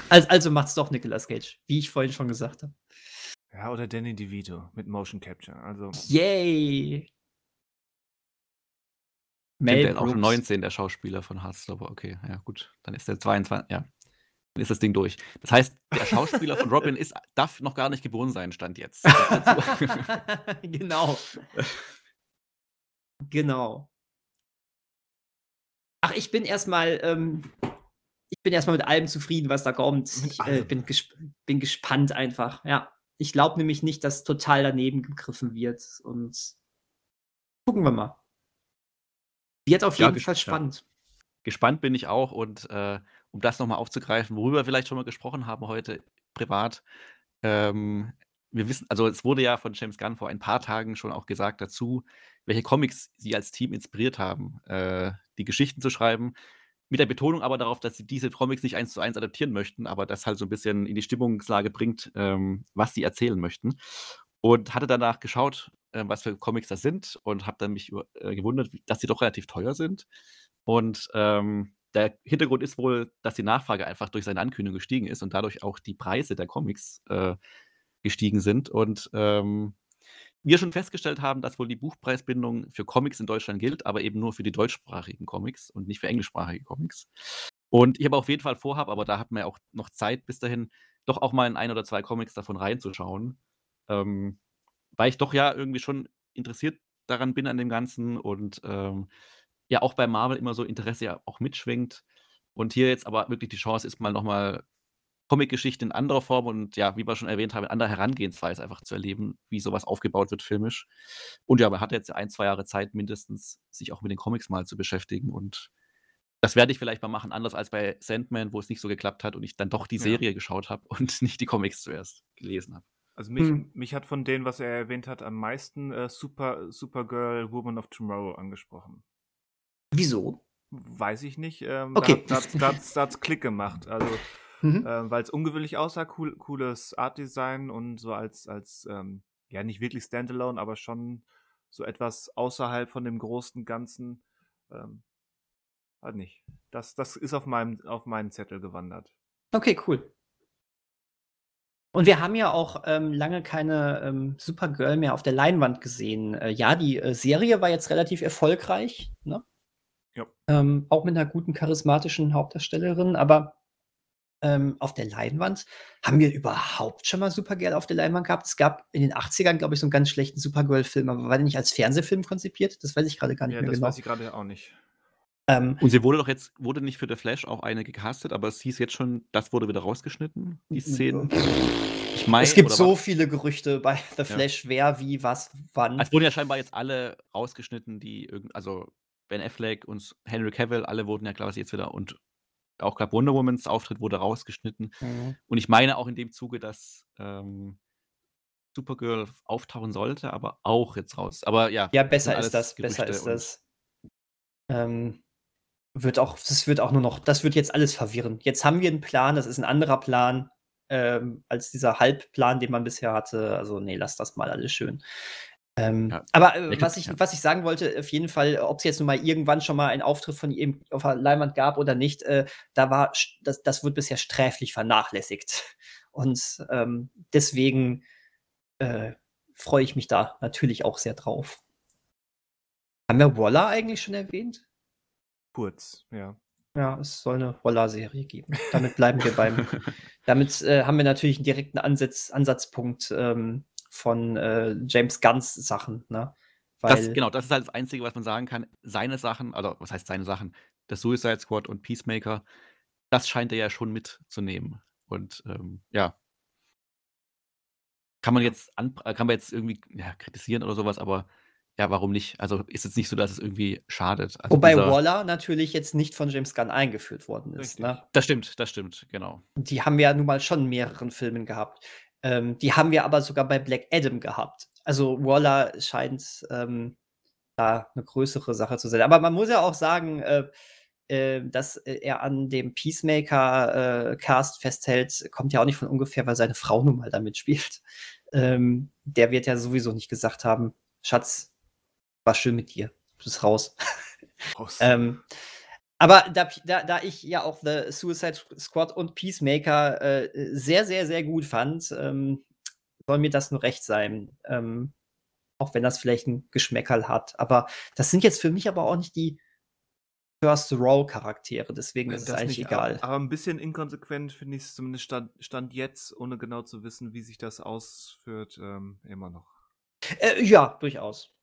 Also, also macht's doch Nicolas Cage, wie ich vorhin schon gesagt habe. Ja, oder Danny DeVito mit Motion Capture. Also, Yay! Mel der ist auch schon Brooks. 19, der Schauspieler von Heartstopper. Okay, ja gut. Dann ist der 22, ja. Dann ist das Ding durch. Das heißt, der Schauspieler von Robin ist, darf noch gar nicht geboren sein, stand jetzt. genau. genau. Ach, ich bin erstmal, ähm, ich bin erstmal mit allem zufrieden, was da kommt. Ich äh, allem. bin, gesp bin gespannt einfach. Ja. Ich glaube nämlich nicht, dass total daneben gegriffen wird. Und gucken wir mal. Wird auf Ja, jeden Fall ja. spannend. Gespannt bin ich auch und äh, um das nochmal aufzugreifen, worüber wir vielleicht schon mal gesprochen haben heute privat. Ähm, wir wissen, also es wurde ja von James Gunn vor ein paar Tagen schon auch gesagt dazu, welche Comics sie als Team inspiriert haben, äh, die Geschichten zu schreiben. Mit der Betonung aber darauf, dass sie diese Comics nicht eins zu eins adaptieren möchten, aber das halt so ein bisschen in die Stimmungslage bringt, ähm, was sie erzählen möchten. Und hatte danach geschaut, äh, was für Comics das sind und habe dann mich äh, gewundert, dass sie doch relativ teuer sind. Und ähm, der Hintergrund ist wohl, dass die Nachfrage einfach durch seine Ankündigung gestiegen ist und dadurch auch die Preise der Comics äh, gestiegen sind. Und ähm, wir schon festgestellt haben, dass wohl die Buchpreisbindung für Comics in Deutschland gilt, aber eben nur für die deutschsprachigen Comics und nicht für englischsprachige Comics. Und ich habe auf jeden Fall vorhabe, aber da hat man ja auch noch Zeit bis dahin, doch auch mal in ein oder zwei Comics davon reinzuschauen. Ähm, weil ich doch ja irgendwie schon interessiert daran bin an dem Ganzen und ähm, ja auch bei Marvel immer so Interesse ja auch mitschwingt. Und hier jetzt aber wirklich die Chance ist, mal nochmal Comic-Geschichte in anderer Form und ja, wie wir schon erwähnt haben, in anderer Herangehensweise einfach zu erleben, wie sowas aufgebaut wird filmisch. Und ja, man hat jetzt ein, zwei Jahre Zeit mindestens, sich auch mit den Comics mal zu beschäftigen und das werde ich vielleicht mal machen, anders als bei Sandman, wo es nicht so geklappt hat und ich dann doch die Ja. Serie geschaut habe und nicht die Comics zuerst gelesen habe. Also mich, Hm. mich hat von denen, was er erwähnt hat, am meisten äh, Super, Supergirl Woman of Tomorrow angesprochen. Wieso? Weiß ich nicht. Ähm, Okay. Da, da, da, da hat's Klick gemacht. Also, Mhm. äh, weil es ungewöhnlich aussah, cool, cooles Artdesign und so als, als ähm, ja, nicht wirklich Standalone, aber schon so etwas außerhalb von dem großen Ganzen. Ähm, halt nicht. Das, das ist auf meinem, auf meinen Zettel gewandert. Okay, cool. Und wir haben ja auch ähm, lange keine ähm, Supergirl mehr auf der Leinwand gesehen. Äh, ja, die äh, Serie war jetzt relativ erfolgreich, ne? Ja. Ähm, auch mit einer guten charismatischen Hauptdarstellerin, aber ähm, auf der Leinwand haben wir überhaupt schon mal Supergirl auf der Leinwand gehabt. Es gab in den 80ern, glaube ich, so einen ganz schlechten Supergirl-Film, aber war der nicht als Fernsehfilm konzipiert? Das weiß ich gerade gar nicht Ja, mehr das genau. weiß ich gerade auch nicht. Ähm, Und sie wurde doch jetzt, wurde nicht für The Flash auch eine gecastet, aber es hieß jetzt schon, das wurde wieder rausgeschnitten, die Szenen. Ich meine, es gibt so war- viele Gerüchte bei The Flash, wer, wie, was, wann. Es wurden ja scheinbar jetzt alle rausgeschnitten, die irgend, also Ben Affleck und Henry Cavill, alle wurden ja quasi jetzt wieder und auch gerade Wonder Womans Auftritt wurde rausgeschnitten. Mhm. Und ich meine auch in dem Zuge, dass ähm, Supergirl auftauchen sollte, aber auch jetzt raus. Aber ja, Ja, besser ist das, besser Gerüchte ist und- das. Ähm, wird auch, das wird auch nur noch, das wird jetzt alles verwirren. Jetzt haben wir einen Plan, das ist ein anderer Plan ähm, als dieser Halbplan, den man bisher hatte. Also, nee, lass das mal alles schön. Ähm, Ja. Aber äh, was, ich, ja. was ich sagen wollte, auf jeden Fall, ob es jetzt nun mal irgendwann schon mal einen Auftritt von ihm auf der Leinwand gab oder nicht, äh, da war, das, das wird bisher sträflich vernachlässigt. Und ähm, deswegen äh, freue ich mich da natürlich auch sehr drauf. Haben wir Waller eigentlich schon erwähnt? Kurz, ja. Ja, es soll eine Waller-Serie geben. Damit bleiben wir beim. Damit äh, haben wir natürlich einen direkten Ansatz, Ansatzpunkt ähm, von äh, James Gunns Sachen, ne? Weil, Das, genau, das ist halt das Einzige, was man sagen kann. Seine Sachen, also was heißt seine Sachen? Das Suicide Squad und Peacemaker, das scheint er ja schon mitzunehmen. Und ähm, ja. Kann man jetzt an, kann man jetzt irgendwie ja, kritisieren oder sowas, aber ja, warum nicht? Also ist jetzt nicht so, dass es irgendwie schadet. Also wobei Waller natürlich jetzt nicht von James Gunn eingeführt worden ist. Ne? Das stimmt, das stimmt, genau. Die haben wir ja nun mal schon in mehreren Filmen gehabt. Ähm, die haben wir aber sogar bei Black Adam gehabt. Also Waller scheint ähm, da eine größere Sache zu sein. Aber man muss ja auch sagen, äh, äh, dass äh, er an dem Peacemaker-Cast festhält, kommt ja auch nicht von ungefähr, weil seine Frau nun mal da mitspielt. Ähm, der wird ja sowieso nicht gesagt haben, Schatz, war schön mit dir. Du bist raus. Raus. Ähm, aber da, da, da ich ja auch The Suicide Squad und Peacemaker äh, sehr, sehr, sehr gut fand, ähm, soll mir das nur recht sein. Ähm, auch wenn das vielleicht ein Geschmäckerl hat. Aber das sind jetzt für mich aber auch nicht die First Row Charaktere, deswegen ist es Das eigentlich nicht, egal. Aber, aber ein bisschen inkonsequent finde ich es zumindest stand, stand jetzt, ohne genau zu wissen, wie sich das ausführt, ähm, immer noch. Äh, ja, durchaus.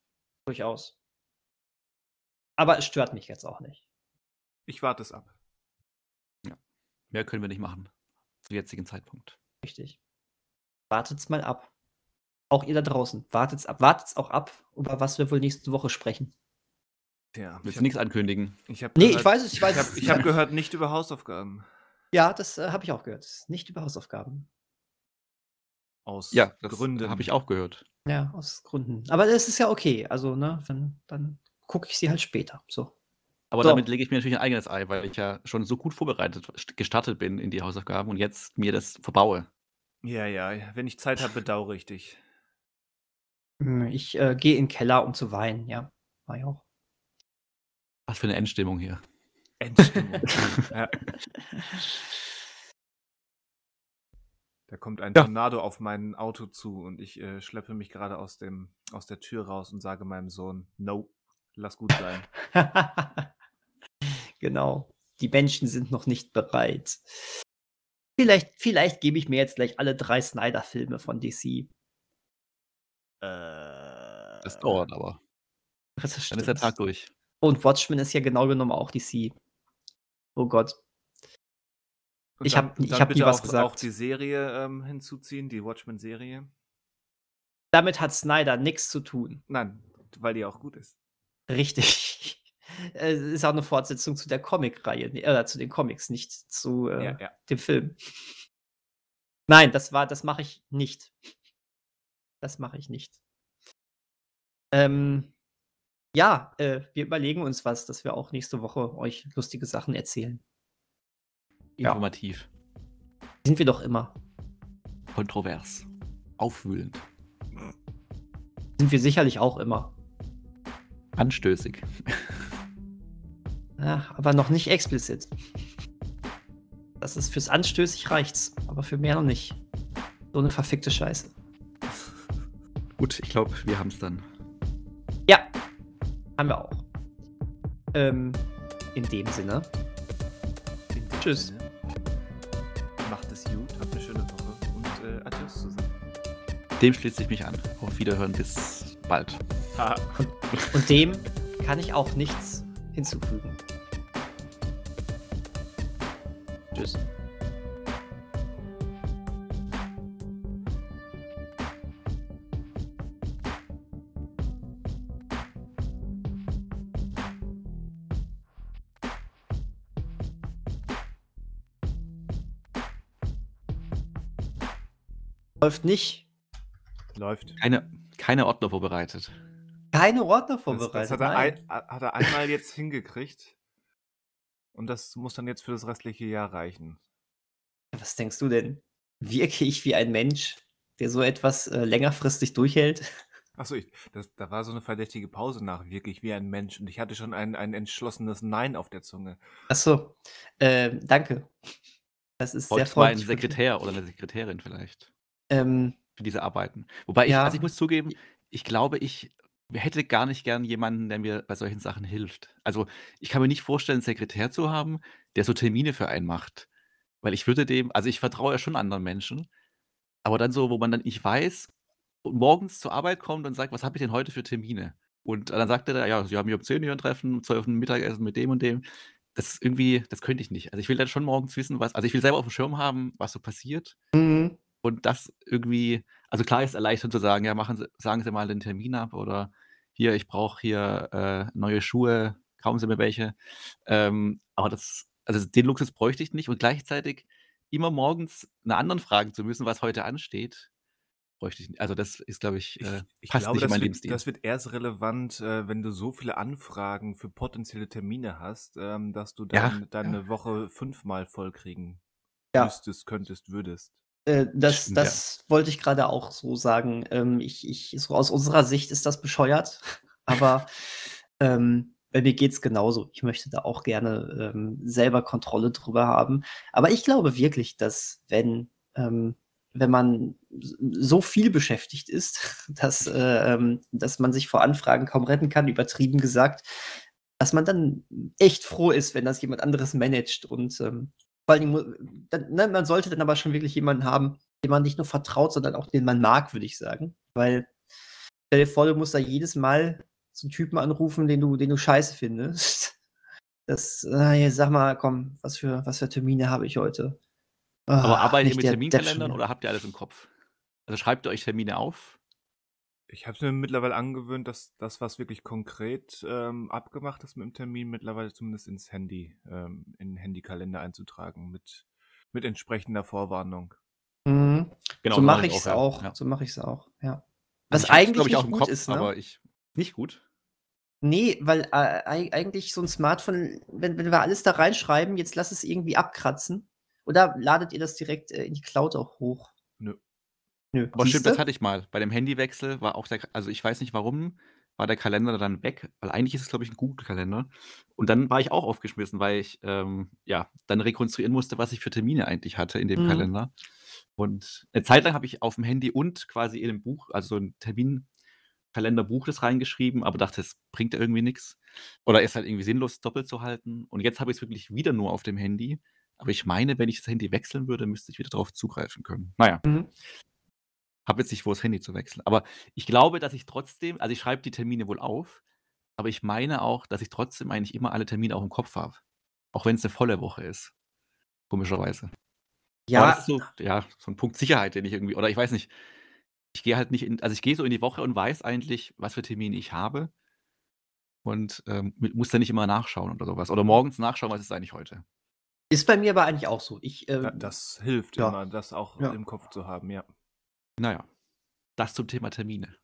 Durchaus. Aber es stört mich jetzt auch nicht. Ich warte es ab. Mehr können wir nicht machen. Zum jetzigen Zeitpunkt. Richtig. Wartet's mal ab. Auch ihr da draußen, wartet's ab. Wartet's auch ab, über was wir wohl nächste Woche sprechen. Tja, Willst du nichts ankündigen? Ich hab Nee, gehört, ich weiß es, ich weiß Ich es. habe ich hab gehört, nicht über Hausaufgaben. Ja, das äh, habe ich auch gehört. Nicht über Hausaufgaben. Aus Ja, das Gründen. habe ich auch gehört. Ja, aus Gründen. Aber das ist ja okay. Also, ne, wenn, dann gucke ich sie halt später. So. Aber So. damit lege ich mir natürlich ein eigenes Ei, weil ich ja schon so gut vorbereitet st- gestartet bin in die Hausaufgaben und jetzt mir das verbaue. Ja, ja, wenn ich Zeit habe, bedauere ich dich. Hm, Ich äh, gehe in den Keller, um zu weinen, ja. War ich auch. Was für eine Endstimmung hier. Endstimmung. ja. Da kommt ein Ja. Tornado auf mein Auto zu und ich äh, schleppe mich gerade aus, dem, aus der Tür raus und sage meinem Sohn, no, lass gut sein. genau. Die Menschen sind noch nicht bereit. Vielleicht, vielleicht gebe ich mir jetzt gleich alle drei Snyder-Filme von DC. Äh, Das dauert aber. Das Dann ist der. Tag durch. Und Watchmen ist ja genau genommen auch DC. Oh Gott. Und ich dann- hab- ich hab nie was auch, gesagt. auch die Serie ähm, hinzuziehen, die Watchmen-Serie. Damit hat Snyder nichts zu tun. Nein, weil die auch gut ist. Richtig. Es ist auch eine Fortsetzung zu der Comic-Reihe, oder zu den Comics, nicht zu äh, Ja, ja. dem Film. Nein, das war, das mache ich nicht. Das mache ich nicht. Ähm, ja, äh, wir überlegen uns was, dass wir auch nächste Woche euch lustige Sachen erzählen. Ja. Informativ. Sind wir doch immer. Kontrovers. Aufwühlend. Sind wir sicherlich auch immer. Anstößig. Ja, aber noch nicht explizit. Das ist fürs Anstößig reicht's, aber für mehr noch nicht. So eine verfickte Scheiße. Gut, ich glaube, wir haben es dann. Ja, haben wir auch. Ähm, in dem Sinne. In dem Tschüss. Sinne, Dem schließe ich mich an. Auf Wiederhören, bis bald. Haha. Und dem kann ich auch nichts hinzufügen. Tschüss. Läuft nicht. Läuft. Keine, keine Ordner vorbereitet. Keine Ordner Das, vorbereitet. das hat, er ein, hat er einmal jetzt hingekriegt. Und das muss dann jetzt für das restliche Jahr reichen. Was denkst du denn? Wirke ich wie ein Mensch, der so etwas äh, längerfristig durchhält? Achso, das, da war so eine verdächtige Pause nach, wirklich wie ein Mensch. Und ich hatte schon ein, ein entschlossenes Nein auf der Zunge. Achso, ähm, danke. Das ist sehr mal einen freundlich. von dir. Sekretär oder eine Sekretärin vielleicht Ähm, für diese Arbeiten. Wobei ich, Ja. also ich muss zugeben, ich glaube, ich hätte gar nicht gern jemanden, der mir bei solchen Sachen hilft. Also ich kann mir nicht vorstellen, einen Sekretär zu haben, der so Termine für einen macht. Weil ich würde dem, also ich vertraue ja schon anderen Menschen, aber dann so, wo man dann nicht weiß und morgens zur Arbeit kommt und sagt, was habe ich denn heute für Termine? Und dann sagt er, ja, Sie haben hier um 10 Uhr ein Treffen, um 12 Uhr ein Mittagessen mit dem und dem. Das ist irgendwie, das könnte ich nicht. Also ich will dann schon morgens wissen, was, also ich will selber auf dem Schirm haben, was so passiert. mhm. Und das irgendwie, also klar ist erleichternd zu sagen, ja, machen Sie, sagen Sie mal den Termin ab oder hier, ich brauche hier äh, neue Schuhe, kaufen Sie mir welche. Ähm, aber das, also den Luxus bräuchte ich nicht und gleichzeitig immer morgens einer anderen fragen zu müssen, was heute ansteht, bräuchte ich nicht. Also das ist, glaube ich, Ich, äh, ich passt glaube, nicht in wird, Lebensstil. das wird erst relevant, äh, wenn du so viele Anfragen für potenzielle Termine hast, ähm, dass du Ja, dann deine Woche fünfmal vollkriegen Ja. müsstest, könntest, würdest. Äh, das Stimmt, ja. das wollte ich gerade auch so sagen. Ähm, ich, ich, so aus unserer Sicht ist das bescheuert, aber ähm, bei mir geht es genauso. Ich möchte da auch gerne ähm, selber Kontrolle drüber haben. Aber ich glaube wirklich, dass wenn, ähm, wenn man so viel beschäftigt ist, dass, äh, ähm, dass man sich vor Anfragen kaum retten kann, übertrieben gesagt, dass man dann echt froh ist, wenn das jemand anderes managt und ähm, vor mu- dann, ne, man sollte dann aber schon wirklich jemanden haben, dem man nicht nur vertraut, sondern auch den man mag, würde ich sagen. Weil, stell dir vor, du musst da jedes Mal so einen Typen anrufen, den du, den du scheiße findest. Das, äh, sag mal, komm, was für, was für Termine habe ich heute? aber Ah, arbeitet ihr mit Terminkalendern oder habt ihr alles im Kopf? Also schreibt ihr euch Termine auf? Ich habe mir mittlerweile angewöhnt, dass das, was wirklich konkret ähm, abgemacht ist mit dem Termin, mittlerweile zumindest ins Handy, ähm, in den Handykalender einzutragen mit, mit entsprechender Vorwarnung. Mhm. Genau, so so mache mach ich es ja. auch. Ja. So mache ich es auch, ja. Was ich eigentlich glaub ich, nicht auch im gut Kopf, ist, ne? aber ich nicht gut. Nee, weil äh, eig- eigentlich so ein Smartphone, wenn, wenn wir alles da reinschreiben, jetzt lass es irgendwie abkratzen. Oder ladet ihr das direkt äh, in die Cloud auch hoch? Nö. Nö. Aber stimmt, das hatte ich mal. Bei dem Handywechsel war auch der, also ich weiß nicht warum, war der Kalender dann weg, weil eigentlich ist es, glaube ich, ein Google-Kalender. Und dann war ich auch aufgeschmissen, weil ich ähm, ja dann rekonstruieren musste, was ich für Termine eigentlich hatte in dem Mhm. Kalender. Und eine Zeit lang habe ich auf dem Handy und quasi in dem Buch, also so ein Terminkalenderbuch das reingeschrieben, aber dachte, es bringt irgendwie nichts. Oder ist halt irgendwie sinnlos, doppelt zu halten. Und jetzt habe ich es wirklich wieder nur auf dem Handy. Aber ich meine, wenn ich das Handy wechseln würde, müsste ich wieder darauf zugreifen können. Naja. Mhm. Habe jetzt nicht vor, das Handy zu wechseln. Aber ich glaube, dass ich trotzdem, also ich schreibe die Termine wohl auf, aber ich meine auch, dass ich trotzdem eigentlich immer alle Termine auch im Kopf habe. Auch wenn es eine volle Woche ist. Komischerweise. Aber Ja, das ist so, ja, so ein Punkt Sicherheit, den ich irgendwie, oder ich weiß nicht, ich gehe halt nicht in, also ich gehe so in die Woche und weiß eigentlich, was für Termine ich habe. Und ähm, muss dann nicht immer nachschauen oder sowas. Oder morgens nachschauen, was ist eigentlich heute. ist bei mir aber eigentlich auch so. Ich, ähm, das hilft ja. immer, das auch Ja. im Kopf zu haben, ja. Naja, das zum Thema Termine.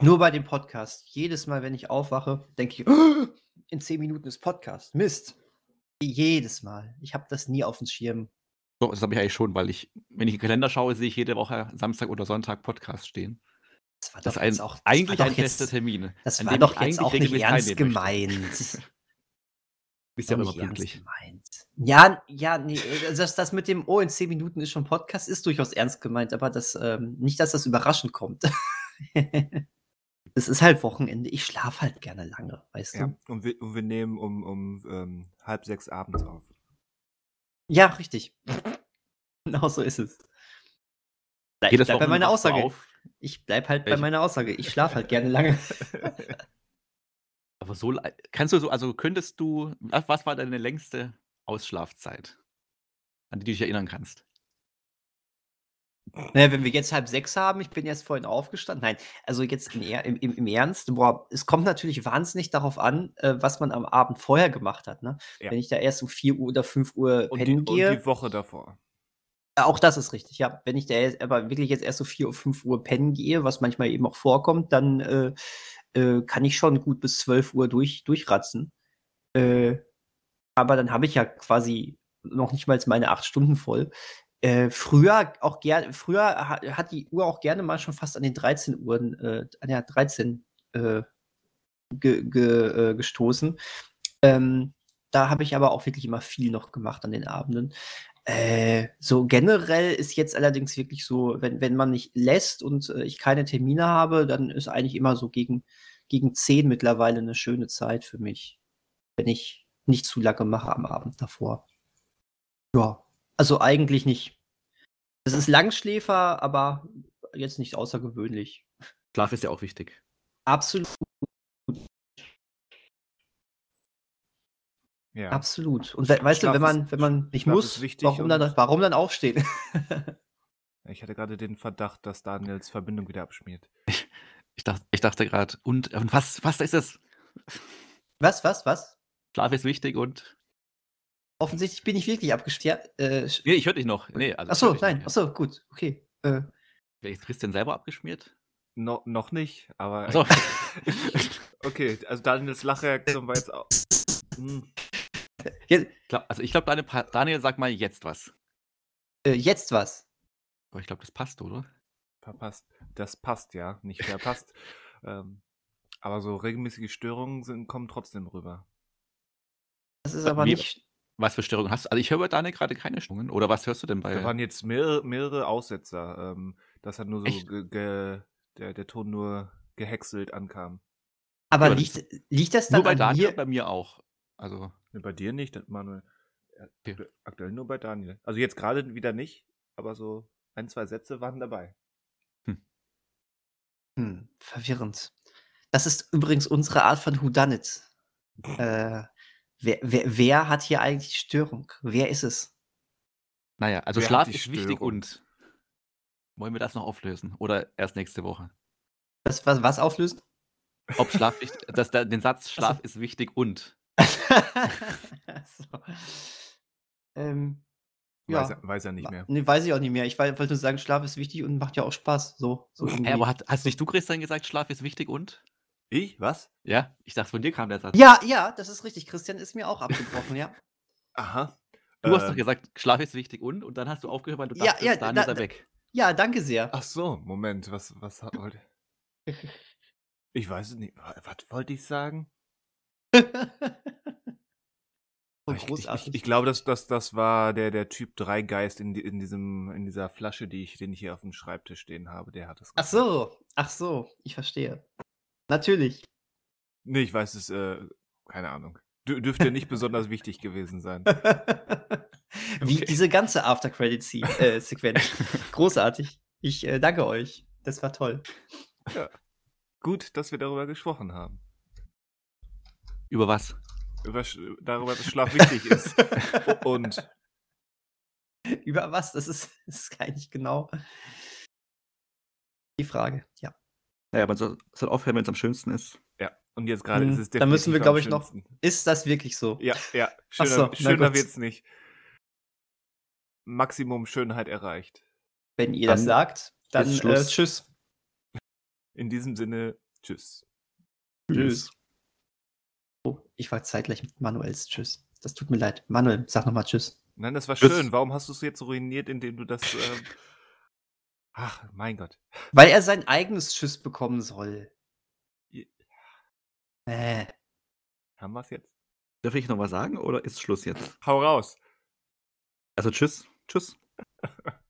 nur bei dem Podcast. Jedes Mal, wenn ich aufwache, denke ich, "Oh, in zehn Minuten ist Podcast. Mist. Jedes Mal. Ich habe das nie auf dem Schirm. So, das habe ich eigentlich schon, weil ich, wenn ich in den Kalender schaue, sehe ich jede Woche Samstag oder Sonntag Podcast stehen. Das war Das doch ein, jetzt auch. Das eigentlich war ein doch fester jetzt, Termin. das war doch jetzt eigentlich auch nicht ernst gemeint. Bist ja immer ernst pünktlich. gemeint. Ja, ja, nee, äh, das, das mit dem Oh, in zehn Minuten ist schon Podcast, ist durchaus ernst gemeint, aber das, ähm, nicht, dass das überraschend kommt. Es ist halt Wochenende. Ich schlafe halt gerne lange, weißt ja. du? Und, wir, und wir nehmen um, um ähm, halb sechs abends auf. Ja, richtig. Genau so ist es. Ich bleib bei meiner Aussage. auf. Ich bleib halt bei Welche? meiner Aussage. Ich schlafe halt gerne lange. Aber so, kannst du so, also könntest du, was was war deine längste Ausschlafzeit? an die du dich erinnern kannst? Naja, wenn wir jetzt halb sechs haben, ich bin jetzt vorhin aufgestanden. Nein, also jetzt im, im, im Ernst, boah, es kommt natürlich wahnsinnig darauf an, äh, was man am Abend vorher gemacht hat. Ne? Ja. Wenn ich da erst um 4 Uhr oder 5 Uhr Und die, pennen und gehe. die Woche davor. Äh, Auch das ist richtig, ja. Wenn ich da jetzt, aber wirklich jetzt erst so 4 Uhr, 5 Uhr pennen gehe, was manchmal eben auch vorkommt, dann äh, äh, kann ich schon gut bis 12 Uhr durch, durchratzen. Äh, aber dann habe ich ja quasi noch nicht mal meine acht Stunden voll. Äh, früher auch gerne, früher ha- hat die Uhr auch gerne mal schon fast an den 13 Uhren, äh, an der 13 äh, ge, ge, äh, gestoßen. Ähm, da habe ich aber auch wirklich immer viel noch gemacht an den Abenden. Äh, so generell ist jetzt allerdings wirklich so, wenn, wenn man nicht lässt und äh, ich keine Termine habe, dann ist eigentlich immer so gegen, gegen 10 mittlerweile eine schöne Zeit für mich. Wenn ich nicht zu lange mache am Abend davor. Ja, also eigentlich nicht. Es ist Langschläfer, aber jetzt nicht außergewöhnlich. Schlaf ist ja auch wichtig. Absolut, Ja. absolut. Und we weißt du, Schlaf wenn ist- man, wenn man nicht Schlaf muss, warum dann, warum dann aufstehen? Ich hatte gerade den Verdacht, dass Daniels Verbindung wieder abschmiert. Ich dachte, ich dachte gerade, und, und was, was ist es? was, was, was? Schlaf ist wichtig und. Offensichtlich bin ich wirklich abgeschmiert. Ja, äh, Nee, ich höre dich noch. Nee, also Achso, nein, ja. achso, gut, okay. Äh, Wer ist Christian selber abgeschmiert? No, noch nicht, aber. Achso. okay, also Daniels Lachreaktion war jetzt auch. Hm, jetzt, Glaub- also ich glaube, Pa- Daniel, sag mal jetzt was. äh, jetzt was. Aber ich glaube, das passt, oder? verpasst. Das passt ja, nicht verpasst. ähm, aber so regelmäßige Störungen sind, kommen trotzdem rüber. Das ist aber wie- nicht. Was für Störungen hast du? Also ich höre bei Daniel gerade keine Störungen. Oder was hörst du denn bei. Da waren jetzt mehrere, mehrere Aussetzer, ähm, dass halt nur so ge, ge, der, der Ton nur gehäckselt ankam. Aber aber liegt, liegt das dann nur bei an Daniel mir? und bei mir auch. Also. Nee, Bei dir nicht, das- Manuel. Ja, Okay. Aktuell nur bei Daniel. Also jetzt gerade wieder nicht, aber so ein, zwei Sätze waren dabei. Hm, verwirrend. Das ist übrigens unsere Art von Whodunit. äh, wer, wer, wer hat hier eigentlich die Störung? Wer ist es? Naja, also Wer Schlaf ist wichtig Störung? und. Wollen wir das noch auflösen? Oder erst nächste Woche? Was, was, was auflösen? Ob Schlaf wichtig. dass der, den Satz Schlaf ist wichtig und. so. ähm, ja. Weiß, er, weiß er nicht mehr. Nee, weiß ich auch nicht mehr. Ich wollte nur sagen, Schlaf ist wichtig und macht ja auch Spaß. So, so. Hey, aber hat, hast nicht du, Christian, gesagt, Schlaf ist wichtig und? Ich? Was? Ja, ich dachte, von dir kam der Satz. ja, ja, das ist richtig. Christian ist mir auch abgebrochen, ja. Aha. Du hast Äh, doch gesagt, Schlaf ist wichtig und? Und dann hast du aufgehört, weil du Ja, dachtest, ja, dann da- ist er weg. Ja, danke sehr. Ach so, Moment, was, was hat- wollte. Ich weiß es nicht. Wa- Was wollte ich sagen? ich, ich, ich, ich glaube, das, das, das war der, der Typ 3 Geist in, in, diesem, in dieser Flasche, die ich, den ich hier auf dem Schreibtisch stehen habe. Der hat das ach so, ach so, ich verstehe. Natürlich. Nee, ich weiß es, äh, keine Ahnung. Dür dürfte nicht besonders wichtig gewesen sein. Wie Okay. diese ganze After-Credit-Sequenz. Großartig. Ich äh, danke euch. Das war toll. Gut, dass wir darüber gesprochen haben. Über was? Über, Sch- darüber, dass Schlaf wichtig ist. Und Über was? Das ist, das ist gar nicht genau die Frage. Ja. Naja, man soll, aufhören, wenn es am schönsten ist. ja, und jetzt gerade Hm, ist es da müssen wir, definitiv am glaub ich, noch-. Ist das wirklich so? Ja, ja. Schöner, so, schöner wird's nicht. Maximum Schönheit erreicht. Wenn ihr das Dann sagt, dann ist äh, Schluss. tschüss. In diesem Sinne, tschüss. Tschüss. Oh, ich war zeitgleich mit Manuels Tschüss. Das tut mir leid. Manuel, sag nochmal Tschüss. Nein, das war Tschüss. schön. Warum hast du es jetzt ruiniert, indem du das. Ähm... Ach, mein Gott. Weil er sein eigenes Tschüss bekommen soll. Ja. Äh. Haben wir es jetzt? Darf ich noch was sagen oder ist Schluss jetzt? Hau raus. Also tschüss. Tschüss.